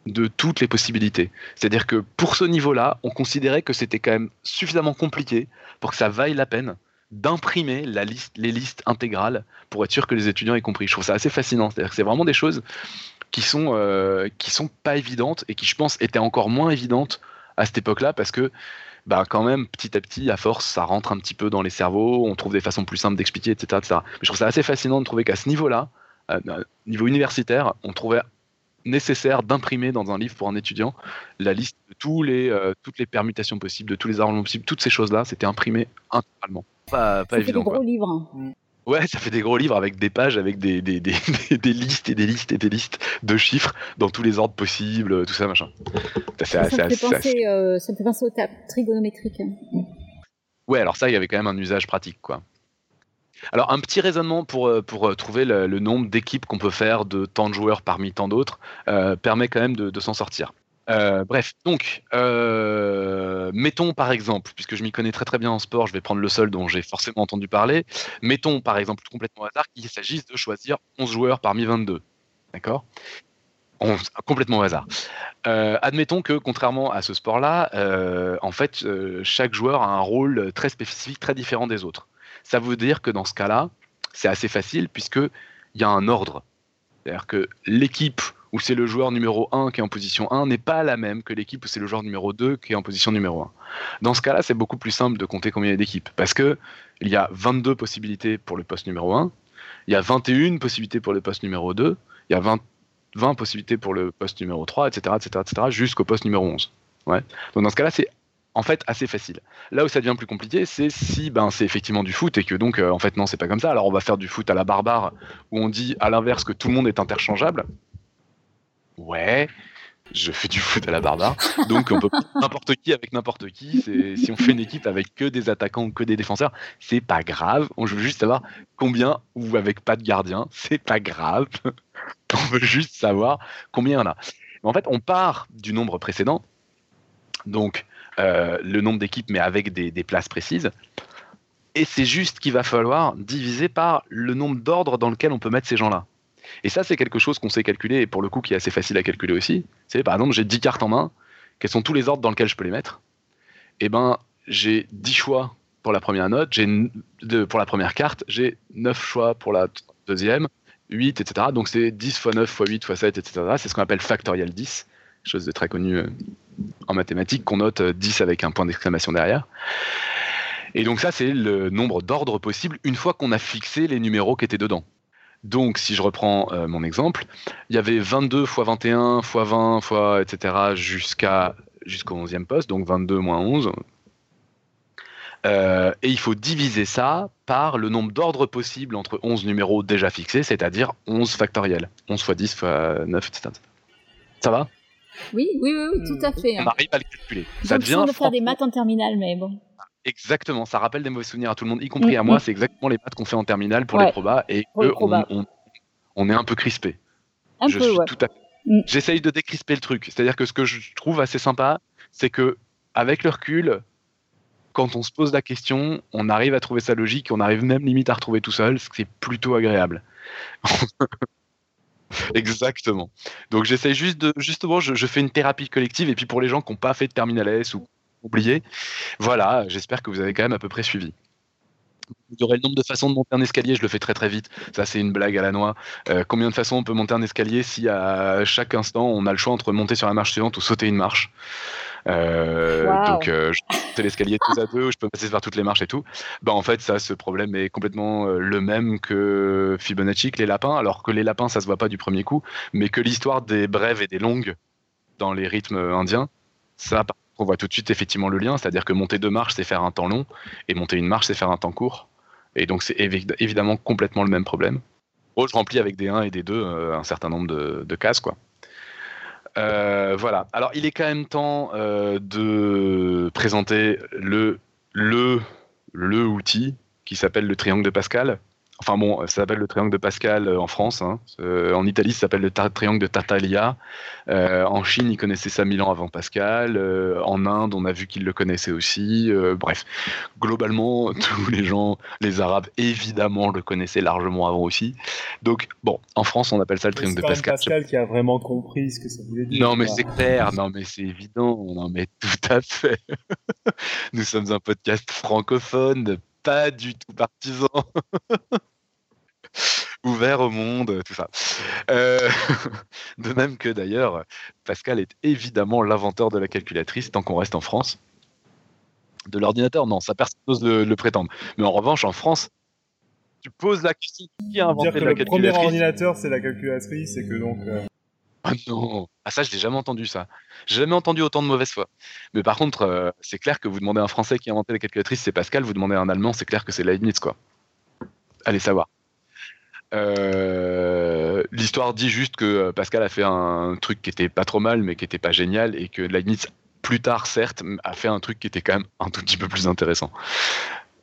de toutes les possibilités. C'est-à-dire que pour ce niveau-là, on considérait que c'était quand même suffisamment compliqué pour que ça vaille la peine d'imprimer la liste, les listes intégrales pour être sûr que les étudiants aient compris. Je trouve ça assez fascinant. C'est-à-dire que c'est vraiment des choses qui sont, qui sont pas évidentes et qui, je pense, étaient encore moins évidentes à cette époque-là parce que bah quand même petit à petit à force ça rentre un petit peu dans les cerveaux on trouve des façons plus simples d'expliquer etc., etc. Mais je trouve ça assez fascinant de trouver qu'à ce niveau-là niveau universitaire on trouvait nécessaire d'imprimer dans un livre pour un étudiant la liste de tous les, euh, toutes les permutations possibles, de tous les arrangements possibles, toutes ces choses-là, c'était imprimé intégralement. Pas, pas évident. Des gros livres. Ouais, ça fait des gros livres avec des pages, avec des, des, des, des, listes et des listes et des listes de chiffres dans tous les ordres possibles, tout ça, machin. Ça, me, fait penser, euh, ça me fait penser au trigonométrique. Hein. Ouais, alors ça, il y avait quand même un usage pratique, quoi. Alors, un petit raisonnement pour, euh, pour euh, trouver le, nombre d'équipes qu'on peut faire de tant de joueurs parmi tant d'autres euh, permet quand même de, s'en sortir. Bref, donc, mettons par exemple, puisque je m'y connais très très bien en sport, je vais prendre le seul dont j'ai forcément entendu parler, mettons par exemple complètement au hasard qu'il s'agisse de choisir 11 joueurs parmi 22. D'accord? Complètement au hasard. admettons que, contrairement à ce sport-là, en fait, chaque joueur a un rôle très spécifique, très différent des autres ça veut dire que dans ce cas-là, c'est assez facile puisqu'il y a un ordre. C'est-à-dire que l'équipe où c'est le joueur numéro 1 qui est en position 1 n'est pas la même que l'équipe où c'est le joueur numéro 2 qui est en position numéro 1. Dans ce cas-là, c'est beaucoup plus simple de compter combien il y a d'équipes parce que il y a 22 possibilités pour le poste numéro 1, il y a 21 possibilités pour le poste numéro 2, il y a 20, 20 possibilités pour le poste numéro 3, etc., etc., etc., jusqu'au poste numéro 11. Ouais. Donc dans ce cas-là, c'est en fait assez facile. Là où ça devient plus compliqué, c'est si ben, c'est effectivement du foot et que donc euh, en fait non c'est pas comme ça. Alors on va faire du foot à la barbare où on dit à l'inverse que tout le monde est interchangeable. Ouais, je fais du foot à la barbare. Donc on peut n'importe qui avec n'importe qui. Si on fait une équipe avec que des attaquants ou que des défenseurs, c'est pas grave. On veut juste savoir combien ou avec pas de gardien, c'est pas grave. on veut juste savoir combien en a. en fait, on part du nombre précédent. Donc euh, le nombre d'équipes, mais avec des, places précises. Et c'est juste qu'il va falloir diviser par le nombre d'ordres dans lequel on peut mettre ces gens-là. Et ça, c'est quelque chose qu'on sait calculer, et pour le coup, qui est assez facile à calculer aussi. C'est par exemple, j'ai 10 cartes en main, quels sont tous les ordres dans lesquels je peux les mettre? Eh ben, j'ai 10 choix pour la première note, j'ai pour la première carte, j'ai 9 choix pour la deuxième, 8, etc. Donc c'est 10 x 9 x 8 x 7, etc. C'est ce qu'on appelle factorial 10 chose de très connu euh, en mathématiques, qu'on note 10 euh, avec un point d'exclamation derrière. Et donc ça, c'est le nombre d'ordres possibles une fois qu'on a fixé les numéros qui étaient dedans. Donc, si je reprends euh, mon exemple, il y avait 22 x 21 x 20 x etc. jusqu'à jusqu'au 11e poste, donc 22 moins 11. et il faut diviser ça par le nombre d'ordres possibles entre 11 numéros déjà fixés, c'est-à-dire 11 factoriels. 11 x 10 x 9, etc. Ça va? Oui, oui, oui, tout à fait. On hein. arrive à le calculer. Ça devient de faire des maths en terminale, mais bon. Exactement, ça rappelle des mauvais souvenirs à tout le monde, y compris à moi. C'est exactement les maths qu'on fait en terminale pour les probas et on, est un peu crispé. Un je peu, suis tout à... Mm. J'essaye de décrisper le truc. C'est-à-dire que ce que je trouve assez sympa, c'est que avec le recul, quand on se pose la question, on arrive à trouver sa logique, on arrive même limite à retrouver tout seul, ce qui est plutôt agréable. Exactement. Donc j'essaie juste de, justement, je, fais une thérapie collective et puis pour les gens qui n'ont pas fait de terminal S ou oublié, voilà, j'espère que vous avez quand même à peu près suivi. Vous aurez le nombre de façons de monter un escalier, je le fais très très vite. Ça, c'est une blague à la noix. Euh, combien de façons on peut monter un escalier si à chaque instant on a le choix entre monter sur la marche suivante ou sauter une marche? Euh, Donc, euh, je peux l'escalier tous à deux, je peux passer par toutes les marches et tout. Bah, en fait, ça, ce problème est complètement le même que Fibonacci, que les lapins. Alors que les lapins, ça se voit pas du premier coup, mais que l'histoire des brèves et des longues dans les rythmes indiens, ça, on voit tout de suite effectivement le lien, c'est-à-dire que monter deux marches, c'est faire un temps long, et monter une marche, c'est faire un temps court. Et donc c'est évidemment complètement le même problème. Oh, je remplis avec des 1 et des 2 euh, un certain nombre de, cases, quoi. Euh, voilà. Alors, il est quand même temps euh, de présenter le, le, le outil qui s'appelle le triangle de Pascal. Enfin bon, ça s'appelle le triangle de Pascal euh, en France. Hein. Euh, en Italie, ça s'appelle le triangle de Tartaglia. Euh, en Chine, ils connaissaient ça mille ans avant Pascal. en Inde, on a vu qu'ils le connaissaient aussi. bref, globalement, tous les gens, les Arabes, évidemment, le connaissaient largement avant aussi. Donc, bon, en France, on appelle ça le triangle de Pascal. Pascal qui a vraiment compris ce que ça voulait dire. Non, mais c'est clair. Non, mais c'est évident. Non, mais tout à fait. Nous sommes un podcast francophone, pas du tout partisan. ouvert au monde, tout ça. Euh, de même que d'ailleurs, Pascal est évidemment l'inventeur de la calculatrice tant qu'on reste en France. De l'ordinateur, non, ça personne n'ose le, prétendre. Mais en revanche, en France, tu poses la question qui a inventé la calculatrice. Le premier ordinateur, c'est la calculatrice, et que donc. Euh, ah non, ah ça je n'ai jamais entendu ça. J'ai jamais entendu autant de mauvaise foi. Mais par contre, euh, c'est clair que vous demandez à un Français qui a inventé la calculatrice, c'est Pascal. Vous demandez à un Allemand, c'est clair que c'est Leibniz quoi. Allez savoir. Euh, l'histoire dit juste que euh, Pascal a fait un truc qui était pas trop mal, mais qui était pas génial, et que Leibniz, plus tard, certes, a fait un truc qui était quand même un tout petit peu plus intéressant.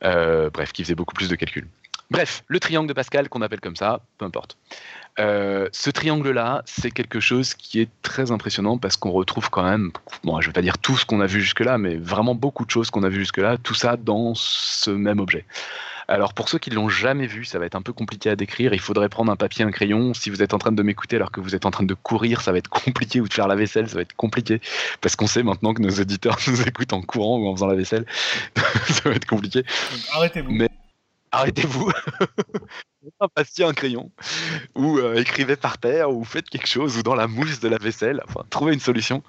Euh, bref, qui faisait beaucoup plus de calculs. Bref, le triangle de Pascal, qu'on appelle comme ça, peu importe. ce triangle-là, c'est quelque chose qui est très impressionnant parce qu'on retrouve quand même, bon, je vais pas dire tout ce qu'on a vu jusque-là, mais vraiment beaucoup de choses qu'on a vu jusque-là, tout ça dans ce même objet. Alors pour ceux qui l'ont jamais vu, ça va être un peu compliqué à décrire. Il faudrait prendre un papier, un crayon. Si vous êtes en train de m'écouter alors que vous êtes en train de courir, ça va être compliqué ou de faire la vaisselle, ça va être compliqué parce qu'on sait maintenant que nos auditeurs nous écoutent en courant ou en faisant la vaisselle. ça va être compliqué. Arrêtez-vous. Mais arrêtez-vous. un papier, un crayon, ou euh, écrivez par terre, ou faites quelque chose, ou dans la mousse de la vaisselle, enfin, trouvez une solution.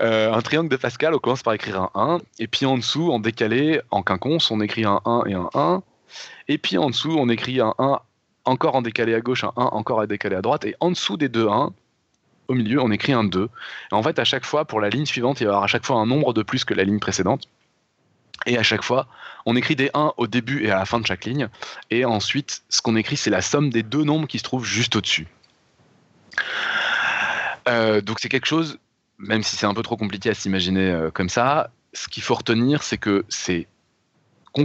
Euh, un triangle de Pascal, on commence par écrire un 1, et puis en dessous, en décalé, en quinconce, on écrit un 1 et un 1, et puis en dessous, on écrit un 1 encore en décalé à gauche, un 1 encore en décalé à droite. Et en dessous des deux 1, au milieu, on écrit un 2. Et en fait, à chaque fois, pour la ligne suivante, il y avoir à chaque fois un nombre de plus que la ligne précédente. Et à chaque fois, on écrit des 1 au début et à la fin de chaque ligne. Et ensuite, ce qu'on écrit, c'est la somme des deux nombres qui se trouvent juste au-dessus. Euh, donc c'est quelque chose, même si c'est un peu trop compliqué à s'imaginer euh, comme ça, ce qu'il faut retenir, c'est que c'est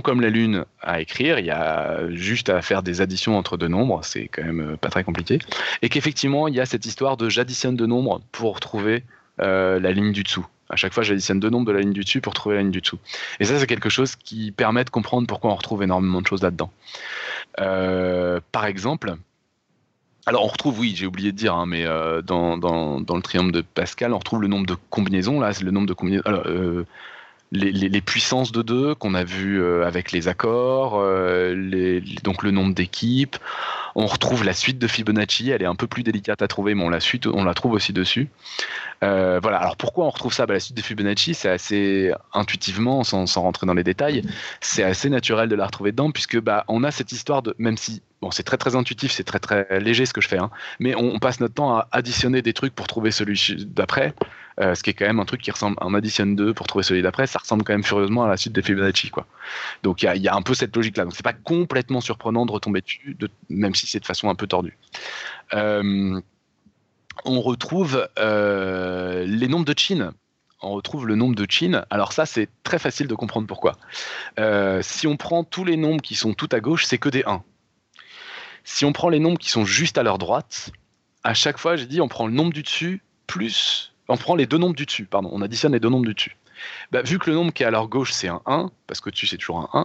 comme la Lune à écrire, il y a juste à faire des additions entre deux nombres, c'est quand même euh, pas très compliqué, et qu'effectivement il y a cette histoire de j'additionne deux nombres pour trouver la ligne du dessous. À chaque fois, j'additionne deux nombres de la ligne du dessus pour trouver la ligne du dessous. Et ça, c'est quelque chose qui permet de comprendre pourquoi on retrouve énormément de choses là-dedans. Euh, par exemple, alors on retrouve, oui, j'ai oublié de dire, hein, mais dans, dans, le triangle de Pascal, on retrouve le nombre de combinaisons. Là, c'est le nombre de combinaisons. Alors, les, puissances de 2 qu'on a vu euh, avec les accords, euh, donc le nombre d'équipes. On retrouve la suite de Fibonacci, elle est un peu plus délicate à trouver, mais on la, suite, on la trouve aussi dessus. Euh, voilà, alors pourquoi on retrouve ça? Bah, La suite de Fibonacci, c'est assez intuitivement, sans, rentrer dans les détails, c'est assez naturel de la retrouver dedans, puisque bah, on a cette histoire de, même si c'est très très intuitif, c'est très très léger ce que je fais, hein, mais on, passe notre temps à additionner des trucs pour trouver celui d'après. Euh, ce qui est quand même un truc qui ressemble, on additionne 2 pour trouver celui d'après, ça ressemble quand même furieusement à la suite des Fibonacci, quoi. Donc il y, a, un peu cette logique-là. Donc c'est pas complètement surprenant de retomber dessus, même si c'est de façon un peu tordue. Euh, on retrouve euh, les nombres de Chine. On retrouve le nombre de Chine. Alors ça, c'est très facile de comprendre pourquoi. si on prend tous les nombres qui sont tout à gauche, c'est que des 1. Si on prend les nombres qui sont juste à leur droite, à chaque fois, j'ai dit, on prend le nombre du dessus plus on prend les deux nombres du dessus, pardon, on additionne les deux nombres du dessus. Bah, vu que le nombre qui est à leur gauche c'est un 1, parce que dessus c'est toujours un 1,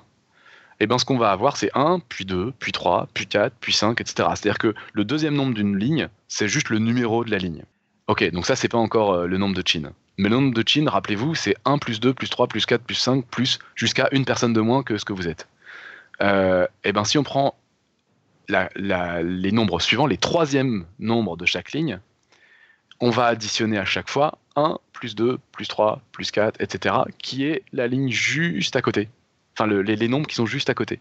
et eh ben ce qu'on va avoir c'est 1, puis 2, puis 3, puis 4, puis 5, etc. C'est-à-dire que le deuxième nombre d'une ligne, c'est juste le numéro de la ligne. Ok, donc ça c'est pas encore euh, le nombre de Chin. Mais le nombre de Chin, rappelez-vous, c'est 1 plus 2 plus 3 plus 4 plus 5 plus jusqu'à une personne de moins que ce que vous êtes. et euh, eh ben si on prend les nombres suivants, les troisièmes nombres de chaque ligne, on va additionner à chaque fois 1, plus 2, plus 3, plus 4, etc., qui est la ligne juste à côté. Enfin, les, nombres qui sont juste à côté.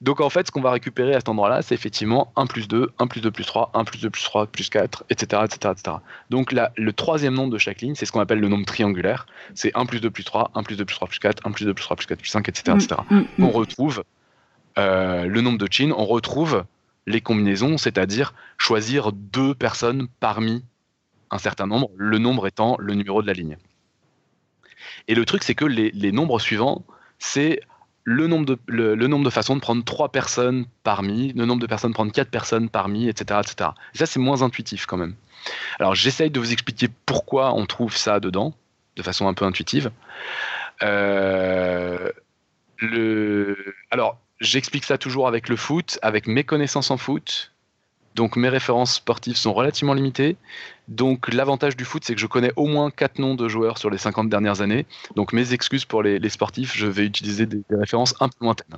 Donc en fait, ce qu'on va récupérer à cet endroit-là, c'est effectivement 1 plus 2, 1 plus 2 plus 3, 1 plus 2 plus 3 plus 4, etc. etc., etc. Donc là, le troisième nombre de chaque ligne, c'est ce qu'on appelle le nombre triangulaire. C'est 1 plus 2 plus 3, 1 plus 2 plus 3 plus 4, 1 plus 2 plus 3 plus 4 plus 5, etc. etc. On retrouve euh, le nombre de chin, on retrouve les combinaisons, c'est-à-dire choisir deux personnes parmi un certain nombre, le nombre étant le numéro de la ligne. Et le truc, c'est que les, nombres suivants, c'est le nombre, de, le, nombre de façons de prendre trois personnes parmi, le nombre de personnes de prendre quatre personnes parmi, etc. etc. Et ça, c'est moins intuitif quand même. Alors, j'essaye de vous expliquer pourquoi on trouve ça dedans, de façon un peu intuitive. Euh. Alors, j'explique ça toujours avec le foot, avec mes connaissances en foot, donc mes références sportives sont relativement limitées. Donc l'avantage du foot, c'est que je connais au moins 4 noms de joueurs sur les 50 dernières années. Donc mes excuses pour les, sportifs, je vais utiliser des, références un peu lointaines.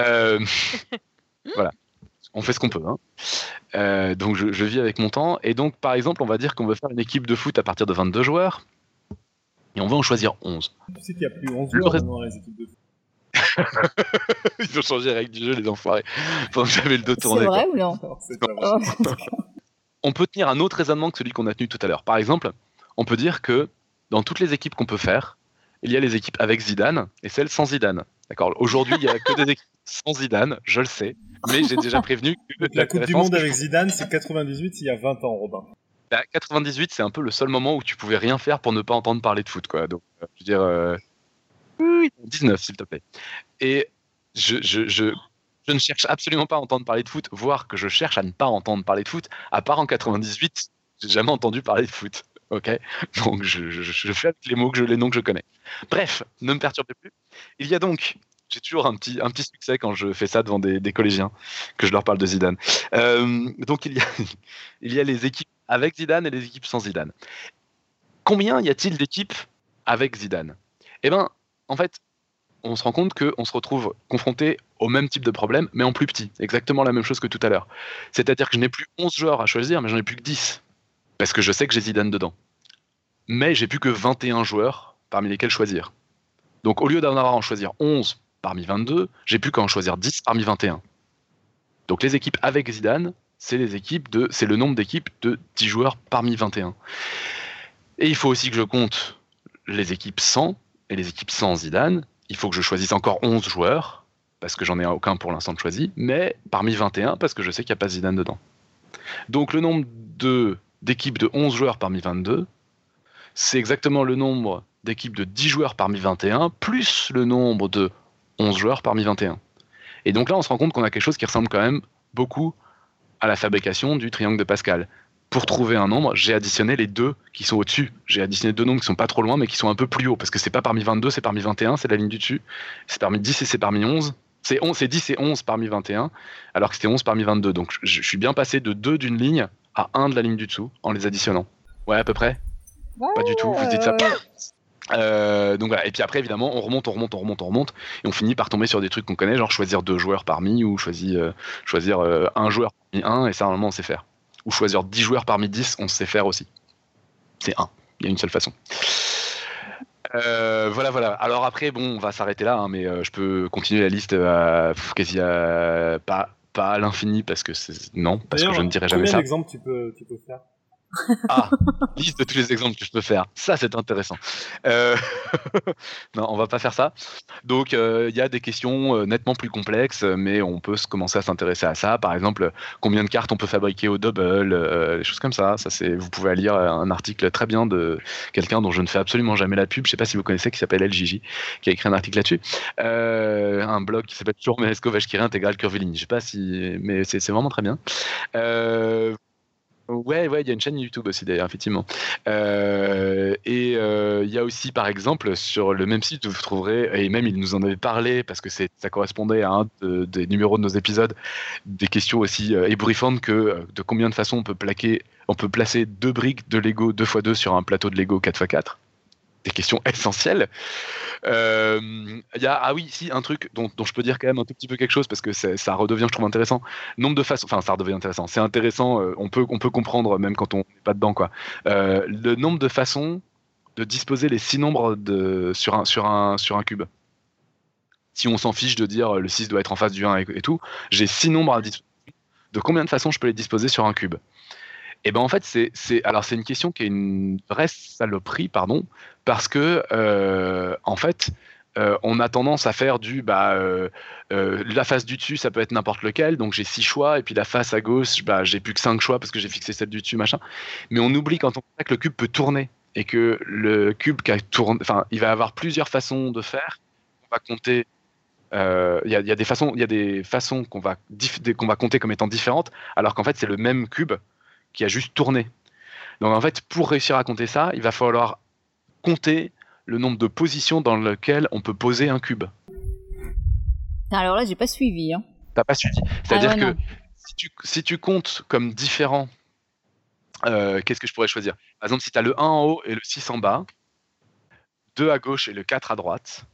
Euh, voilà. on fait ce qu'on peut. Hein. Euh, donc je, vis avec mon temps. Et donc, par exemple, on va dire qu'on veut faire une équipe de foot à partir de 22 joueurs. Et on va en choisir 11. Tu sais qu'il n'y a plus 11 joueurs dans les équipes de foot. Ils ont changé les règles du jeu, les enfoirés. Pendant que j'avais le dos tourné. C'est vrai ou non, On peut tenir un autre raisonnement que celui qu'on a tenu tout à l'heure. Par exemple, on peut dire que dans toutes les équipes qu'on peut faire, il y a les équipes avec Zidane et celles sans Zidane. D'accord? Aujourd'hui, il n'y a que des équipes sans Zidane, je le sais, mais j'ai déjà prévenu que la, Coupe du Monde avec Zidane, c'est 98 il y a 20 ans, Robin. 98, bah, c'est un peu le seul moment où tu pouvais rien faire pour ne pas entendre parler de foot, quoi. Donc, euh, je veux dire, euh, oui, 19, s'il te plaît. Et je, je, je, je, ne cherche absolument pas à entendre parler de foot, voire que je cherche à ne pas entendre parler de foot. À part en 98, j'ai jamais entendu parler de foot. Ok? Donc je, je, fais avec les mots que je, les noms que je connais. Bref, ne me perturbez plus. Il y a donc j'ai toujours un petit, un petit succès quand je fais ça devant des, des collégiens, que je leur parle de Zidane. Euh, donc il y, a, il y a les équipes avec Zidane et les équipes sans Zidane. Combien y a-t-il d'équipes avec Zidane? Eh bien, en fait, on se rend compte qu'on se retrouve confronté au même type de problème, mais en plus petit. Exactement la même chose que tout à l'heure. C'est-à-dire que je n'ai plus 11 joueurs à choisir, mais j'en ai plus que 10. Parce que je sais que j'ai Zidane dedans. Mais j'ai plus que 21 joueurs parmi lesquels choisir. Donc au lieu d'en avoir à en choisir 11 parmi 22, j'ai plus qu'à en choisir 10 parmi 21. Donc les équipes avec Zidane, c'est les équipes de c'est le nombre d'équipes de 10 joueurs parmi 21. Et il faut aussi que je compte les équipes sans les équipes sans Zidane, il faut que je choisisse encore 11 joueurs, parce que j'en ai aucun pour l'instant de choisi, mais parmi 21, parce que je sais qu'il n'y a pas Zidane dedans. Donc le nombre d'équipes de, 11 joueurs parmi 22, c'est exactement le nombre d'équipes de 10 joueurs parmi 21, plus le nombre de 11 joueurs parmi 21. Et donc là, on se rend compte qu'on a quelque chose qui ressemble quand même beaucoup à la fabrication du triangle de Pascal pour trouver un nombre, j'ai additionné les deux qui sont au-dessus. J'ai additionné deux nombres qui sont pas trop loin, mais qui sont un peu plus hauts, parce que c'est pas parmi 22, c'est parmi 21, c'est la ligne du dessus. C'est parmi 10 et c'est parmi 11. C'est 11, c'est 10 et 11 parmi 21, alors que c'était 11 parmi 22. Donc je, suis bien passé de 2 d'une ligne à 1 de la ligne du dessous en les additionnant. Ouais, à peu près. Pas du tout, vous dites ça. Euh, donc voilà. Et puis après, évidemment, on remonte, on remonte, on remonte, on remonte, et on finit par tomber sur des trucs qu'on connaît, genre choisir deux joueurs parmi ou choisir, euh, choisir euh, un joueur parmi un, et ça, normalement, on sait faire ou choisir 10 joueurs parmi 10, on sait faire aussi. C'est un. Il y a une seule façon. Euh, voilà, voilà. Alors après, bon, on va s'arrêter là, hein, mais euh, je peux continuer la liste à, quasi à, pas, pas à l'infini parce que non, parce que je ne dirai jamais ça. Quel exemple tu peux, tu peux faire? Ah, liste de tous les exemples que je peux faire. Ça, c'est intéressant. Euh... non, on va pas faire ça. Donc, euh, il y a des questions euh, nettement plus complexes, mais on peut commencer à s'intéresser à ça. Par exemple, combien de cartes on peut fabriquer au double, des choses comme ça. Ça, c'est. Vous pouvez lire un article très bien de quelqu'un dont je ne fais absolument jamais la pub. Je sais pas si vous connaissez, qui s'appelle LJJ, qui a écrit un article là-dessus. un blog qui s'appelle toujours Menesco Vachkiri intégral curviligne. Je sais pas si, mais c'est vraiment très bien. Ouais, ouais, il y a une chaîne YouTube aussi d'ailleurs, effectivement. Euh, et euh, il y a aussi, par exemple, sur le même site, vous trouverez, et même il nous en avait parlé parce que ça correspondait à un des numéros de nos épisodes, des questions aussi euh, ébouriffantes que de combien de façons on peut plaquer, on peut placer deux briques de Lego 2x2 sur un plateau de Lego 4x4 des questions essentielles. Euh, il y a, ah oui, si, un truc dont, je peux dire quand même un tout petit peu quelque chose parce que ça redevient, je trouve, intéressant. Nombre de façons, enfin, ça redevient intéressant. C'est intéressant, euh, on, peut, on peut comprendre même quand on n'est pas dedans, quoi. Euh, le nombre de façons de disposer les six nombres de, sur, un, sur, un, sur un cube. Si on s'en fiche de dire le 6 doit être en face du 1 et, tout, j'ai six nombres à disposer. De combien de façons je peux les disposer sur un cube? Et eh ben en fait, c'est, alors c'est une question qui est une vraie saloperie, pardon, parce que euh, en fait, euh, on a tendance à faire du bah euh, la face du dessus, ça peut être n'importe lequel, donc j'ai six choix, et puis la face à gauche, bah j'ai plus que cinq choix parce que j'ai fixé celle du dessus, machin. Mais on oublie quand on sait que le cube peut tourner et que le cube qui tourne, enfin, il va avoir plusieurs façons de faire. On va compter il y, a des façons, il y a des façons qu'on va, qu'on va compter comme étant différentes, alors qu'en fait c'est le même cube qui a juste tourné. Donc en fait, pour réussir à compter ça, il va falloir compter le nombre de positions dans lesquelles on peut poser un cube. Alors là, j'ai pas suivi. Hein. T'as pas suivi. C'est-à-dire ah que si tu, comptes comme différent, euh, qu'est-ce que je pourrais choisir? Par exemple, si tu as le 1 en haut et le 6 en bas, 2 à gauche et le 4 à droite.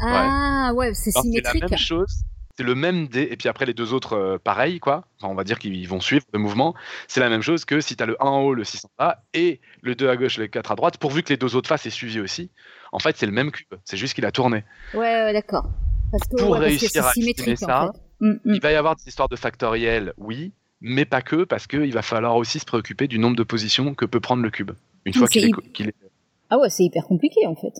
Ah ouais, c'est symétrique. C'est la même chose. C'est le même dé, et puis après les deux autres, euh, pareil, quoi. Enfin, on va dire qu'ils vont suivre le mouvement. C'est la même chose que si tu as le 1 en haut, le 6 en bas, et le 2 à gauche, le 4 à droite, pourvu que les deux autres faces aient suivi aussi. En fait, c'est le même cube, c'est juste qu'il a tourné. Ouais, d'accord. Pour réussir à estimer ça, mm, mm. il va y avoir des histoires de factoriel, oui, mais pas que, parce qu'il va falloir aussi se préoccuper du nombre de positions que peut prendre le cube. Une fois qu'il est, Ah ouais, c'est hyper compliqué en fait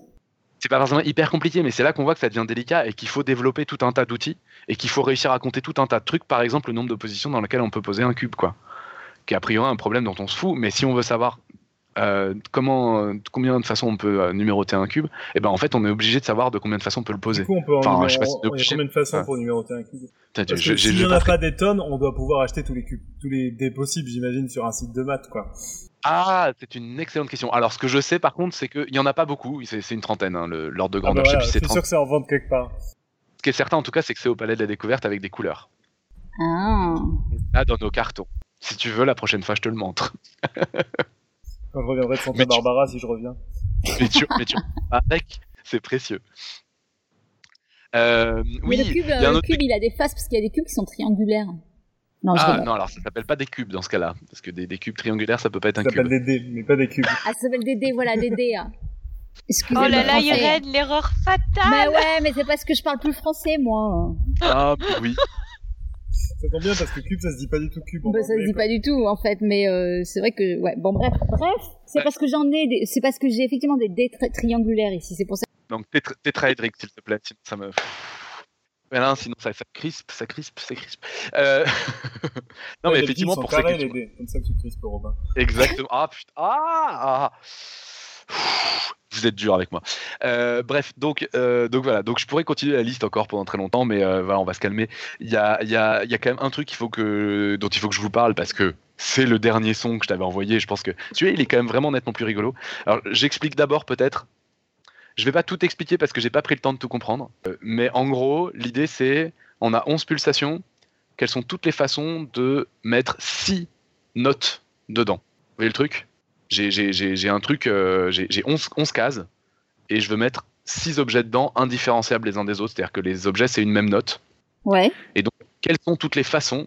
c'est pas forcément hyper compliqué, mais c'est là qu'on voit que ça devient délicat et qu'il faut développer tout un tas d'outils et qu'il faut réussir à compter tout un tas de trucs, par exemple le nombre de positions dans lesquelles on peut poser un cube, quoi. Qui a priori un problème dont on se fout, mais si on veut savoir euh, comment, combien de façons on peut euh, numéroter un cube, et eh ben en fait on est obligé de savoir de combien de façons on peut le poser. Du coup, on peut enfin, je sais pas si combien de façons pour numéroter un cube? Parce que s'il n'y en a pas des tonnes, on doit pouvoir acheter tous les cubes, tous les dés possibles, j'imagine, sur un site de maths, quoi. Ah, c'est une excellente question. Alors, ce que je sais par contre, c'est qu'il n'y en a pas beaucoup. C'est une trentaine, hein, l'ordre de ah grandeur. Ah bah c'est sûr que c'est en vente quelque part. Ce qui est certain, en tout cas, c'est que c'est au Palais de la Découverte avec des couleurs. Ah. Là, dans nos cartons. Si tu veux, la prochaine fois, je te le montre. Quand je reviendrai de Santa Barbara, si je reviens. Mais tu, mais tu avec, c'est précieux. Euh, oui, le cube, le cube il a des faces parce qu'il y a des cubes qui sont triangulaires. Non, ah non, alors ça s'appelle pas des cubes dans ce cas-là, parce que des, des, cubes triangulaires, ça peut pas être un cube. Ça s'appelle des dés, mais pas des cubes. Ah, ça s'appelle des dés, voilà, des dés. Hein. Oh là là, Irène, l'erreur fatale Mais ouais, mais c'est parce que je parle plus français, moi. Ah, oui. Ça tombe bien parce que cube, ça se dit pas du tout cube. Bah, ça se dit pas du tout, en fait, mais euh, c'est vrai que, ouais, bon, bref, bref, c'est parce que j'en ai, des... c'est parce que j'ai effectivement des dés triangulaires ici, c'est pour ça. Donc, tétraédrique, s'il te plaît, ça me sinon ça, ça crispe, ça crispe, ça crispe. Euh... non, mais effectivement, pour questions... comme ça que tu crispes, Robin. Exactement. Ah, putain. Ah, ah. Vous êtes dur avec moi. Euh, bref, donc, euh, donc voilà. Donc je pourrais continuer la liste encore pendant très longtemps, mais euh, voilà, on va se calmer. Il y a, y, a, y a, quand même un truc faut que, dont il faut que je vous parle parce que c'est le dernier son que je t'avais envoyé. Je pense que vois, il est quand même vraiment nettement plus rigolo. Alors j'explique d'abord peut-être je vais pas tout expliquer parce que j'ai pas pris le temps de tout comprendre. Mais en gros, l'idée c'est on a 11 pulsations. Quelles sont toutes les façons de mettre 6 notes dedans? Vous voyez le truc? J'ai un truc, euh, j'ai 11, 11 cases et je veux mettre 6 objets dedans indifférenciables les uns des autres. C'est-à-dire que les objets c'est une même note. Ouais. Et donc, quelles sont toutes les façons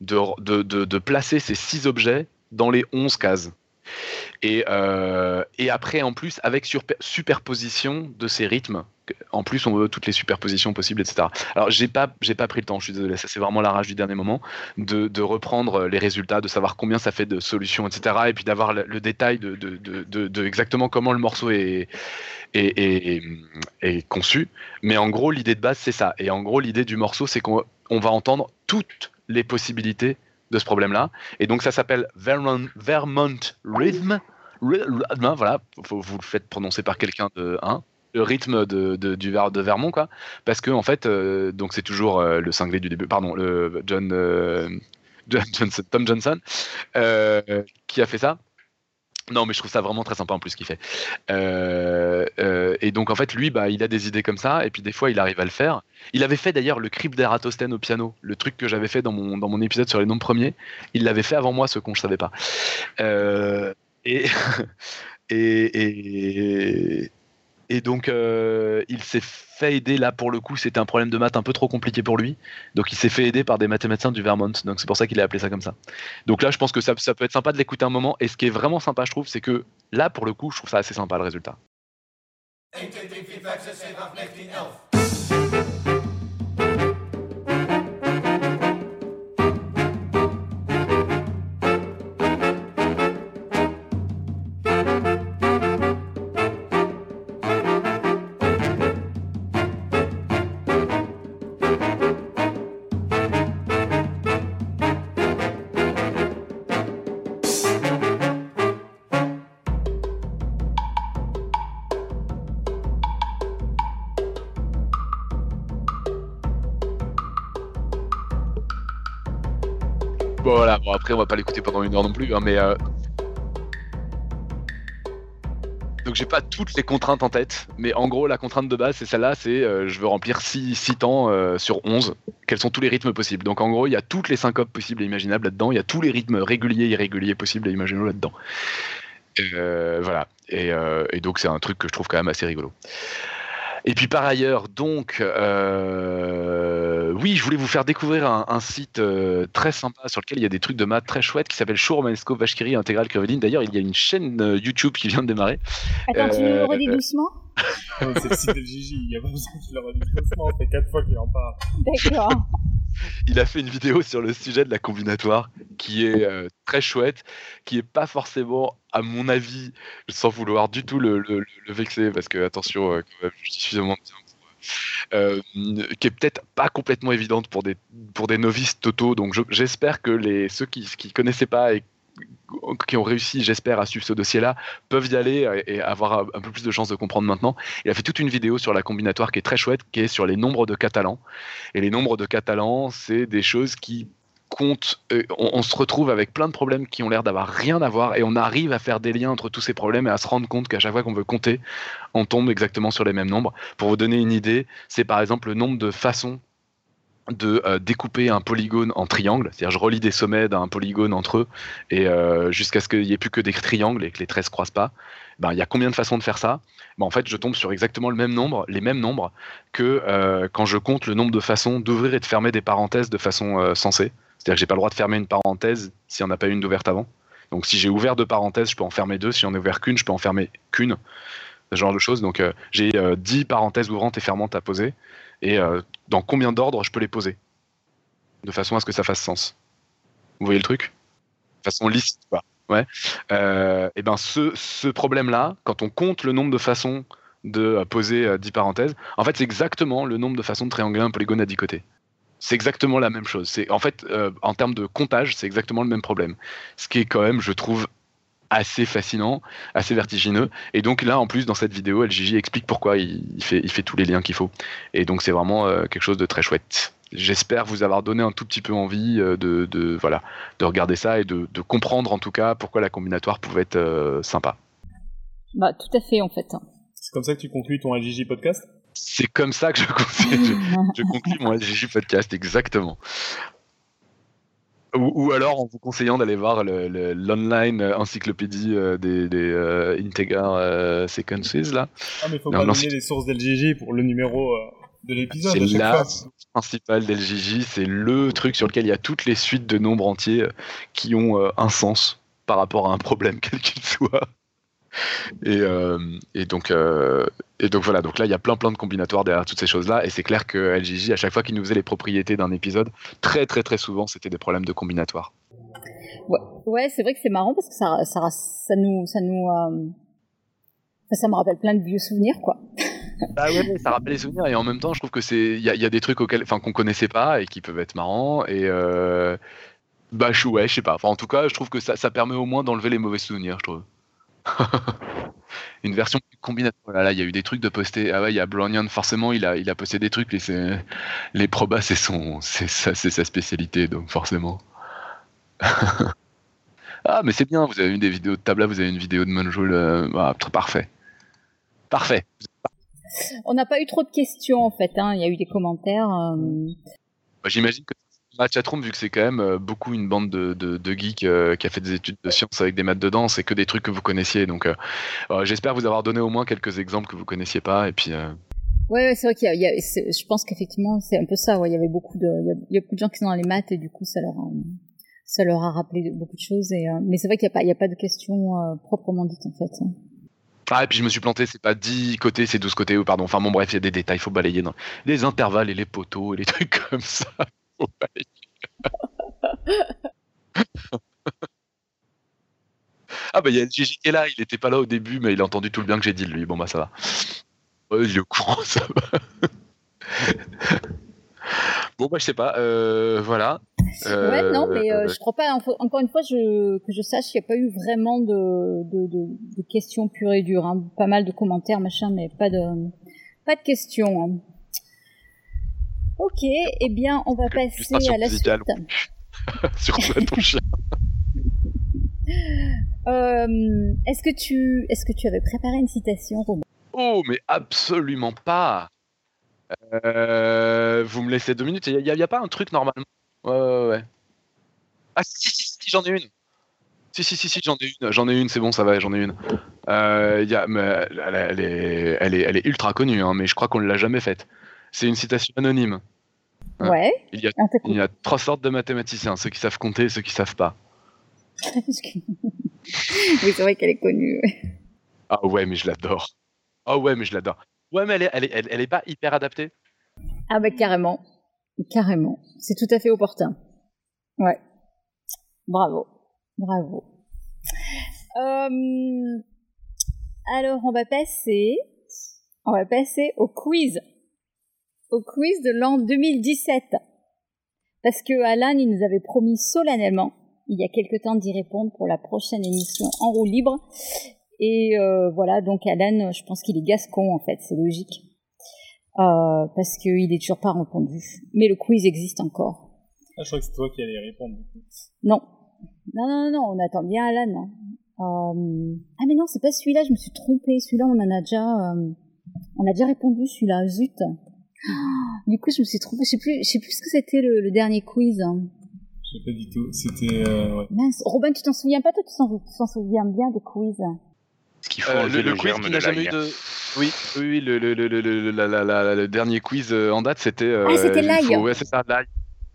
de, de, de, de placer ces 6 objets dans les 11 cases? Et, euh, et, après, en plus, avec superposition de ces rythmes, en plus, on veut toutes les superpositions possibles, etc. Alors, j'ai pas, j'ai pas pris le temps, je suis désolé, c'est vraiment la rage du dernier moment, de, reprendre les résultats, de savoir combien ça fait de solutions, etc. Et puis d'avoir le, détail de, exactement comment le morceau est conçu. Mais en gros, l'idée de base, c'est ça. Et en gros, l'idée du morceau, c'est qu'on va entendre toutes les possibilités de ce problème-là. Et donc ça s'appelle Vermont, Vermont Rhythm. Voilà, vous le faites prononcer par quelqu'un de un le rythme de, du Vermont quoi parce que en fait euh, donc c'est toujours euh, le cinglé du début pardon le John, euh, John Johnson, Tom Johnson qui a fait ça non, mais je trouve ça vraiment très sympa en plus qu'il fait. Euh, euh, et donc en fait, lui, bah, il a des idées comme ça, et puis des fois, il arrive à le faire. Il avait fait d'ailleurs le crypt d'Eratosthène au piano, le truc que j'avais fait dans mon, dans épisode sur les noms premiers. Il l'avait fait avant moi, ce con, je savais pas. Euh, et, et, et, et donc, euh, il s'est fait aider là pour le coup. C'était un problème de maths un peu trop compliqué pour lui. Donc, il s'est fait aider par des mathématiciens du Vermont. Donc, c'est pour ça qu'il a appelé ça comme ça. Donc là, je pense que ça, ça peut être sympa de l'écouter un moment. Et ce qui est vraiment sympa, je trouve, c'est que là, pour le coup, je trouve ça assez sympa le résultat. Bon après on va pas l'écouter pendant une heure non plus, hein, mais euh, donc j'ai pas toutes les contraintes en tête, mais en gros la contrainte de base c'est celle-là, c'est euh, je veux remplir 6, temps euh, sur 11, quels sont tous les rythmes possibles? Donc en gros il y a toutes les syncopes possibles et imaginables là-dedans, il y a tous les rythmes réguliers et irréguliers possibles et imaginables là-dedans. voilà, et, et donc c'est un truc que je trouve quand même assez rigolo. Et puis par ailleurs, donc, oui, je voulais vous faire découvrir un, site très sympa sur lequel il y a des trucs de maths très chouettes qui s'appelle Shurmanesco Vashkiri Integral Curvedine. D'ailleurs, il y a une chaîne YouTube qui vient de démarrer. Attends, tu le redis doucement C'est le site de Gigi, il n'y a pas besoin que je le redise doucement, ça fait 4 fois qu'il en parle. D'accord. il a fait une vidéo sur le sujet de la combinatoire qui est très chouette, qui est pas forcément, à mon avis, sans vouloir du tout le, le, vexer, parce que attention, je suis suffisamment bien euh, qui est peut-être pas complètement évidente pour des, pour des novices totaux. Donc j'espère que les, ceux qui ne connaissaient pas et qui ont réussi, j'espère, à suivre ce dossier-là, peuvent y aller et avoir un peu plus de chances de comprendre maintenant. Il a fait toute une vidéo sur la combinatoire qui est très chouette, qui est sur les nombres de catalans. Et les nombres de catalans, c'est des choses qui euh, on, se retrouve avec plein de problèmes qui ont l'air d'avoir rien à voir et on arrive à faire des liens entre tous ces problèmes et à se rendre compte qu'à chaque fois qu'on veut compter, on tombe exactement sur les mêmes nombres. Pour vous donner une idée, c'est par exemple le nombre de façons de euh, découper un polygone en triangle, c'est-à-dire je relie des sommets d'un polygone entre eux euh, jusqu'à ce qu'il n'y ait plus que des triangles et que les traits se croisent pas. Ben, il y a combien de façons de faire ça? Ben, En fait, je tombe sur exactement le même nombre, les mêmes nombres que quand je compte le nombre de façons d'ouvrir et de fermer des parenthèses de façon sensée. C'est-à-dire que j'ai pas le droit de fermer une parenthèse n'y en a pas une d'ouverte avant. Donc si j'ai ouvert deux parenthèses, je peux en fermer deux. Si j'en ai ouvert qu'une, je peux en fermer qu'une. Ce genre de choses. Donc euh, j'ai 10 euh, parenthèses ouvrantes et fermantes à poser. Et euh, dans combien d'ordre je peux les poser? De façon à ce que ça fasse sens. Vous voyez le truc? De façon lisse, quoi. Ouais. et ben ce, problème-là, quand on compte le nombre de façons de poser 10 parenthèses, en fait c'est exactement le nombre de façons de triangler un polygone à 10 côtés c'est exactement la même chose. C'est en fait, euh, en termes de comptage, c'est exactement le même problème. Ce qui est quand même, je trouve, assez fascinant, assez vertigineux. Et donc là, en plus, dans cette vidéo, LGJ explique pourquoi il, fait, il fait tous les liens qu'il faut. Et donc c'est vraiment euh, quelque chose de très chouette. J'espère vous avoir donné un tout petit peu envie euh, de, voilà, de regarder ça et de, comprendre en tout cas pourquoi la combinatoire pouvait être sympa. Bah, tout à fait en fait. C'est comme ça que tu conclus ton LGJ podcast? C'est comme ça que je, je, conclue mon LGJ podcast, exactement. Ou, alors en vous conseillant d'aller voir l'online encyclopédie euh, des, des euh, Integer euh, Sequences là. Ah mais faut pas les sources d'LGJ pour le numéro de l'épisode. C'est la source principale d'LGJ, c'est le truc sur lequel il y a toutes les suites de nombres entiers qui ont un sens par rapport à un problème quel qu'il soit. Et, euh, et, donc, euh, et donc voilà, donc là il y a plein plein de combinatoires derrière toutes ces choses-là, et c'est clair que LGJ, à chaque fois qu'il nous faisait les propriétés d'un épisode, très très très souvent c'était des problèmes de combinatoire. Ouais, ouais c'est vrai que c'est marrant parce que ça, ça, ça nous, ça nous, euh, ça me rappelle plein de vieux souvenirs quoi. Bah ouais, ça rappelle les souvenirs et en même temps je trouve que c'est, il y, y, a des trucs auxquels, enfin qu'on connaissait pas et qui peuvent être marrants et bah je, ouais, je sais pas. Enfin en tout cas je trouve que ça, ça permet au moins d'enlever les mauvais souvenirs, je trouve. une version combinatoire. Là, il y a eu des trucs de poster. Ah ouais, il y a Brownian, forcément, il a, il a posté des trucs. Les, les probas, c'est son, c'est sa spécialité, donc forcément. ah, mais c'est bien. Vous avez une des vidéos de Tabla, vous avez une vidéo de Monjoul. Euh, ah, parfait, parfait. On n'a pas eu trop de questions en fait. Hein. Il y a eu des commentaires. Euh. Bah, j'imagine que la chatroom, vu que c'est quand même euh, beaucoup une bande de, de, geeks euh, qui a fait des études de sciences avec des maths dedans, c'est que des trucs que vous connaissiez. Donc, euh, j'espère vous avoir donné au moins quelques exemples que vous connaissiez pas. Et puis. Ouais, c'est vrai qu'il y a, je pense qu'effectivement, c'est un peu ça. Ouais, il y avait beaucoup de, il y, a, beaucoup de gens qui sont dans les maths et du coup, ça leur a, ça leur a rappelé beaucoup de choses. Et, mais c'est vrai qu'il n'y a pas, il y a pas de questions proprement dites en fait. Hein. Ah, et puis je me suis planté, c'est pas 10 côtés, c'est 12 côtés, ou pardon. Enfin bon, bref, il y a des détails, il faut balayer dans les intervalles et les poteaux et les trucs comme ça. Ah bah il y a Gigi qui est là, il était pas là au début, mais il a entendu tout le bien que j'ai dit de lui. Bon bah ça va. Ouais, il est au courant, ça va. bon bah je sais pas, euh, voilà. Euh, ouais, non, mais euh, je crois pas. Encore une fois, je, que je sache, il n'y a pas eu vraiment de, de, de, questions pures et dures. Hein. Pas mal de commentaires, machin, mais pas de, pas de questions. Hein. Ok, eh bien, on va passer à la suite. sur ton chien. Euh, est-ce que tu, est-ce que tu avais préparé une citation, Robin Oh, mais absolument pas. Euh, vous me laissez deux minutes. Il n'y a, pas un truc normalement? Ouais, ouais, ouais. Ah si, si, si, j'en ai une. Si, si, si, si, j'en ai une. J'en ai une. C'est bon, ça va. J'en ai une. Euh, y a, mais elle, est, elle, est, elle est ultra connue, hein, mais je crois qu'on ne l'a jamais faite. C'est une citation anonyme. Ouais. Il y, a, il y a trois sortes de mathématiciens, ceux qui savent compter et ceux qui savent pas. oui, c'est vrai qu'elle est connue. Ah ouais, mais je l'adore. Ah ouais, mais je l'adore. Ouais, mais elle est, elle, est, elle, est pas hyper adaptée? Ah bah carrément. Carrément. C'est tout à fait opportun. Ouais. Bravo. Bravo. Euh, alors, on va passer, on va passer au quiz. Au quiz de l'an 2017. Parce que Alan, il nous avait promis solennellement, il y a quelque temps, d'y répondre pour la prochaine émission en roue libre. Et euh, voilà, donc Alan, je pense qu'il est gascon en fait, c'est logique. Euh, parce qu'il est toujours pas répondu. Mais le quiz existe encore. Ah, je crois que c'est toi qui allais répondre. Non. Non, non, non, on attend bien Alan. Hein. Euh... Ah mais non, c'est pas celui-là, je me suis trompée. Celui-là, on en a déjà... On a déjà répondu, celui-là, zut. Du coup, je me suis trompée. Je sais plus, je sais plus ce que c'était le, le, dernier quiz. Je sais pas du tout. C'était... Euh, ouais. Mince. Robin, tu t'en souviens pas? Toi, tu t'en souviens bien des quiz ce qu'il faut euh, le, le, quiz qui n'a jamais eu de. Oui, oui, le, le, le, le, la, la, la, le dernier quiz euh, en date, c'était. Euh, ah, c'était l'ail. Ouais, c'est ça, l'ail.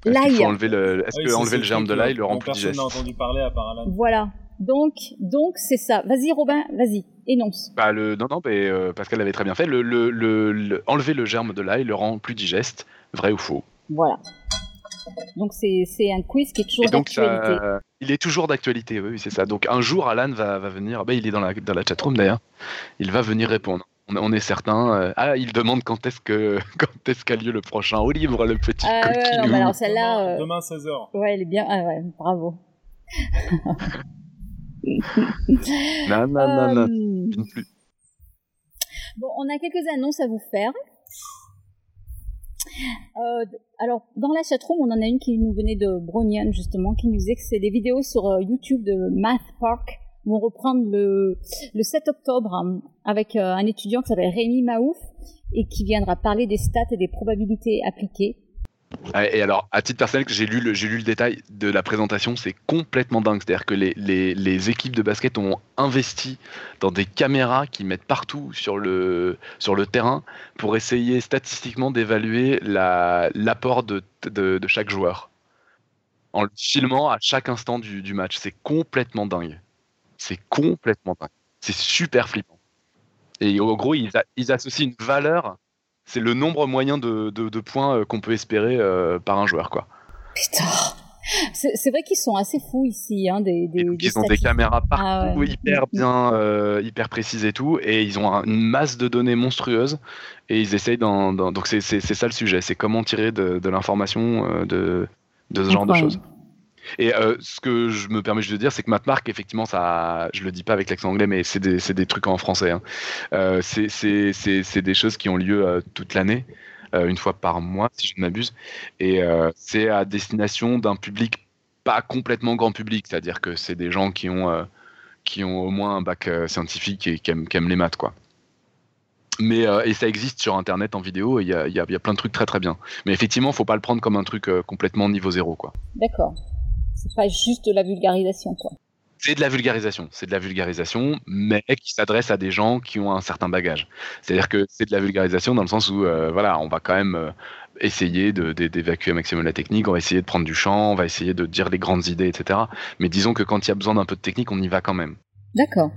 L'ail. Est-ce enlever le, est-ce ah que enlever le germe de l'ail le rend plus digeste Personne n'a entendu parler à part Alan. Voilà. Donc, donc c'est ça. Vas-y, Robin, vas-y, énonce. Bah, le, non, non, mais, euh, Pascal l'avait très bien fait. Le, le, le, enlever le germe de l'ail le rend plus digeste. Vrai ou faux Voilà. Donc c'est un quiz qui est toujours d'actualité. Il est toujours d'actualité, oui, c'est ça. Donc un jour, Alan va, va venir. Bah, il est dans la, dans la chatroom d'ailleurs. Il va venir répondre. On, on est certain. Euh, ah, il demande quand est-ce que quand est-ce qu'a lieu le prochain au livre, le petit. Ah ouais, non, alors celle-là. Demain, euh... 16h. Ouais, elle est bien. Ah ouais, bravo. non, non, non, non. Bon, on a quelques annonces à vous faire. Euh, alors, dans la chatroom, on en a une qui nous venait de Brognon, justement, qui nous disait que c'est des vidéos sur euh, YouTube de Math Park vont reprendre le, le 7 octobre hein, avec euh, un étudiant qui s'appelle Rémi Maouf et qui viendra parler des stats et des probabilités appliquées et alors, à titre personnel, j'ai lu, le, lu le détail de la présentation, c'est complètement dingue. C'est-à-dire que les, les, équipes de basket ont investi dans des caméras qui mettent partout sur le, sur le terrain pour essayer statistiquement d'évaluer l'apport de, de, de, chaque joueur. En le filmant à chaque instant du, du match. C'est complètement dingue. C'est complètement dingue. C'est super flippant. Et au gros, ils, ils associent une valeur c'est le nombre moyen de, de, points euh, qu'on peut espérer euh, par un joueur, quoi. Putain c'est vrai qu'ils sont assez fous ici, hein, des, des, ils ont des caméras partout, ah hyper bien, euh, hyper précises et tout, et ils ont une masse de données monstrueuses, et ils essayent dans, donc c'est ça le sujet, c'est comment tirer de, de l'information de, de ce genre de choses. Et euh, ce que je me permets juste de dire, c'est que Mark, effectivement, ça, je le dis pas avec l'accent anglais, mais c'est des, trucs en français. Hein. Euh, c'est des choses qui ont lieu euh, toute l'année, une fois par mois, si je ne m'abuse. Et c'est à destination d'un public pas complètement grand public, c'est-à-dire que c'est des gens qui ont, qui ont au moins un bac scientifique et qui aiment, les maths, quoi. Mais, et ça existe sur internet en vidéo, il y, y a, plein de trucs très très bien. Mais effectivement, faut pas le prendre comme un truc complètement niveau zéro. quoi. D'accord. C'est pas juste de la vulgarisation, quoi. C'est de la vulgarisation, c'est de la vulgarisation, mais qui s'adresse à des gens qui ont un certain bagage. C'est-à-dire que c'est de la vulgarisation dans le sens où, euh, voilà, on va quand même euh, essayer d'évacuer un maximum la technique, on va essayer de prendre du champ, on va essayer de dire les grandes idées, etc. Mais disons que quand il y a besoin d'un peu de technique, on y va quand même. D'accord.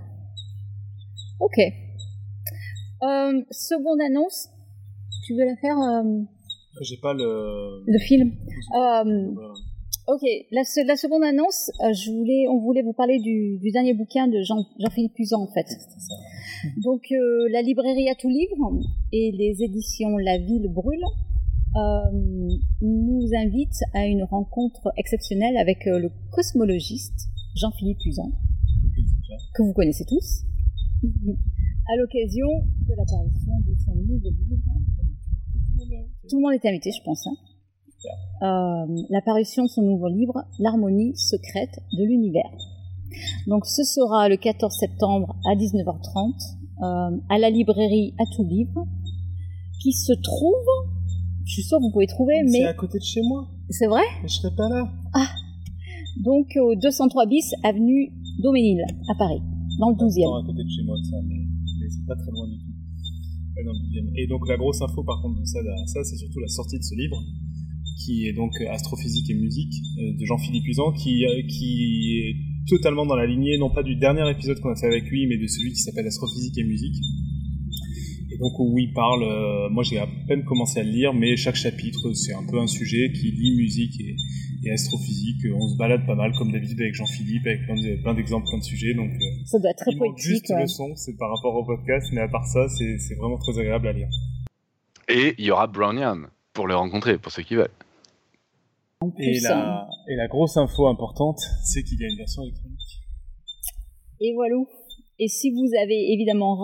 Ok. Euh, seconde annonce, tu veux la faire J'ai pas le. Le film. Ok, la, la, seconde annonce, euh, je voulais, on voulait vous parler du, du dernier bouquin de Jean, Jean-Philippe Puzan, en fait. Donc, euh, la librairie à tout livre et les éditions La Ville brûle euh, nous invitent à une rencontre exceptionnelle avec euh, le cosmologiste Jean-Philippe Puzan, que vous connaissez tous, à l'occasion de l'apparition de son nouveau livre. Tout le monde est invité, je pense. Hein euh, l'apparition de son nouveau livre, L'harmonie secrète de l'univers. Donc ce sera le 14 septembre à 19h30 euh, à la librairie à tout livre qui se trouve, je suis sûre que vous pouvez trouver, mais... C'est à côté de chez moi. C'est vrai? Mais je serai pas là. Ah Donc au 203 bis, avenue Doménil, à Paris, dans le 12e. à côté de chez moi, ça, mais, c'est pas très loin du tout. dans le 12e. Et donc la grosse info par contre de ça, ça c'est surtout la sortie de ce livre qui est donc astrophysique et musique de Jean-Philippe Usan, qui, qui est totalement dans la lignée, non pas du dernier épisode qu'on a fait avec lui, mais de celui qui s'appelle Astrophysique et musique. Et donc où il parle, moi j'ai à peine commencé à le lire, mais chaque chapitre c'est un peu un sujet qui lie musique et, et astrophysique. On se balade pas mal, comme d'habitude avec Jean-Philippe, avec plein d'exemples, plein de sujets. Donc, euh, ça doit être très poétique. Juste le son, c'est par rapport au podcast, mais à part ça, c'est vraiment très agréable à lire. Et il y aura Brownian pour le rencontrer, pour ceux qui veulent. Et, la, et la grosse info importante, c'est qu'il y a une version électronique. Et voilà. Et si vous avez évidemment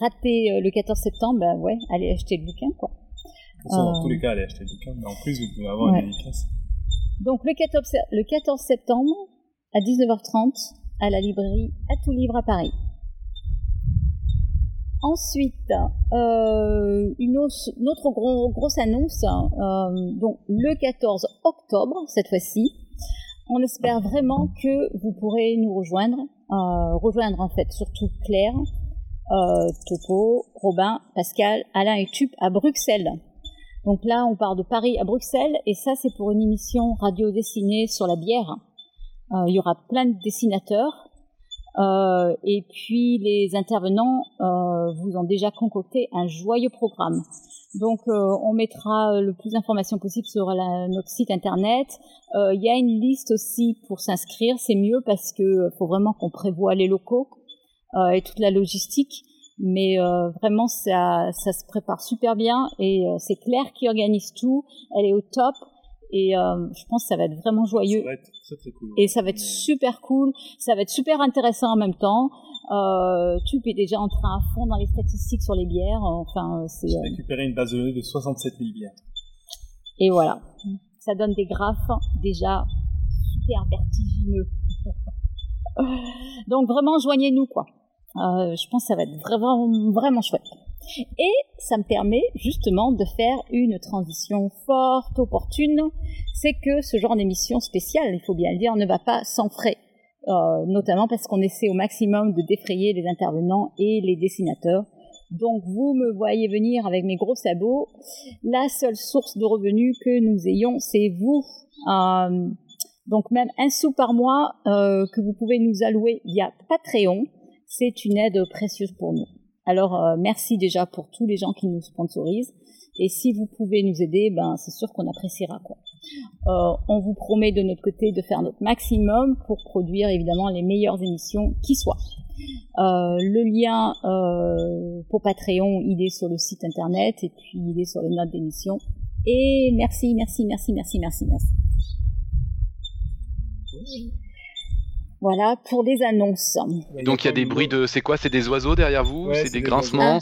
raté euh, le 14 septembre, bah ouais, allez acheter le bouquin, quoi. Dans tous les cas, allez acheter le bouquin, mais en plus, vous pouvez avoir une dédicace. Donc le 14, le 14 septembre à 19h30 à la librairie À tout livre à Paris. Ensuite, euh, une, autre, grosse annonce, euh, donc le 14 octobre cette fois-ci. On espère vraiment que vous pourrez nous rejoindre, euh, rejoindre en fait surtout Claire, Topo, Robin, Pascal, Alain et Tup à Bruxelles. Donc là, on part de Paris à Bruxelles, et ça, c'est pour une émission radio dessinée sur la bière. Euh, il y aura plein de dessinateurs, euh, et puis les intervenants euh, vous ont déjà concocté un joyeux programme. Donc on mettra le plus d'informations possible sur notre site internet. Il y a une liste aussi pour s'inscrire, c'est mieux parce que faut vraiment qu'on prévoit les locaux et toute la logistique. Mais euh, vraiment, ça, se prépare super bien et euh, c'est Claire qui organise tout. Elle est au top et euh, je pense que ça va être vraiment joyeux. Ça va être très, très cool. Et ça va être super cool. Ça va être super intéressant en même temps. Euh, tu es déjà en train à fond dans les statistiques sur les bières. Enfin, c'est. J'ai récupéré une base de données de 67 000 bières. Et voilà, ça donne des graphes déjà super vertigineux. Donc vraiment, joignez-nous quoi. Euh, je pense que ça va être vraiment, vraiment chouette. Et ça me permet justement de faire une transition forte, opportune. C'est que ce genre d'émission spéciale, il faut bien le dire, ne va pas sans frais. Euh, notamment parce qu'on essaie au maximum de défrayer les intervenants et les dessinateurs. Donc vous me voyez venir avec mes gros sabots. La seule source de revenus que nous ayons, c'est vous. Euh, donc même un sou par mois que vous pouvez nous allouer via Patreon c'est une aide précieuse pour nous. Alors euh, merci déjà pour tous les gens qui nous sponsorisent. Et si vous pouvez nous aider, ben c'est sûr qu'on appréciera quoi. Euh, on vous promet de notre côté de faire notre maximum pour produire évidemment les meilleures émissions qui soient. Euh, le lien pour Patreon, il est sur le site internet et puis il est sur les notes d'émission. Et merci, merci, merci, merci, merci, merci. Voilà pour les annonces. Donc il y a des bruits de. C'est quoi? C'est des oiseaux derrière vous? C'est des, grincements?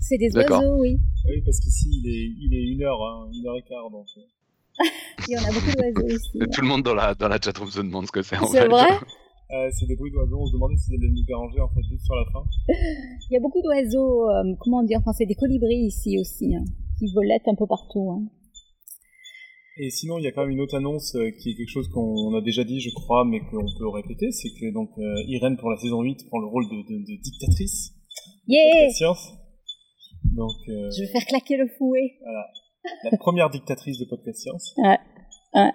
C'est des oiseaux, oui. Oui, parce qu'ici il est, il est une heure, hein, une heure et quart. Donc... Euh. il y en a beaucoup d'oiseaux ici. Tout le monde dans la, dans la chatroom se demande ce que c'est en fait. C'est vrai? Euh, c'est des bruits d'oiseaux, on se demandait s'ils allaient nous déranger en fait juste sur la fin. il y a beaucoup d'oiseaux, euh, comment dire, enfin c'est des colibris ici aussi, hein, qui volettent un peu partout. Hein. Et sinon, il y a quand même une autre annonce euh, qui est quelque chose qu'on a déjà dit, je crois, mais qu'on peut répéter, c'est que donc euh, Irène pour la saison 8 prend le rôle de, de, dictatrice. Yeah Science. Donc. Euh, je vais faire claquer le fouet. Voilà. La première dictatrice de Podcast Science. Ouais. ouais.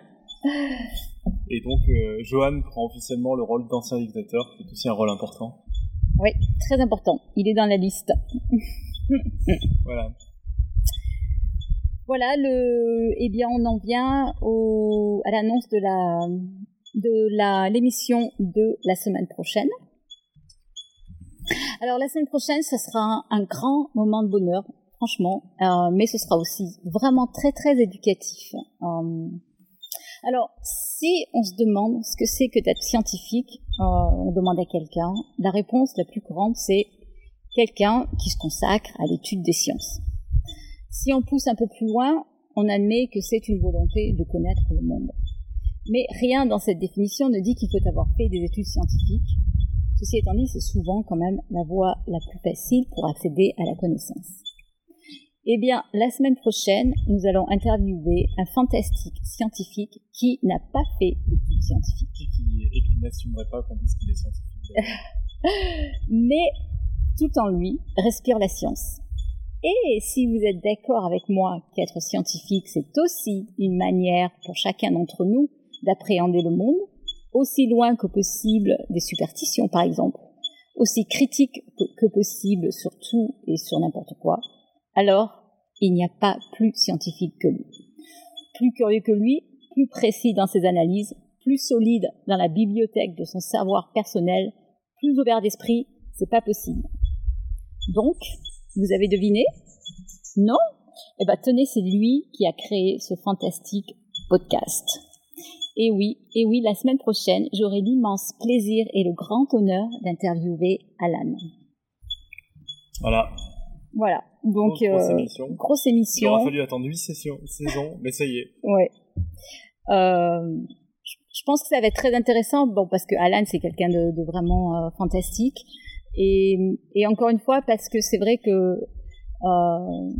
Et donc, Johan prend officiellement le rôle d'ancien dictateur, qui est aussi un rôle important. Oui, très important. Il est dans la liste. voilà. Voilà, le, eh bien, on en vient à l'annonce de l'émission de la semaine prochaine. Alors, la semaine prochaine, ce sera un, grand moment de bonheur, franchement, euh, mais ce sera aussi vraiment très, très éducatif. Euh, alors, si on se demande ce que c'est que d'être scientifique, euh, on demande à quelqu'un, la réponse la plus courante, c'est quelqu'un qui se consacre à l'étude des sciences. Si on pousse un peu plus loin, on admet que c'est une volonté de connaître le monde. Mais rien dans cette définition ne dit qu'il faut avoir fait des études scientifiques. Ceci étant dit, c'est souvent quand même la voie la plus facile pour accéder à la connaissance. Eh bien, la semaine prochaine, nous allons interviewer un fantastique scientifique qui n'a pas fait d'études scientifiques. Et qui, n'assumerait pas qu'on dise qu'il est scientifique. Mais tout en lui respire la science. Et si vous êtes d'accord avec moi qu'être scientifique, c'est aussi une manière pour chacun d'entre nous d'appréhender le monde, aussi loin que possible des superstitions par exemple, aussi critique que possible sur tout et sur n'importe quoi, alors il n'y a pas plus scientifique que lui. Plus curieux que lui, plus précis dans ses analyses, plus solide dans la bibliothèque de son savoir personnel, plus ouvert d'esprit, c'est pas possible. Donc, vous avez deviné? Non? Eh ben tenez, c'est lui qui a créé ce fantastique podcast. Et oui, et oui, la semaine prochaine, j'aurai l'immense plaisir et le grand honneur d'interviewer Alan. Voilà. Voilà. Donc, grosse, émission. grosse émission. Il aura fallu attendre 8 saisons, mais ça y est. Ouais. Euh, je pense que ça va être très intéressant, bon, parce que Alan, c'est quelqu'un de, de, vraiment euh, fantastique. Et, et, encore une fois, parce que c'est vrai que euh,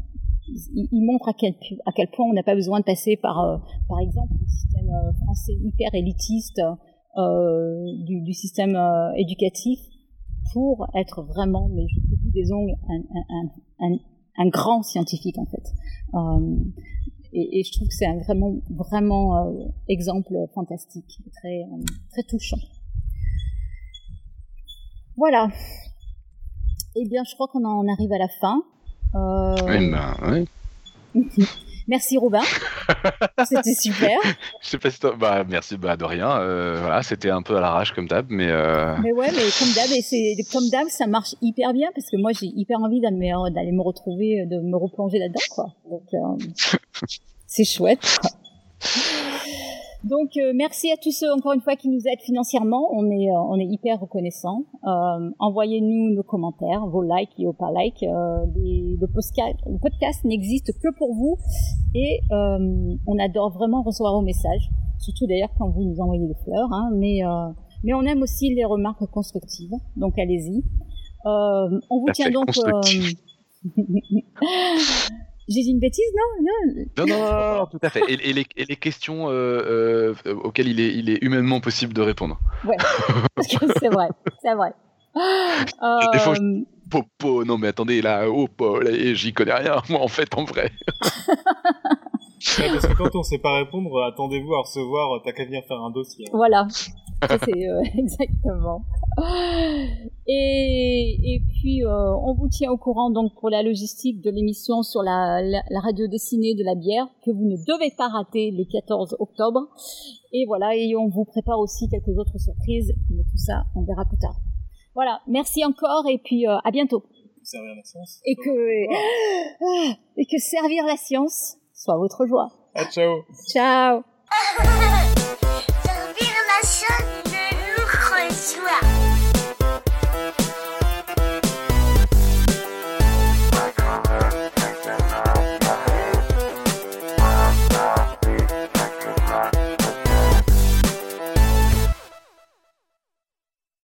il, montre à quel, à quel point on n'a pas besoin de passer par, euh, par exemple, le système euh, français hyper élitiste du, du, système éducatif pour être vraiment, mais jusqu'au bout des ongles, un, un, un, grand scientifique en fait. Et, et, je trouve que c'est un vraiment, vraiment euh, exemple fantastique, très, euh, très touchant. Voilà. Eh bien, je crois qu'on en arrive à la fin. Euh... Oui, ben. Merci Robin. c'était super. Je sais pas si bah merci bah de rien. Euh, voilà, c'était un peu à l'arrache comme d'hab, mais. Euh... Mais ouais, mais comme d'hab, et c'est comme d'hab, ça marche hyper bien parce que moi j'ai hyper envie d'aller me retrouver, de me replonger là-dedans quoi. Donc euh, c'est chouette. Donc euh, merci à tous ceux encore une fois qui nous aident financièrement. On est euh, on est hyper reconnaissants. Euh, envoyez-nous nos commentaires, vos likes et vos pas likes. le, podcast, le podcast n'existe que pour vous et on adore vraiment recevoir vos messages. Surtout d'ailleurs quand vous nous envoyez des fleurs. Hein, mais mais on aime aussi les remarques constructives. Donc allez-y. on vous tient donc. J'ai dit une bêtise, non non. non non, non, tout à fait. Et, les, et les, questions euh, euh, auxquelles il est, il est humainement possible de répondre. Ouais, c'est vrai, c'est vrai. Euh... Des fois, je... Popo, non mais attendez, là, oh, j'y connais rien, moi en fait, en vrai. Ouais, parce que quand on sait pas répondre, attendez-vous à recevoir, t'as qu'à venir faire un dossier. Voilà, c'est euh, exactement. Et, et puis, euh, on vous tient au courant donc pour la logistique de l'émission sur la, la, radio dessinée de la bière que vous ne devez pas rater le 14 octobre. Et voilà, et on vous prépare aussi quelques autres surprises, mais tout ça, on verra plus tard. Voilà, merci encore et puis euh, à bientôt. Servir la science. Et que, et que servir la science soit votre joie. Ah, ciao. Ciao.